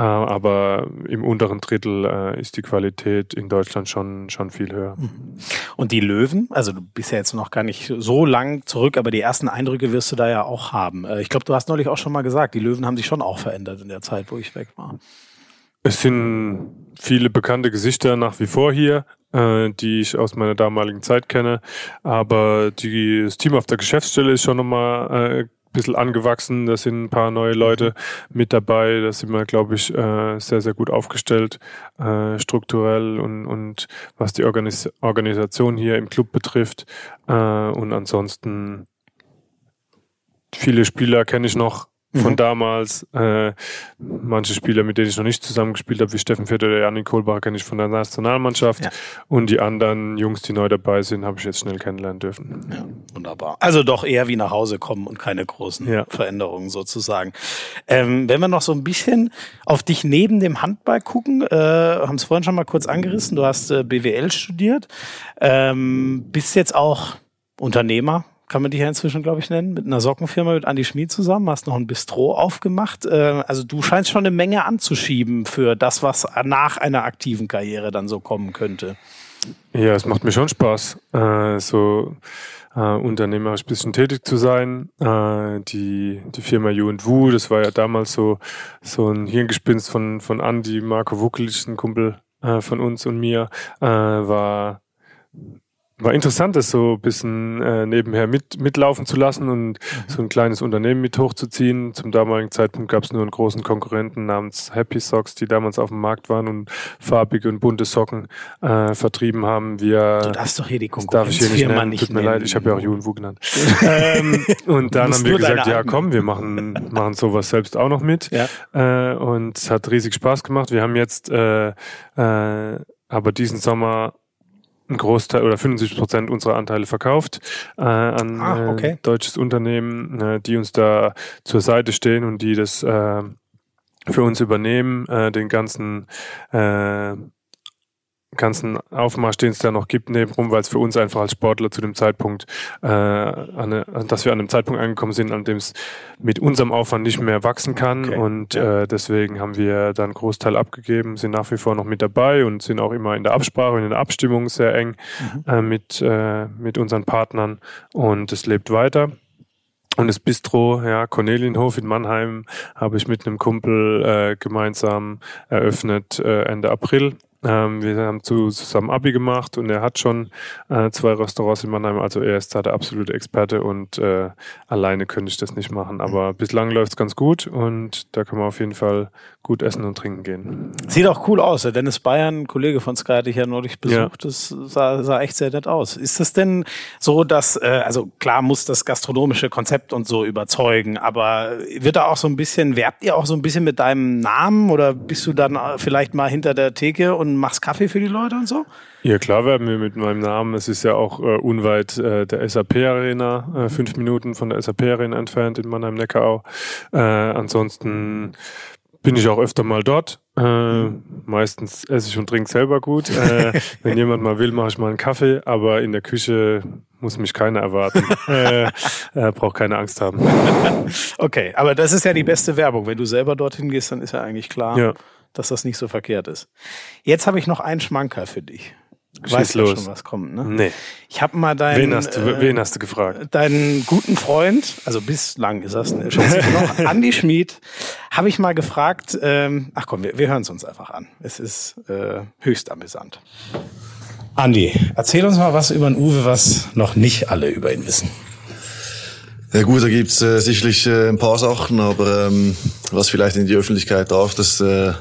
aber im unteren Drittel äh, ist die Qualität in Deutschland schon, schon viel höher. Mhm. Und die Löwen, also du bist ja jetzt noch gar nicht so lang zurück, aber die ersten Eindrücke wirst du da ja auch haben. Äh, ich glaube, du hast neulich auch schon mal gesagt, die Löwen haben sich schon auch verändert in der Zeit, wo ich weg war. Es sind viele bekannte Gesichter nach wie vor hier, äh, die ich aus meiner damaligen Zeit kenne. Aber die, das Team auf der Geschäftsstelle ist schon nochmal äh, bisschen angewachsen. Da sind ein paar neue Leute mit dabei. Da sind wir, glaube ich, äh, sehr, sehr gut aufgestellt, äh, strukturell und, und was die Organis Organisation hier im Club betrifft. Äh, und ansonsten viele Spieler kenne ich noch von mhm. damals. Äh, manche Spieler, mit denen ich noch nicht zusammengespielt habe, wie Steffen Vierter oder Janik Kohlbach, kenne ich von der Nationalmannschaft. Ja. Und die anderen Jungs, die neu dabei sind, habe ich jetzt schnell kennenlernen dürfen. Ja, wunderbar. Also doch eher wie nach Hause kommen und keine großen ja. Veränderungen sozusagen. Ähm, wenn wir noch so ein bisschen auf dich neben dem Handball gucken, äh, haben es vorhin schon mal kurz angerissen, du hast äh, BWL studiert, ähm, bist jetzt auch Unternehmer, kann man dich ja inzwischen, glaube ich, nennen, mit einer Sockenfirma mit Andi Schmid zusammen, hast noch ein Bistro aufgemacht. Äh, also du scheinst schon eine Menge anzuschieben für das, was nach einer aktiven Karriere dann so kommen könnte. Ja, es macht mir schon Spaß, äh, so äh, unternehmerisch ein bisschen tätig zu sein. Äh, die, die Firma Wu, das war ja damals so, so ein Hirngespinst von, von Andi, Marco Wuckelig, ein Kumpel äh, von uns und mir, äh, war war interessant, das so ein bisschen äh, nebenher mit, mitlaufen zu lassen und mhm. so ein kleines Unternehmen mit hochzuziehen. Zum damaligen Zeitpunkt gab es nur einen großen Konkurrenten namens Happy Socks, die damals auf dem Markt waren und farbige und bunte Socken äh, vertrieben haben. Wir, du darfst doch hier die Konkurrenz darf ich hier nicht nennen. Tut mir nennen. leid, ich habe ja auch Juwen genannt. (laughs) ähm, und dann haben wir gesagt, ja komm, wir machen, machen sowas selbst auch noch mit. Ja. Äh, und es hat riesig Spaß gemacht. Wir haben jetzt äh, äh, aber diesen Sommer ein Großteil oder 75 Prozent unserer Anteile verkauft äh, an ah, okay. äh, deutsches Unternehmen, äh, die uns da zur Seite stehen und die das äh, für uns übernehmen, äh, den ganzen äh, ganzen Aufmarsch, den es da noch gibt, nebenrum, weil es für uns einfach als Sportler zu dem Zeitpunkt, äh, eine, dass wir an einem Zeitpunkt angekommen sind, an dem es mit unserem Aufwand nicht mehr wachsen kann. Okay. Und äh, deswegen haben wir dann einen Großteil abgegeben, sind nach wie vor noch mit dabei und sind auch immer in der Absprache und in der Abstimmung sehr eng mhm. äh, mit, äh, mit unseren Partnern und es lebt weiter. Und das Bistro, ja, Cornelienhof in Mannheim, habe ich mit einem Kumpel äh, gemeinsam eröffnet äh, Ende April. Ähm, wir haben zusammen Abi gemacht und er hat schon äh, zwei Restaurants in Mannheim. Also er ist da der absolute Experte und äh, alleine könnte ich das nicht machen. Aber bislang läuft es ganz gut und da kann man auf jeden Fall gut essen und trinken gehen. Sieht auch cool aus. Der Dennis Bayern, Kollege von Sky, hatte ich ja neulich besucht. Ja. Das sah, sah echt sehr nett aus. Ist das denn so, dass, äh, also klar muss das gastronomische Konzept und so überzeugen, aber wird da auch so ein bisschen, werbt ihr auch so ein bisschen mit deinem Namen oder bist du dann vielleicht mal hinter der Theke und machst Kaffee für die Leute und so? Ja, klar werben wir mit meinem Namen. Es ist ja auch äh, unweit äh, der SAP-Arena, äh, fünf Minuten von der SAP-Arena entfernt in Mannheim-Neckarau. Äh, ansonsten bin ich auch öfter mal dort. Äh, meistens esse ich und trinke selber gut. Äh, (laughs) wenn jemand mal will, mache ich mal einen Kaffee, aber in der Küche muss mich keiner erwarten. (laughs) äh, äh, braucht keine Angst haben. (laughs) okay, aber das ist ja die beste Werbung. Wenn du selber dorthin gehst, dann ist ja eigentlich klar, ja. dass das nicht so verkehrt ist. Jetzt habe ich noch einen Schmanker für dich. Du weißt los. schon, was kommt, ne? Nee. Ich habe mal deinen. Wen hast, du, äh, wen hast du gefragt? Deinen guten Freund, also bislang ist das ne, noch, (laughs) Andi Schmid, habe ich mal gefragt. Ähm, ach komm, wir, wir hören es uns einfach an. Es ist äh, höchst amüsant. Andi, erzähl uns mal was über den Uwe, was noch nicht alle über ihn wissen. Ja gut, da gibt's äh, sicherlich äh, ein paar Sachen, aber ähm, was vielleicht in die Öffentlichkeit darf, das äh,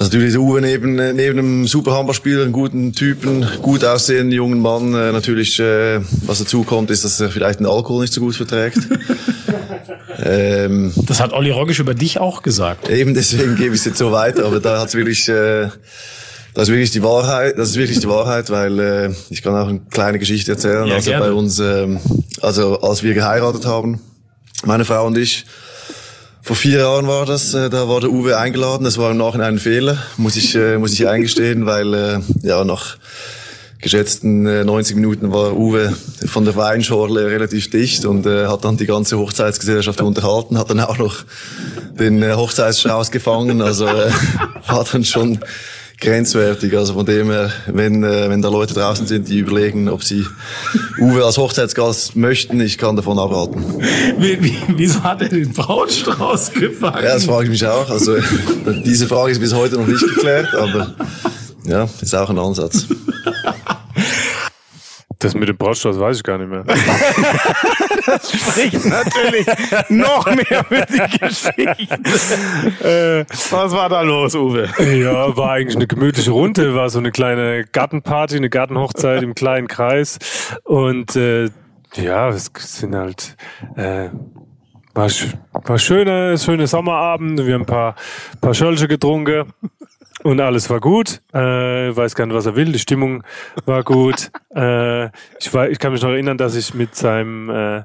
also natürlich der Uwe neben, neben einem super Handballspieler, einen guten Typen, gut aussehenden jungen Mann, äh, natürlich, äh, was dazu kommt, ist, dass er vielleicht den Alkohol nicht so gut verträgt. (laughs) ähm, das hat Olli Roggisch über dich auch gesagt. Eben deswegen gebe ich es jetzt so weiter, aber da hat's wirklich, äh, das ist wirklich die Wahrheit, das ist wirklich die Wahrheit, weil äh, ich kann auch eine kleine Geschichte erzählen. Ja, also gerne. bei uns, äh, also als wir geheiratet haben, meine Frau und ich, vor vier Jahren war das, äh, da war der Uwe eingeladen. Das war im Nachhinein ein Fehler, muss ich, äh, muss ich eingestehen, weil äh, ja nach geschätzten 90 Minuten war Uwe von der Weinschorle relativ dicht und äh, hat dann die ganze Hochzeitsgesellschaft unterhalten, hat dann auch noch den äh, Hochzeitsstrauß gefangen. Also äh, (laughs) war dann schon grenzwertig. Also von dem her, wenn, äh, wenn da Leute draußen sind, die überlegen, ob sie Uwe als Hochzeitsgast möchten, ich kann davon abraten. Wie, wie, wieso hat er den Brautstrauß gefangen? Ja, das frage ich mich auch. Also (laughs) diese Frage ist bis heute noch nicht geklärt, aber ja, ist auch ein Ansatz. Das mit dem Brautstrauß weiß ich gar nicht mehr. (laughs) das spricht natürlich noch mehr für die Geschichte. Äh, was war da los, Uwe? Ja, war eigentlich eine gemütliche Runde, war so eine kleine Gartenparty, eine Gartenhochzeit im kleinen Kreis. Und äh, ja, es sind halt äh, war, war schöne, schöne Sommerabend. Wir haben ein paar, paar Schölche getrunken. Und alles war gut. Äh, weiß gar nicht, was er will. Die Stimmung war gut. (laughs) Äh, ich, war, ich kann mich noch erinnern, dass ich mit seinem, äh,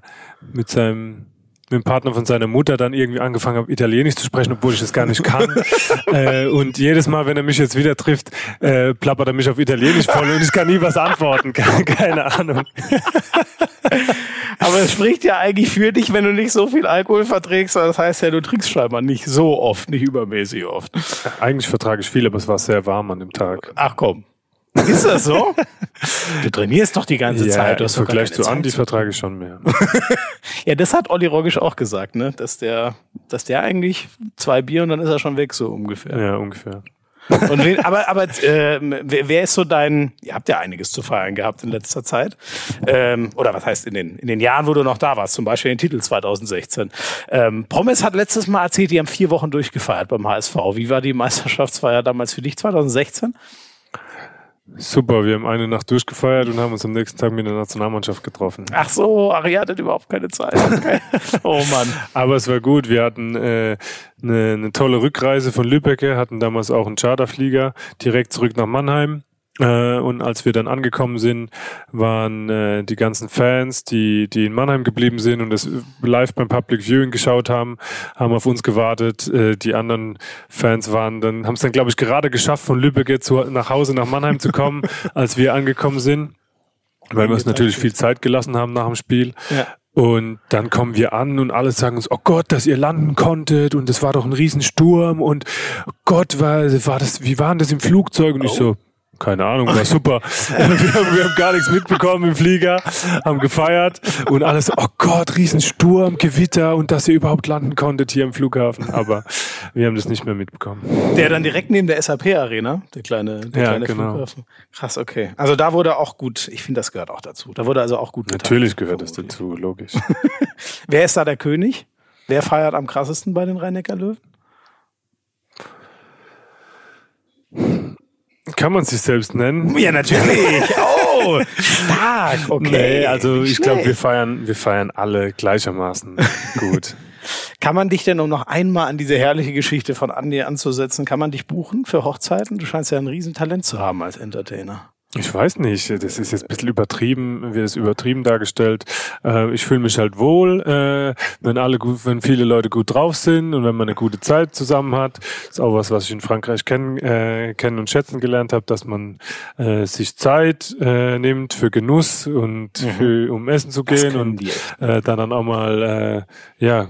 mit seinem mit dem Partner von seiner Mutter dann irgendwie angefangen habe, Italienisch zu sprechen, obwohl ich das gar nicht kann. (laughs) äh, und jedes Mal, wenn er mich jetzt wieder trifft, äh, plappert er mich auf Italienisch voll und ich kann nie was antworten. (laughs) Keine Ahnung. Aber es spricht ja eigentlich für dich, wenn du nicht so viel Alkohol verträgst. Das heißt ja, du trinkst scheinbar nicht so oft, nicht übermäßig oft. Eigentlich vertrage ich viel, aber es war sehr warm an dem Tag. Ach komm. Ist das so? (laughs) Du trainierst doch die ganze ja, Zeit. Im Vergleich zu Andi vertrage ich schon mehr. (laughs) ja, das hat Olli Rogisch auch gesagt, ne? Dass der, dass der eigentlich zwei Bier und dann ist er schon weg, so ungefähr. Ja, ungefähr. (laughs) Und wen, aber aber äh, wer ist so dein? Ihr habt ja einiges zu feiern gehabt in letzter Zeit, ähm, oder was heißt in den in den Jahren, wo du noch da warst, zum Beispiel den Titel 2016. Ähm, Promis hat letztes Mal erzählt, die haben vier Wochen durchgefeiert beim HSV. Wie war die Meisterschaftsfeier damals für dich 2016? Super, wir haben eine Nacht durchgefeiert und haben uns am nächsten Tag mit der Nationalmannschaft getroffen. Ach so, Ari hatte überhaupt keine Zeit. Okay. (laughs) oh Mann. Aber es war gut. Wir hatten äh, eine, eine tolle Rückreise von Lübbecke, hatten damals auch einen Charterflieger direkt zurück nach Mannheim. Äh, und als wir dann angekommen sind, waren äh, die ganzen Fans, die, die in Mannheim geblieben sind und das live beim Public Viewing geschaut haben, haben auf uns gewartet. Äh, die anderen Fans waren dann, haben es dann, glaube ich, gerade geschafft, von Lübeck zu, nach Hause nach Mannheim zu kommen, (laughs) als wir angekommen sind. Weil wir uns natürlich viel Zeit gelassen haben nach dem Spiel. Ja. Und dann kommen wir an und alle sagen uns, oh Gott, dass ihr landen konntet und es war doch ein Riesensturm und oh Gott, war, war das, wie waren das im Flugzeug? Und ich so, keine Ahnung, war super. (laughs) wir, haben, wir haben gar nichts mitbekommen im Flieger, haben gefeiert und alles, oh Gott, Riesensturm, Gewitter und dass ihr überhaupt landen konntet hier im Flughafen. Aber wir haben das nicht mehr mitbekommen. Der dann direkt neben der SAP-Arena, der kleine, der ja, kleine genau. Flughafen. Krass, okay. Also da wurde auch gut, ich finde, das gehört auch dazu. Da wurde also auch gut Natürlich gehört das dazu, logisch. (laughs) Wer ist da der König? Wer feiert am krassesten bei den Rhein-Neckar-Löwen? Kann man sich selbst nennen? Ja, natürlich. (laughs) Oh, stark. Okay. Nee, also ich glaube, wir feiern, wir feiern alle gleichermaßen gut. (laughs) Kann man dich denn, um noch einmal an diese herrliche Geschichte von Andi anzusetzen, kann man dich buchen für Hochzeiten? Du scheinst ja ein Riesentalent zu haben als Entertainer. Ich weiß nicht, das ist jetzt ein bisschen übertrieben, wird es übertrieben dargestellt. Äh, ich fühle mich halt wohl, äh, wenn alle gut, wenn viele Leute gut drauf sind und wenn man eine gute Zeit zusammen hat. Das ist auch was, was ich in Frankreich kennen, äh, kennen und schätzen gelernt habe, dass man äh, sich Zeit äh, nimmt für Genuss und mhm. für, um essen zu gehen und äh, dann, dann auch mal äh, ja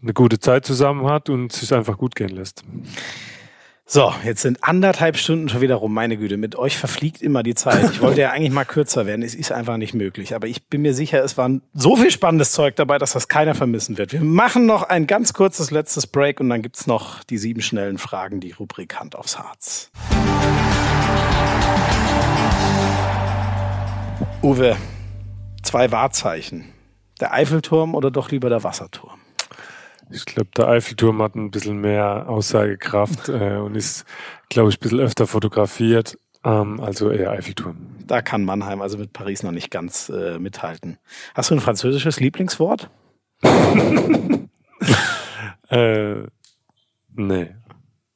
eine gute Zeit zusammen hat und sich einfach gut gehen lässt. So, jetzt sind anderthalb Stunden schon wieder rum. Meine Güte, mit euch verfliegt immer die Zeit. Ich wollte ja (laughs) eigentlich mal kürzer werden. Es ist einfach nicht möglich. Aber ich bin mir sicher, es war so viel spannendes Zeug dabei, dass das keiner vermissen wird. Wir machen noch ein ganz kurzes letztes Break und dann gibt's noch die sieben schnellen Fragen, die Rubrik Hand aufs Harz. Uwe, zwei Wahrzeichen. Der Eiffelturm oder doch lieber der Wasserturm? Ich glaube, der Eiffelturm hat ein bisschen mehr Aussagekraft äh, und ist, glaube ich, ein bisschen öfter fotografiert. Ähm, also eher Eiffelturm. Da kann Mannheim also mit Paris noch nicht ganz äh, mithalten. Hast du ein französisches Lieblingswort? (laughs) äh, nee.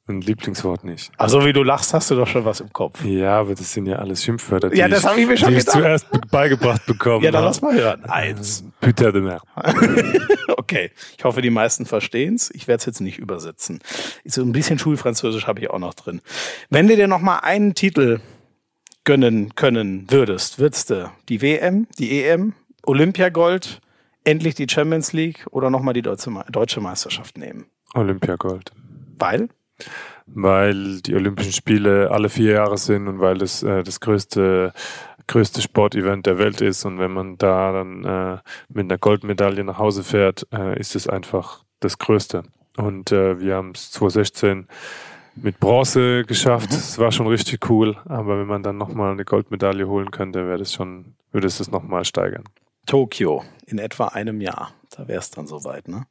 Ein Lieblingswort nicht. Also wie du lachst, hast du doch schon was im Kopf. Ja, aber das sind ja alles Schimpfwörter, die, ja, das ich, ich, mir schon die ich zuerst beigebracht bekommen Ja, dann lass mal hören. Eins. Putain de merde. (laughs) okay, ich hoffe, die meisten verstehen's. Ich werde es jetzt nicht übersetzen. So ein bisschen Schulfranzösisch habe ich auch noch drin. Wenn du dir noch mal einen Titel gönnen können würdest, würdest du die WM, die EM, Olympiagold, endlich die Champions League oder noch mal die deutsche Meisterschaft nehmen? Olympiagold. Weil? Weil die Olympischen Spiele alle vier Jahre sind und weil das äh, das größte größte Sportevent der Welt ist und wenn man da dann äh, mit einer Goldmedaille nach Hause fährt, äh, ist es einfach das Größte. Und äh, wir haben es 2016 mit Bronze geschafft. Mhm. Es war schon richtig cool, aber wenn man dann nochmal eine Goldmedaille holen könnte, wäre das schon, würde es das nochmal steigern. Tokio in etwa einem Jahr. Da wäre es dann soweit, ne?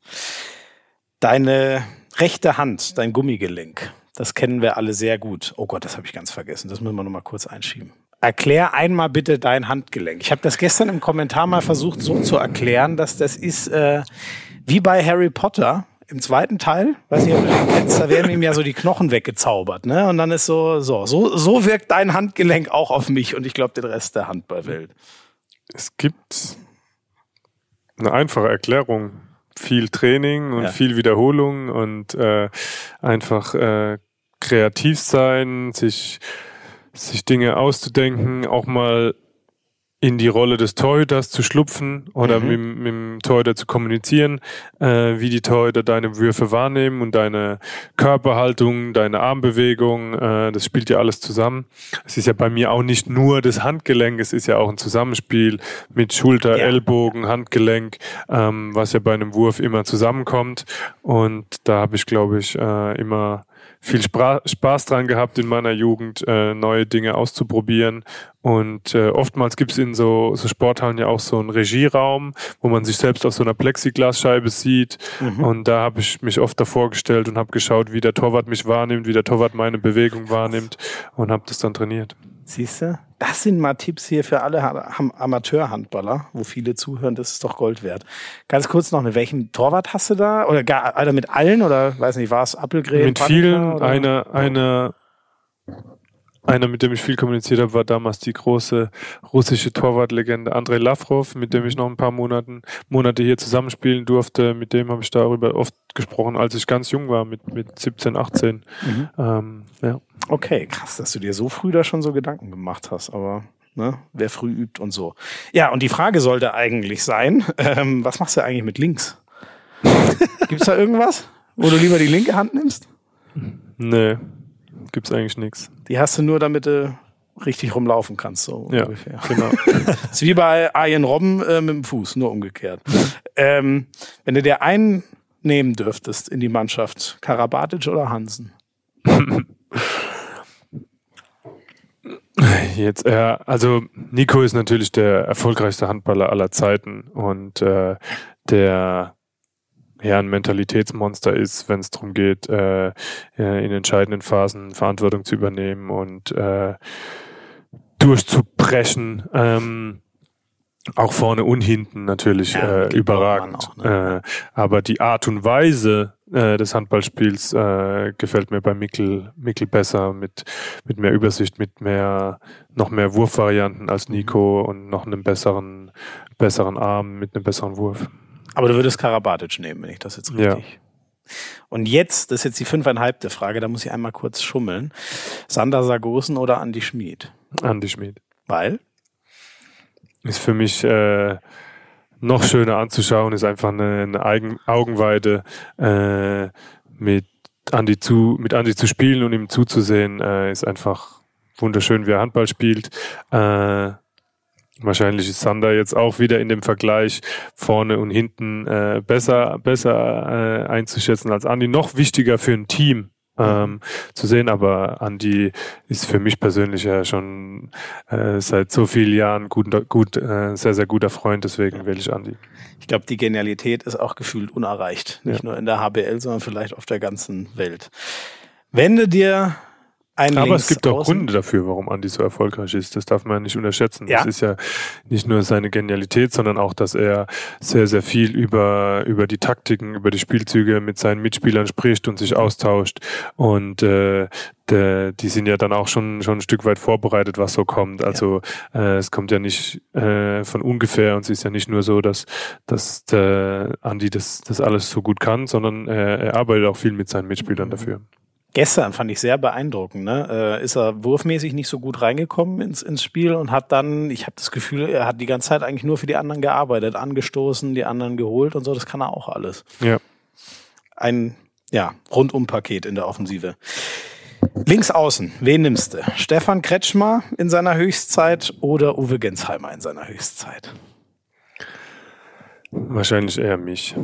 Deine rechte Hand, dein Gummigelenk, das kennen wir alle sehr gut. Oh Gott, das habe ich ganz vergessen. Das müssen wir nochmal kurz einschieben. Erklär einmal bitte dein Handgelenk. Ich habe das gestern im Kommentar mal versucht so zu erklären, dass das ist äh, wie bei Harry Potter im zweiten Teil, weiß nicht, da werden ihm ja so die Knochen weggezaubert, ne? Und dann ist so, so, so, so wirkt dein Handgelenk auch auf mich und ich glaube den Rest der Handballwelt. Es gibt eine einfache Erklärung. Viel Training und ja. viel Wiederholung und äh, einfach äh, kreativ sein, sich, sich Dinge auszudenken, auch mal in die Rolle des Torhüters zu schlupfen oder mhm. mit, mit, dem Torhüter zu kommunizieren, äh, wie die Torhüter deine Würfe wahrnehmen und deine Körperhaltung, deine Armbewegung, äh, das spielt ja alles zusammen. Es ist ja bei mir auch nicht nur das Handgelenk, es ist ja auch ein Zusammenspiel mit Schulter, ja. Ellbogen, Handgelenk, ähm, was ja bei einem Wurf immer zusammenkommt. Und da habe ich, glaube ich, äh, immer viel Spaß dran gehabt in meiner Jugend, äh, neue Dinge auszuprobieren. Und äh, oftmals gibt es in so, so Sporthallen ja auch so einen Regieraum, wo man sich selbst auf so einer Plexiglasscheibe sieht. Mhm. Und da habe ich mich oft davor gestellt und habe geschaut, wie der Torwart mich wahrnimmt, wie der Torwart meine Bewegung wahrnimmt und habe das dann trainiert. Siehst du? Das sind mal Tipps hier für alle Amateurhandballer, wo viele zuhören. Das ist doch Gold wert. Ganz kurz noch, mit welchem Torwart hast du da? Oder gar einer mit allen? Oder weiß nicht, war es Appelgren? Mit vielen. Einer, einer, einer, mit dem ich viel kommuniziert habe, war damals die große russische Torwartlegende Andrei Lavrov, mit dem ich noch ein paar Monaten, Monate hier zusammenspielen durfte. Mit dem habe ich darüber oft gesprochen, als ich ganz jung war, mit, mit 17, 18. Mhm. Ähm, ja. Okay, krass, dass du dir so früh da schon so Gedanken gemacht hast, aber ne, wer früh übt und so. Ja, und die Frage sollte eigentlich sein, (laughs) ähm, was machst du eigentlich mit links? (laughs) Gibt's da irgendwas, wo du lieber die linke Hand nimmst? Nee, gibt's eigentlich nichts. Die hast du nur, damit du richtig rumlaufen kannst, so ja, ungefähr. Genau. (laughs) ist wie bei Arjen Robben äh, mit dem Fuß, nur umgekehrt. ähm, wenn du dir einen nehmen dürftest in die Mannschaft, Karabatic oder Hansen? (laughs) Jetzt, äh, also Nico ist natürlich der erfolgreichste Handballer aller Zeiten und äh, der ja ein Mentalitätsmonster ist, wenn es darum geht, äh, in entscheidenden Phasen Verantwortung zu übernehmen und äh, durchzubrechen. Ähm, auch vorne und hinten natürlich ja, äh, überragend. Auch, ne? äh, aber die Art und Weise äh, des Handballspiels äh, gefällt mir bei Mikkel, Mikkel besser, mit, mit mehr Übersicht, mit mehr, noch mehr Wurfvarianten als mhm. Nico und noch einem besseren, besseren Arm, mit einem besseren Wurf. Aber du würdest Karabatic nehmen, wenn ich das jetzt richtig. Ja. Und jetzt, das ist jetzt die fünfeinhalbte Frage, da muss ich einmal kurz schummeln. Sander Sargosen oder Andi Schmid? Andi Schmid. Weil? ist für mich äh, noch schöner anzuschauen, ist einfach eine, eine Eigen, Augenweide äh, mit Andi zu mit Andi zu spielen und ihm zuzusehen, äh, ist einfach wunderschön, wie er Handball spielt. Äh, wahrscheinlich ist Sander jetzt auch wieder in dem Vergleich vorne und hinten äh, besser besser äh, einzuschätzen als Andi. Noch wichtiger für ein Team ähm, zu sehen. Aber Andi ist für mich persönlich ja schon äh, seit so vielen Jahren gut, gut, äh, sehr, sehr guter Freund. Deswegen wähle ich Andi. Ich glaube, die Genialität ist auch gefühlt unerreicht. Nicht ja. nur in der HBL, sondern vielleicht auf der ganzen Welt. Wenn du dir ein Aber es gibt auch Gründe dafür, warum Andi so erfolgreich ist. Das darf man nicht unterschätzen. Ja. Das ist ja nicht nur seine Genialität, sondern auch, dass er sehr, sehr viel über, über die Taktiken, über die Spielzüge mit seinen Mitspielern spricht und sich austauscht. Und äh, de, die sind ja dann auch schon, schon ein Stück weit vorbereitet, was so kommt. Also ja. äh, es kommt ja nicht äh, von ungefähr und es ist ja nicht nur so, dass, dass der Andi das, das alles so gut kann, sondern äh, er arbeitet auch viel mit seinen Mitspielern dafür. Gestern fand ich sehr beeindruckend. Ne? Äh, ist er wurfmäßig nicht so gut reingekommen ins, ins Spiel und hat dann, ich habe das Gefühl, er hat die ganze Zeit eigentlich nur für die anderen gearbeitet, angestoßen, die anderen geholt und so. Das kann er auch alles. Ja. Ein ja, Rundum-Paket in der Offensive. Links außen, wen nimmst du? Stefan Kretschmer in seiner Höchstzeit oder Uwe Gensheimer in seiner Höchstzeit? Wahrscheinlich eher mich.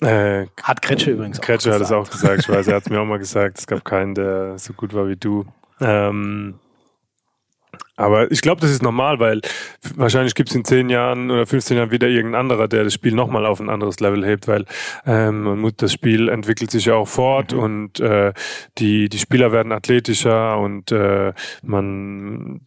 Äh, hat Kretsche übrigens auch Kretsche hat es auch gesagt, ich weiß, er hat es mir auch mal gesagt, es gab keinen, der so gut war wie du. Ähm, aber ich glaube, das ist normal, weil wahrscheinlich gibt es in 10 Jahren oder 15 Jahren wieder irgendein anderer, der das Spiel nochmal auf ein anderes Level hebt, weil ähm, das Spiel entwickelt sich ja auch fort mhm. und äh, die, die Spieler werden athletischer und äh, man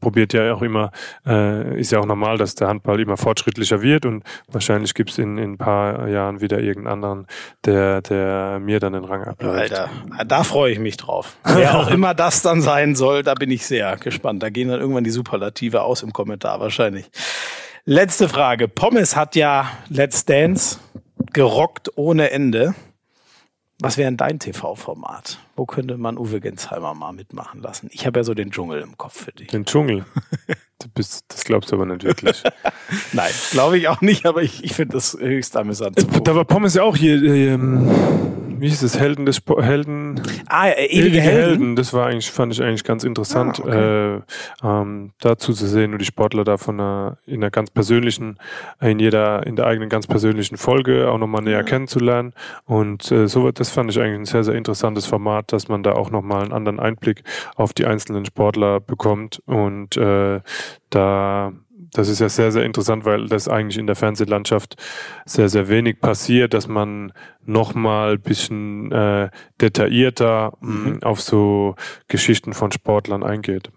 probiert ja auch immer, äh, ist ja auch normal, dass der Handball immer fortschrittlicher wird und wahrscheinlich gibt es in, in ein paar Jahren wieder irgendeinen anderen, der, der mir dann den Rang abläuft. Alter, da freue ich mich drauf. (laughs) Wer auch immer das dann sein soll, da bin ich sehr gespannt. Da gehen dann irgendwann die Superlative aus im Kommentar wahrscheinlich. Letzte Frage. Pommes hat ja Let's Dance gerockt ohne Ende. Was wäre denn dein TV-Format? Wo könnte man Uwe Gensheimer mal mitmachen lassen? Ich habe ja so den Dschungel im Kopf für dich. Den Dschungel? (laughs) Du bist, das glaubst du aber nicht wirklich. (laughs) Nein, glaube ich auch nicht, aber ich, ich finde das höchst amüsant. Da war Pommes ja auch hier, ähm, wie hieß es, Helden des Sp Helden. Ah, ja, ewige, ewige Helden. Helden. Das war eigentlich, fand ich eigentlich ganz interessant, ah, okay. äh, ähm, dazu zu sehen und die Sportler da von einer, in einer ganz persönlichen, in jeder, in der eigenen ganz persönlichen Folge auch nochmal näher ja. kennenzulernen. Und äh, so das fand ich eigentlich ein sehr, sehr interessantes Format, dass man da auch nochmal einen anderen Einblick auf die einzelnen Sportler bekommt und äh, da das ist ja sehr, sehr interessant, weil das eigentlich in der Fernsehlandschaft sehr, sehr wenig passiert, dass man nochmal ein bisschen äh, detaillierter mhm. mh, auf so Geschichten von Sportlern eingeht.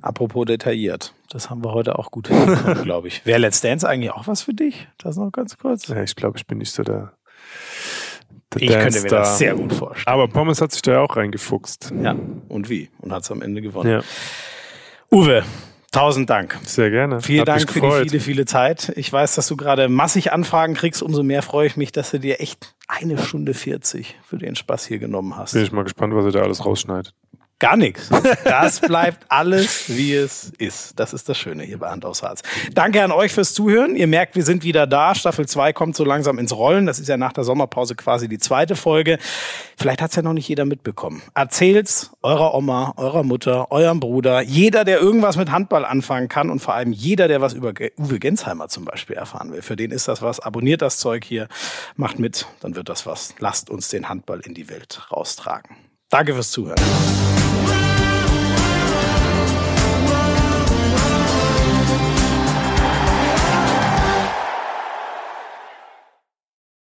Apropos detailliert, das haben wir heute auch gut (laughs) glaube ich. Wäre Let's Dance eigentlich auch was für dich? Das noch ganz kurz. Ja, ich glaube, ich bin nicht so der ich könnte mir das sehr gut vorstellen. Aber Pommes hat sich da ja auch reingefuchst. Ja, und wie? Und hat es am Ende gewonnen. Ja. Uwe, Tausend Dank. Sehr gerne. Vielen Hab Dank für die viele, viele Zeit. Ich weiß, dass du gerade massig Anfragen kriegst. Umso mehr freue ich mich, dass du dir echt eine Stunde 40 für den Spaß hier genommen hast. Bin ich mal gespannt, was er da alles rausschneidet. Gar nichts. Das bleibt alles, wie es ist. Das ist das Schöne hier bei Hand aufs Harz. Danke an euch fürs Zuhören. Ihr merkt, wir sind wieder da. Staffel 2 kommt so langsam ins Rollen. Das ist ja nach der Sommerpause quasi die zweite Folge. Vielleicht hat es ja noch nicht jeder mitbekommen. Erzählt's eurer Oma, eurer Mutter, eurem Bruder, jeder, der irgendwas mit Handball anfangen kann und vor allem jeder, der was über Uwe Gensheimer zum Beispiel erfahren will. Für den ist das was. Abonniert das Zeug hier, macht mit, dann wird das was. Lasst uns den Handball in die Welt raustragen. Danke fürs Zuhören.